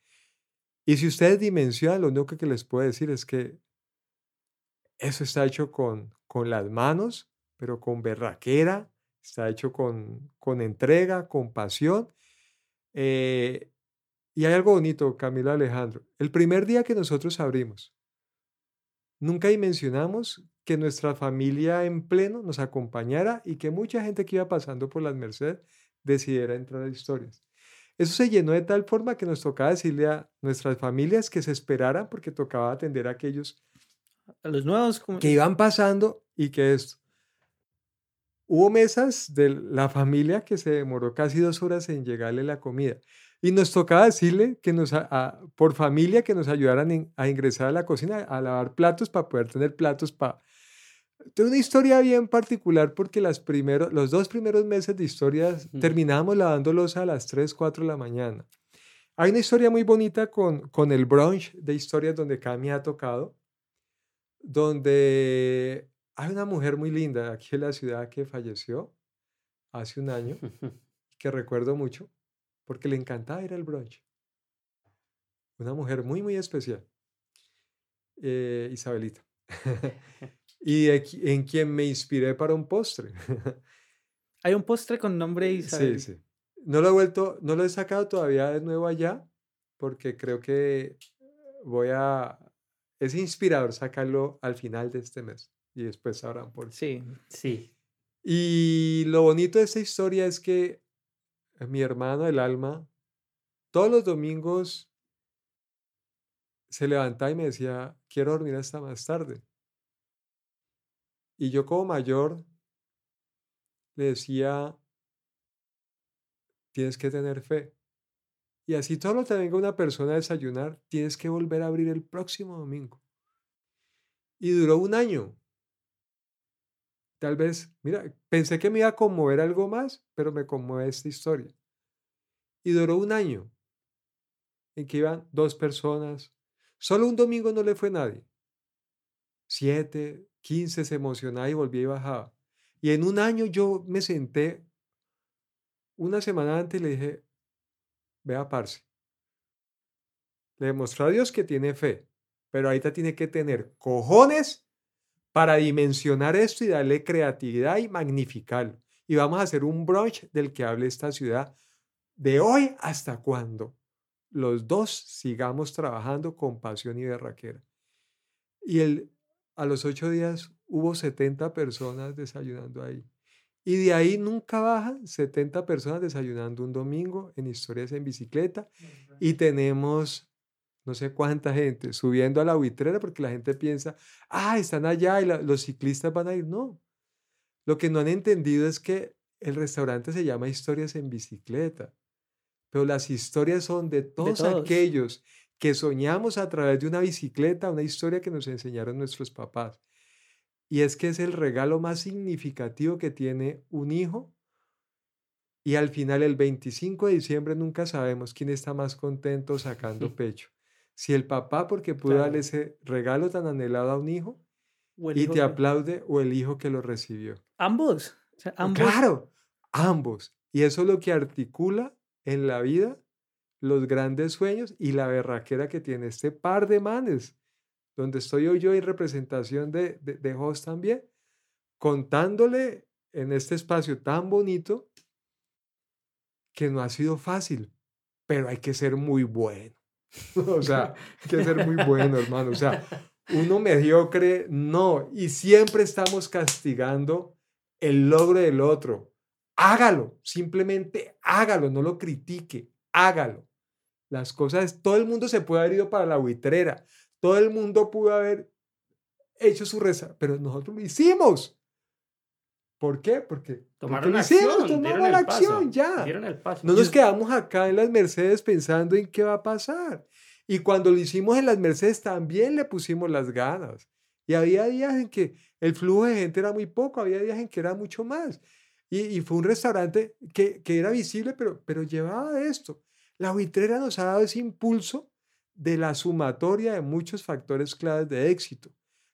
Y si ustedes dimensionan, lo único que les puedo decir es que eso está hecho con, con las manos, pero con berraquera, está hecho con, con entrega, con pasión. Eh, y hay algo bonito, Camilo Alejandro. El primer día que nosotros abrimos, nunca dimensionamos que nuestra familia en pleno nos acompañara y que mucha gente que iba pasando por las Mercedes decidiera entrar a historias. Eso se llenó de tal forma que nos tocaba decirle a nuestras familias que se esperaran porque tocaba atender a aquellos A los nuevos... que iban pasando y que esto. Hubo mesas de la familia que se demoró casi dos horas en llegarle la comida. Y nos tocaba decirle que nos, a- a- por familia que nos ayudaran en- a ingresar a la cocina, a lavar platos para poder tener platos para... Tengo una historia bien particular porque las primeros, los dos primeros meses de historias Ujú. terminábamos lavándolos a las 3, 4 de la mañana. Hay una historia muy bonita con, con el brunch de historias donde Cami ha tocado, donde hay una mujer muy linda aquí en la ciudad que falleció hace un año, que recuerdo mucho, porque le encantaba ir al brunch. Una mujer muy, muy especial, eh, Isabelita. y en quien me inspiré para un postre. Hay un postre con nombre Isabel. Sí, sí. No lo he vuelto, no lo he sacado todavía de nuevo allá, porque creo que voy a, es inspirador sacarlo al final de este mes y después sabrán por qué. Sí. Sí. Y lo bonito de esta historia es que mi hermano del alma, todos los domingos se levantaba y me decía, quiero dormir hasta más tarde. Y yo como mayor le decía, tienes que tener fe. Y así todo lo que venga una persona a desayunar, tienes que volver a abrir el próximo domingo. Y duró un año. Tal vez, mira, pensé que me iba a conmover algo más, pero me conmueve esta historia. Y duró un año en que iban dos personas. Solo un domingo no le fue nadie. Siete, quince se emocionaba y volvía y bajaba. Y en un año yo me senté una semana antes y le dije, vea, parce. Le demostró a Dios que tiene fe, pero ahorita tiene que tener cojones para dimensionar esto y darle creatividad y magnificarlo. Y vamos a hacer un brunch del que hable esta ciudad de hoy hasta cuando los dos sigamos trabajando con pasión y berraquera. Y el, a los ocho días hubo 70 personas desayunando ahí. Y de ahí nunca bajan 70 personas desayunando un domingo en historias en bicicleta. Y tenemos no sé cuánta gente subiendo a la buitrera porque la gente piensa, ah, están allá y la- los ciclistas van a ir. No. Lo que no han entendido es que el restaurante se llama Historias en Bicicleta, pero las historias son de todos, todos. aquellos que soñamos a través de una bicicleta, una historia que nos enseñaron nuestros papás. Y es que es el regalo más significativo que tiene un hijo. Y al final, el 25 de diciembre, nunca sabemos quién está más contento sacando pecho. Si el papá porque pudo Claro. darle ese regalo tan anhelado a un hijo y te que- aplaude o el hijo que lo recibió. Ambos. O sea, ambos. Claro, ambos. Y eso es lo que articula en la vida los grandes sueños y la berraquera que tiene este par de manes, donde estoy hoy yo en representación de, de, de también, contándole en este espacio tan bonito que no ha sido fácil, pero hay que ser muy bueno. o sea, hay que ser muy bueno, hermano. O sea, uno mediocre, no. Y siempre estamos castigando el logro del otro. Hágalo, simplemente hágalo, no lo critique, hágalo. Las cosas, todo el mundo se puede haber ido para la buitrera, todo el mundo pudo haber hecho su reza, pero nosotros lo hicimos. ¿Por qué? Porque porque Tomaron lo acción, tomamos el la paso, acción, ya. El paso. No nos quedamos acá en las Mercedes pensando en qué va a pasar. Y cuando lo hicimos en las Mercedes también le pusimos las ganas. Y había días en que el flujo de gente era muy poco, había días en que era mucho más. Y, y fue un restaurante que, que era visible, pero, pero llevaba de esto. La buitrera nos ha dado ese impulso de la sumatoria de muchos factores claves de éxito.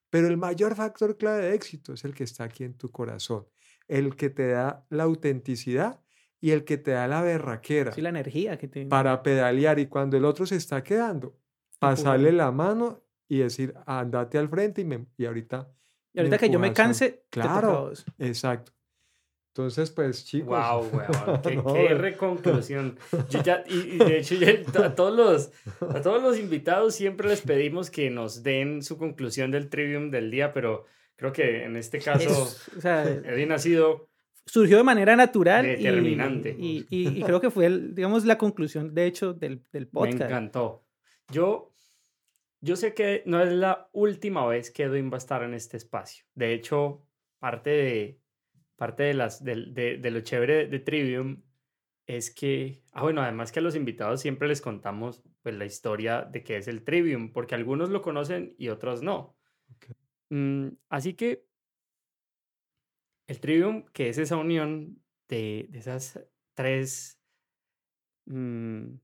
Pero el mayor factor clave de éxito es el que está aquí en tu corazón. El que te da la autenticidad y el que te da la berraquera Sí, la energía que te... para pedalear y cuando el otro se está quedando, pasarle la mano y decir, andate al frente y, me, y ahorita... Y ahorita que yo me canse, te Claro, vos. exacto. Entonces, pues chicos... Wow, weón, qué, no, qué eh. reconclusión. Yo ya, y, y de hecho, ya a todos, los, a todos los invitados siempre les pedimos que nos den su conclusión del trivium del día, pero creo que en este caso, Es- o sea, Edwin ha sido surgió de manera natural y- Determinante. Y, y- y creo que fue, el, digamos, la conclusión, de hecho, del, del Me podcast. encantó. Yo, yo sé que no es la última vez que Edwin va a estar en este espacio. De hecho, parte de, parte de, las, del- de, de lo chévere de, Trivium es que, ah, bueno, además que a los invitados siempre les contamos pues, la historia de qué es el Trivium, porque algunos lo conocen y otros no. Ok. Mm, así que el Trivium, que es esa unión de, de esas tres, mm,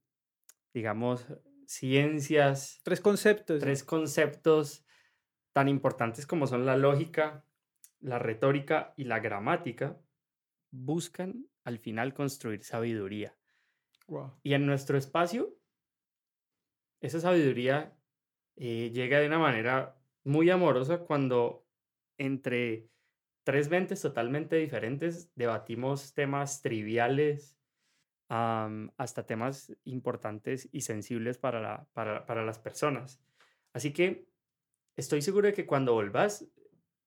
digamos, ciencias, Tres conceptos. tres conceptos tan importantes como son la lógica, la retórica y la gramática, buscan al final construir sabiduría. Y en nuestro espacio, esa sabiduría eh, llega de una manera muy amorosa cuando entre tres mentes totalmente diferentes debatimos temas triviales hasta temas importantes y sensibles para, para, para las personas. Así que estoy seguro de que cuando volvás,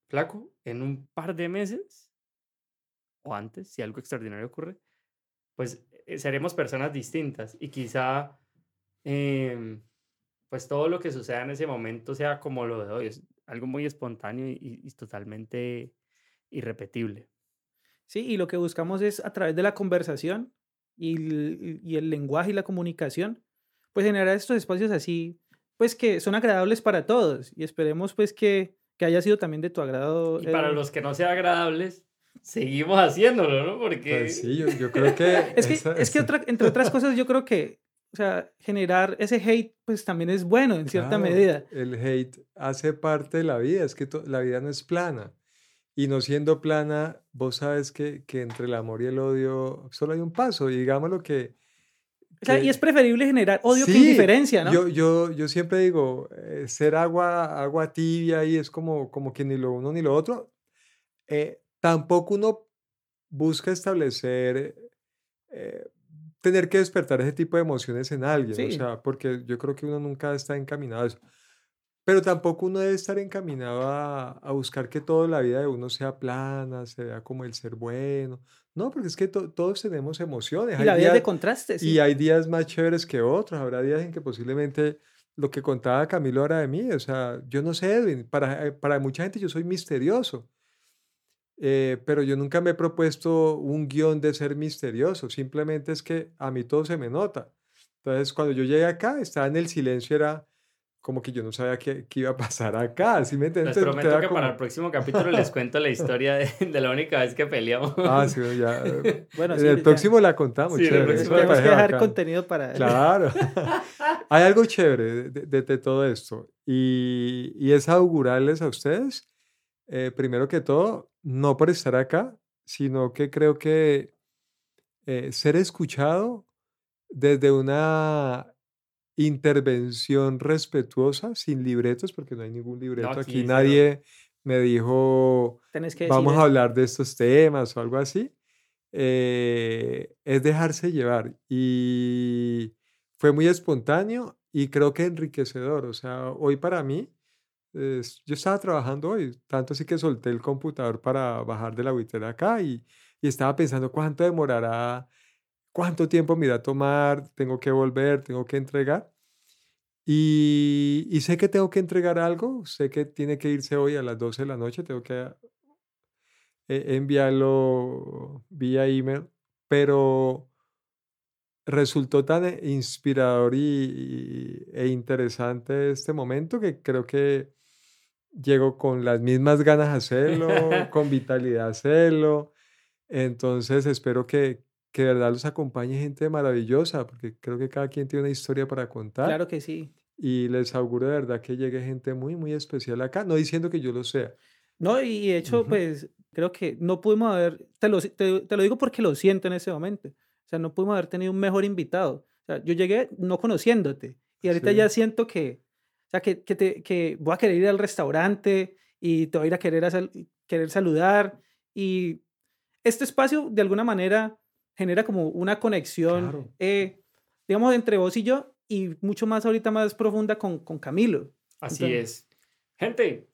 flaco, en un par de meses o antes, si algo extraordinario ocurre, pues eh, seremos personas distintas y quizá em, pues todo lo que suceda en ese momento sea como lo de hoy, es algo muy espontáneo y, y totalmente irrepetible. Sí, y lo que buscamos es a través de la conversación y el, y el lenguaje y la comunicación, pues generar estos espacios así, pues que son agradables para todos y esperemos pues que, que haya sido también de tu agrado. Y para Edwin. los que no sean agradables, seguimos haciéndolo, ¿no? Porque Pues sí, yo, yo creo que... Es que, esa- es que esa- otra, entre otras cosas yo creo que, o sea, generar ese hate pues también es bueno en cierta Claro, medida. El hate hace parte de la vida, es que la vida no es plana. Y no siendo plana, vos sabes que, que entre el amor y el odio solo hay un paso. Y digamos lo que... O sea, que- y es preferible generar odio que Sí, indiferencia, ¿no? Yo, yo, yo siempre digo, eh, ser agua, agua tibia y es como, como que ni lo uno ni lo otro. Eh, tampoco uno busca establecer, eh, tener que despertar ese tipo de emociones en alguien, o Sí. sea, porque yo creo que uno nunca está encaminado a eso. Pero tampoco uno debe estar encaminado a, a buscar que toda la vida de uno sea plana, se vea como el ser bueno. No, porque es que to- todos tenemos emociones. y hay la vida es de días- contrastes. y hay días más chéveres que otros. Habrá días en que posiblemente lo que contaba Camilo ahora de mí, o sea, yo no sé, Edwin, para, eh, para mucha gente yo soy misterioso, eh, pero yo nunca me he propuesto un guion de ser misterioso, simplemente es que a mí todo se me nota. Entonces, cuando yo llegué acá, estaba en el silencio, era como que yo no sabía qué, qué iba a pasar acá, ¿sí me entiendes? les prometo que para como- el próximo capítulo les cuento la historia de, de la única vez que peleamos. Ah, sí, ya. eh, Bueno, en sí, el ya. próximo la contamos, Sí, en el chévere, Tenemos que dejar bacano. contenido para... Claro. Hay algo chévere de, de- de todo esto y, y es augurarles a ustedes, eh, primero que todo, no por estar acá, sino que creo que eh, ser escuchado desde una intervención respetuosa, sin libretos, porque no hay ningún libreto aquí aquí, nadie me dijo que vamos decir a hablar de estos temas o algo así, eh, es dejarse llevar. Y fue muy espontáneo y creo que enriquecedor. O sea, hoy para mí, yo estaba trabajando hoy, tanto así que solté el computador para bajar de la buitera acá y, y estaba pensando cuánto demorará, cuánto tiempo me irá a tomar, tengo que volver, tengo que entregar. Y, y sé que tengo que entregar algo, sé que tiene que irse hoy a las 12 de la noche, tengo que eh, enviarlo vía email, pero resultó tan inspirador y, y- e interesante este momento que creo que llego con las mismas ganas de hacerlo, con vitalidad a hacerlo. Entonces espero que, que de verdad los acompañe gente maravillosa, porque creo que cada quien tiene una historia para contar. Claro que sí. Y les auguro de verdad que llegue gente muy, muy especial acá, no diciendo que yo lo sea. No, y de hecho, Ujú. pues creo que no pudimos haber, te lo, te, te lo digo porque lo siento en ese momento, o sea, no pudimos haber tenido un mejor invitado. O sea, yo llegué no conociéndote y ahorita Sí. ya siento que, o sea, que, que, te, que voy a querer ir al restaurante y te voy a ir a querer, a sal- querer saludar. Y este espacio, de alguna manera, genera como una conexión, Claro. eh, digamos, entre vos y yo y mucho más ahorita más profunda con, con Camilo. Así Entonces- es. Gente,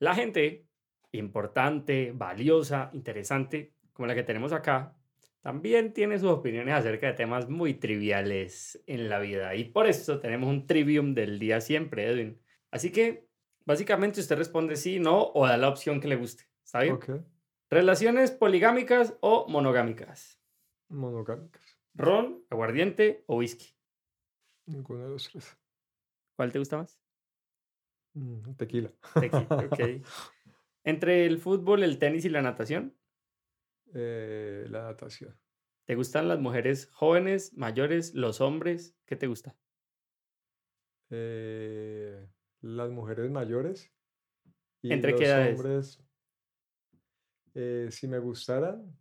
la gente importante, valiosa, interesante, como la que tenemos acá, también tiene sus opiniones acerca de temas muy triviales en la vida. Y por eso tenemos un trivium del día siempre, Edwin. Así que, básicamente, usted responde sí, no, o da la opción que le guste. ¿Está bien? Ok. Relaciones poligámicas o monogámicas. Monogámicas. Ron, aguardiente o whisky. Ninguno de los tres. ¿Cuál te gusta más? Mm, Tequila. Tequila, ok. Entre el fútbol, el tenis y la natación, Eh, la natación. ¿te gustan las mujeres jóvenes, mayores, los hombres? ¿Qué te gusta? Eh, las mujeres mayores. Y ¿Entre qué edades? hombres, eh, si me gustaran,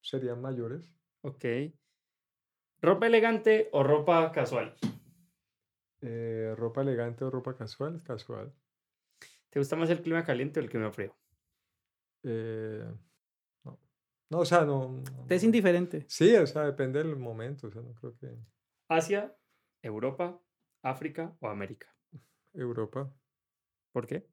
serían mayores. Ok. ¿Ropa elegante o ropa casual? Ropa elegante o ropa casual, casual. ¿Te gusta más el clima caliente o el clima frío? Eh, no. No, o sea, no. no- Te es no. indiferente. Sí, o sea, depende del momento. O sea, no creo que ¿Asia, Europa, África o América? Europa. ¿Por qué?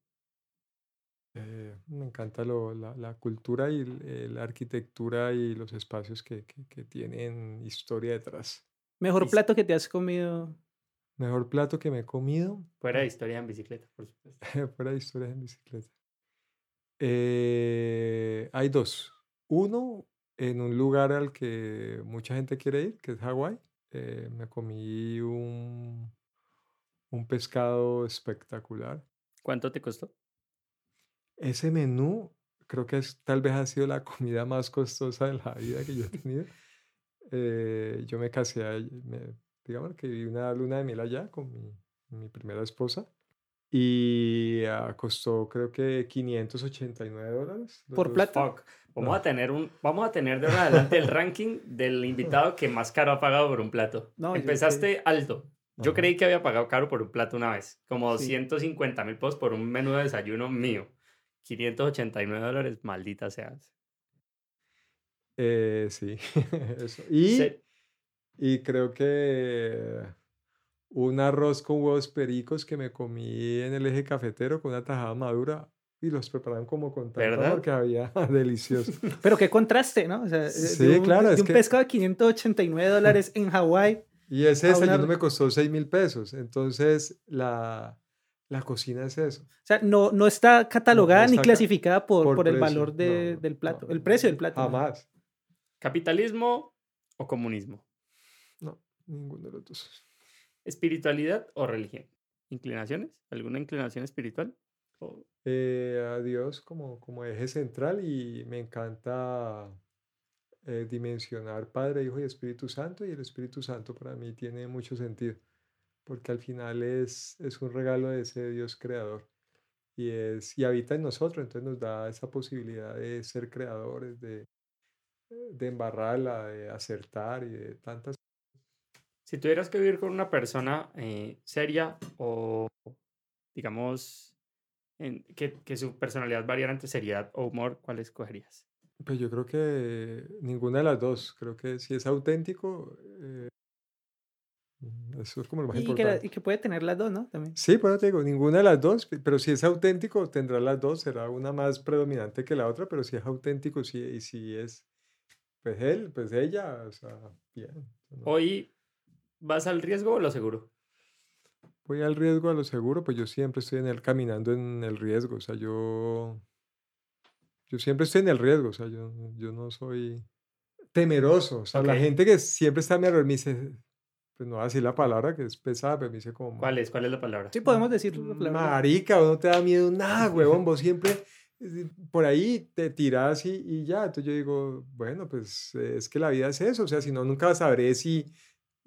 eh, me encanta lo- la, la cultura y eh, la arquitectura y los espacios que, que- que tienen historia detrás. Mejor plato que te has comido. Mejor plato que me he comido, Fuera de historia en bicicleta, por supuesto. fuera de historias en bicicleta. Eh, hay dos. Uno, en un lugar al que mucha gente quiere ir, que es Hawái. eh, me comí un, un pescado espectacular. ¿Cuánto te costó? Ese menú creo que es, tal vez ha sido la comida más costosa de la vida que yo he tenido. Eh, yo me casé, me- digamos que viví una luna de miel allá con mi, mi primera esposa y ah, costó creo que 589 dólares. ¿Por? Fuck. Vamos a tener un, vamos a tener de ahora adelante el ranking del invitado que más caro ha pagado por un plato. No, yo Empezaste alto. Yo Ajá. creí que había pagado caro por un plato una vez, como Sí. 250 mil pesos por un menú de desayuno mío. 589 dólares, maldita sea. Eh, sí, eso. Y, Se- y creo que un arroz con huevos pericos que me comí en el eje cafetero con una tajada madura y los preparaban como con amor que había delicioso. Pero qué contraste, ¿no? O sea, de- Sí, de un, claro, de es un que- pescado de 589 dólares en Hawái. Y ese una desayuno ro- me costó 6 mil pesos. Entonces, la, la cocina es eso. O sea, no, no está catalogada ni está ca- clasificada por, por por el valor de- No, del plato. no, el precio del no, plato. ¿no? Jamás. ¿Capitalismo o comunismo? No, ninguno de los dos. ¿Espiritualidad o religión? ¿Inclinaciones? ¿Alguna inclinación espiritual? Eh, a Dios como, como eje central y me encanta eh, dimensionar Padre, Hijo y Espíritu Santo y el Espíritu Santo para mí tiene mucho sentido porque al final es, es un regalo de ese Dios creador y, es, y habita en nosotros, entonces nos da esa posibilidad de ser creadores, de, de embarrarla, de acertar y de tantas Si tuvieras que vivir con una persona eh, seria o, digamos, en- que, que su personalidad variara entre seriedad o humor, ¿cuál escogerías? Pues yo creo que ninguna de las dos. Creo que si es auténtico, eh, mm, eso es como lo más Y que, la- importante. y que puede tener las dos, ¿no? También. Sí, bueno, te digo, ninguna de las dos, pe- pero si es auténtico, tendrá las dos, será una más predominante que la otra, pero si es auténtico, sí, y si es, pues él, pues ella, o sea, bien. no- Hoy, ¿vas al riesgo o lo seguro? Voy al riesgo a lo seguro, pues yo siempre estoy en el, caminando en el riesgo, o sea, yo, yo siempre estoy en el riesgo, o sea, yo, yo no soy temeroso, o sea, la Ok. gente que siempre está a mi alrededor me dice, pues no voy a decir la palabra que es pesada, pero me dice como... ¿Cuál es? ¿Cuál es la palabra? Sí, podemos decir la palabra. Marica, no te da miedo nada, huevón, vos siempre eh, por ahí te tiras y, y ya, entonces yo digo, bueno, pues eh, es que la vida es eso, o sea, si no, nunca sabré si...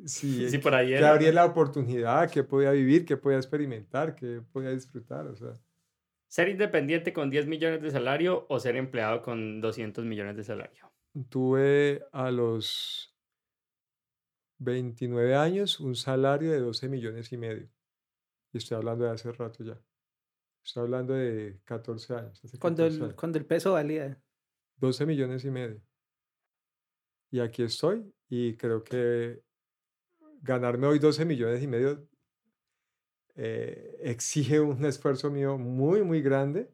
Si, Sí, por ahí que era. habría la oportunidad, que podía vivir, que podía experimentar, que podía disfrutar, o sea. ¿Ser independiente con 10 millones de salario o ser empleado con 200 millones de salario? Tuve a los 29 años un salario de 12 millones y medio. Y estoy hablando de hace rato ya. Estoy hablando de 14 años. hace Cuando 14 el, años. cuando el peso valía. 12 millones y medio. Y aquí estoy y creo que ganarme hoy 12 millones y medio eh, exige un esfuerzo mío muy, muy grande,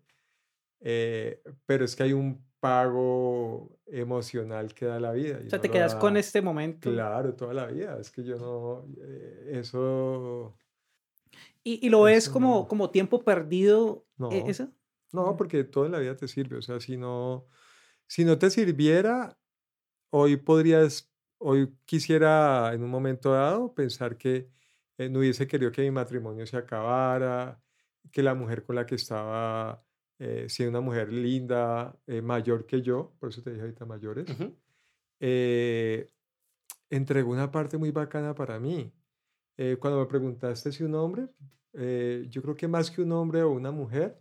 eh, pero es que hay un pago emocional que da la vida. O sea, no te quedas con da, este momento. Claro, toda la vida. Es que yo no, eh, eso, Y, y lo ves como, no, como tiempo perdido, e- no, eso. no, porque toda la vida te sirve. O sea, si no, si no te sirviera, hoy podrías, hoy quisiera en un momento dado pensar que eh, no hubiese querido que mi matrimonio se acabara, que la mujer con la que estaba, eh, siendo una mujer linda, eh, mayor que yo, por eso te dije ahorita mayores, Ujú. eh, entregó una parte muy bacana para mí. Eh, cuando me preguntaste si un hombre, eh, yo creo que más que un hombre o una mujer,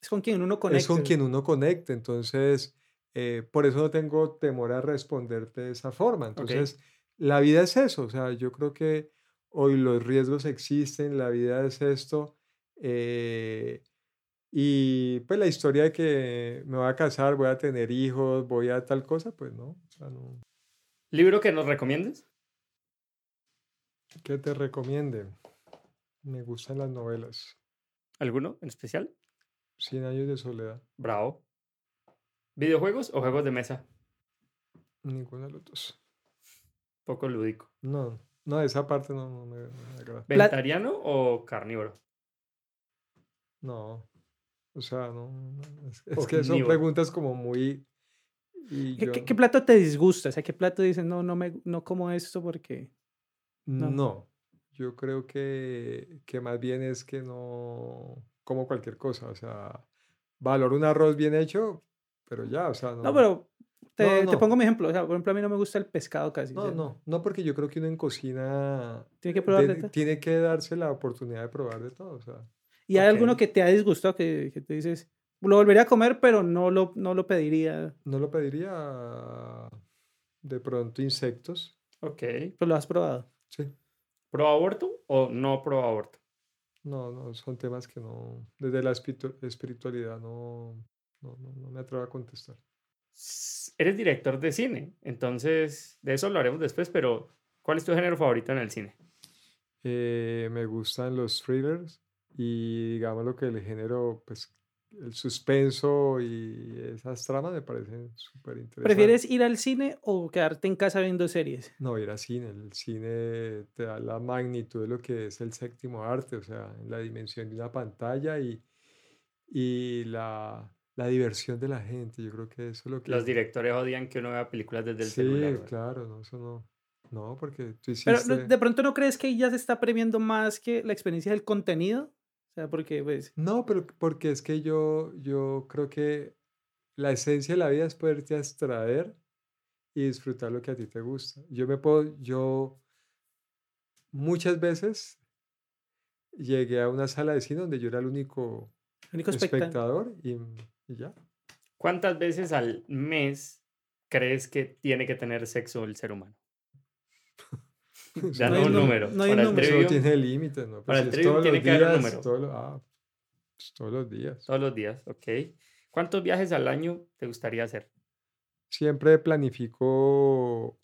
Es con quien uno es conecta. con quien uno conecta. Entonces, eh, por eso no tengo temor a responderte de esa forma. Entonces, la vida es eso. O sea, yo creo que hoy los riesgos existen, la vida es esto. eh, y pues la historia de que me voy a casar, voy a tener hijos, voy a tal cosa, pues no. O sea, no. ¿Libro que nos recomiendes? ¿Qué te recomiende? Me gustan las novelas. ¿Alguno en especial? Cien años de soledad. Bravo. ¿Videojuegos o juegos de mesa? Ninguno de los dos. Poco lúdico. No, no, esa parte no, no me, agrada. ¿Vegetariano o carnívoro? No, o sea, no, no, es, es que son preguntas como muy... Y ¿Qué, yo, qué- qué plato te disgusta? O sea, ¿qué plato dices, no, no, me, no como esto porque... no? no, yo creo que, que más bien es que no como cualquier cosa, o sea, valoro un arroz bien hecho, pero ya, o sea, no. No, pero te, No, te no. pongo mi ejemplo. O sea, por ejemplo, a mí no me gusta el pescado casi. No, no, no, porque yo creo que uno en cocina Tiene que probar de de- todo. tiene que darse la oportunidad de probar de todo, o sea, ¿Y hay alguno que te ha disgustado que, que tú dices, lo volvería a comer, pero no lo, no lo pediría? no lo pediría de pronto insectos, Ok. Pero lo has probado. sí. ¿Pro aborto o no pro aborto? No, no, son temas que no, desde la espiritu- espiritualidad no, no, no, no me atrevo a contestar. Eres director de cine, entonces de eso lo haremos después, pero ¿cuál es tu género favorito en el cine? Eh, me gustan los thrillers y digamos lo que el género, pues el suspenso y esas tramas me parecen súper interesantes. ¿Prefieres ir al cine o quedarte en casa viendo series? No, ir al cine. El cine te da la magnitud de lo que es el séptimo arte, o sea, en la dimensión de una pantalla y, y la, la diversión de la gente. Yo creo que eso es lo que... Los directores odian que uno vea películas desde el Sí, celular. ¿verdad? claro, no, eso no. No, porque tú Pero hiciste... ¿no- de pronto no crees que ya se está premiando más que la experiencia del contenido? O sea, porque pues... No, pero porque es que yo, yo creo que la esencia de la vida es poderte abstraer y disfrutar lo que a ti te gusta. Yo me puedo, yo muchas veces llegué a una sala de cine donde yo era el único el único espectador y, y ya. ¿Cuántas veces al mes crees que tiene que tener sexo el ser humano? Ya No no, hay un número. no hay Para un el número. tiene límites, ¿no? Para Pues el si es Trivium tiene que haber un días, número. todos los- ah, pues todos los días. todos los días, ok. ¿Cuántos viajes al año te gustaría hacer? Siempre planifico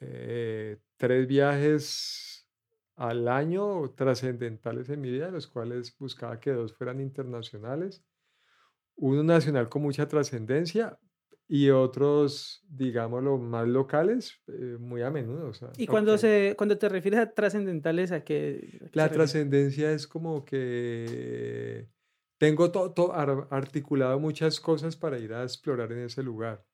eh, tres viajes al año trascendentales en mi vida, los cuales buscaba que dos fueran internacionales, uno nacional con mucha trascendencia y otros, digámoslo, más locales, eh, muy a menudo. o sea, Y cuando, se, cuando te refieres a trascendentales, ¿a qué? a qué se la trascendencia es como que tengo to- to- ar- articulado muchas cosas para ir a explorar en ese lugar.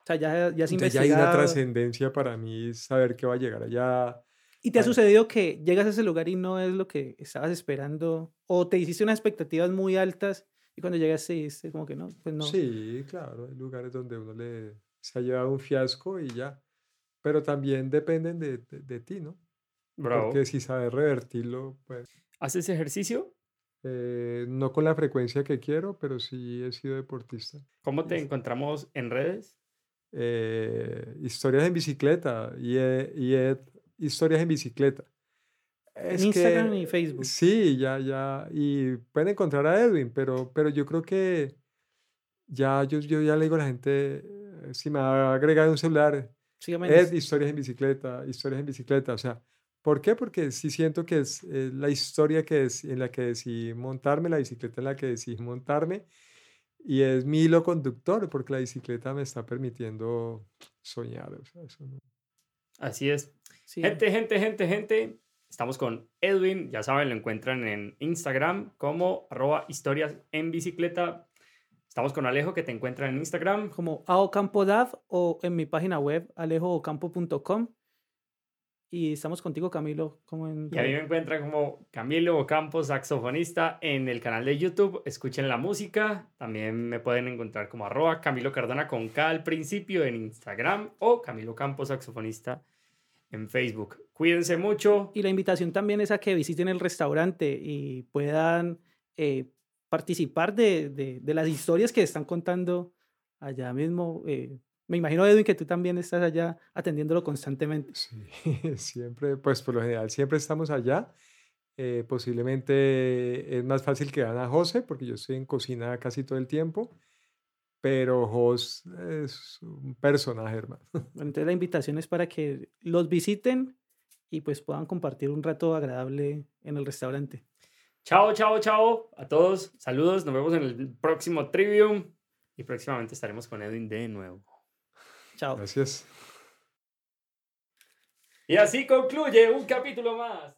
O sea, ya, ya Entonces ya hay una trascendencia para mí saber que va a llegar allá. ¿Y te ha sucedido que llegas a ese lugar y no es lo que estabas esperando? ¿O te hiciste unas expectativas muy altas y cuando llegaste dijiste como que no? Pues no. Sí, claro, hay lugares donde uno le se ha llevado un fiasco y ya. Pero también dependen de, de- de ti, ¿no? Bravo. Porque si sabes revertirlo, pues ¿Haces ejercicio? Eh, no con la frecuencia que quiero, pero sí he sido deportista. ¿Cómo te encontramos en redes? Eh, historias en bicicleta y, y historias en bicicleta. Es Instagram y Facebook. Sí, ya, ya. Y pueden encontrar a Edwin, pero, pero yo creo que ya yo, yo ya le digo a la gente, eh, si me ha agregado un celular, es historias en bicicleta, historias en bicicleta. O sea, ¿por qué? Porque sí siento que es la historia que es, en la que decidí montarme, la bicicleta en la que decidí montarme. Y es mi hilo conductor, porque la bicicleta me está permitiendo soñar. Así es. Gente, gente, gente, gente. Estamos con Edwin, ya saben, lo encuentran en Instagram como arroba historias en bicicleta. Estamos con Alejo, que te encuentran en Instagram. Como aocampodad o en mi página web alejoocampo.com. Y estamos contigo, Camilo. Como en... Y a mí me encuentran como Camilo Ocampo, saxofonista, en el canal de YouTube. Escuchen la música. También me pueden encontrar como arroba Camilo Cardona con K al principio en Instagram o Camilo Campos, saxofonista en Facebook. Cuídense mucho. Y la invitación también es a que visiten el restaurante y puedan eh, participar de, de, las historias que están contando allá mismo. Eh, me imagino, Edwin, que tú también estás allá atendiéndolo constantemente. Sí, siempre, pues por lo general, siempre estamos allá. Eh, posiblemente es más fácil que a José, porque yo estoy en cocina casi todo el tiempo pero Jos es un personaje, hermano. entonces la invitación es para que los visiten y pues puedan compartir un rato agradable en el restaurante. Chao, chao, chao a todos. Saludos, nos vemos en el próximo Trivium y próximamente estaremos con Edwin de nuevo. Chao. Gracias. Y así concluye un capítulo más.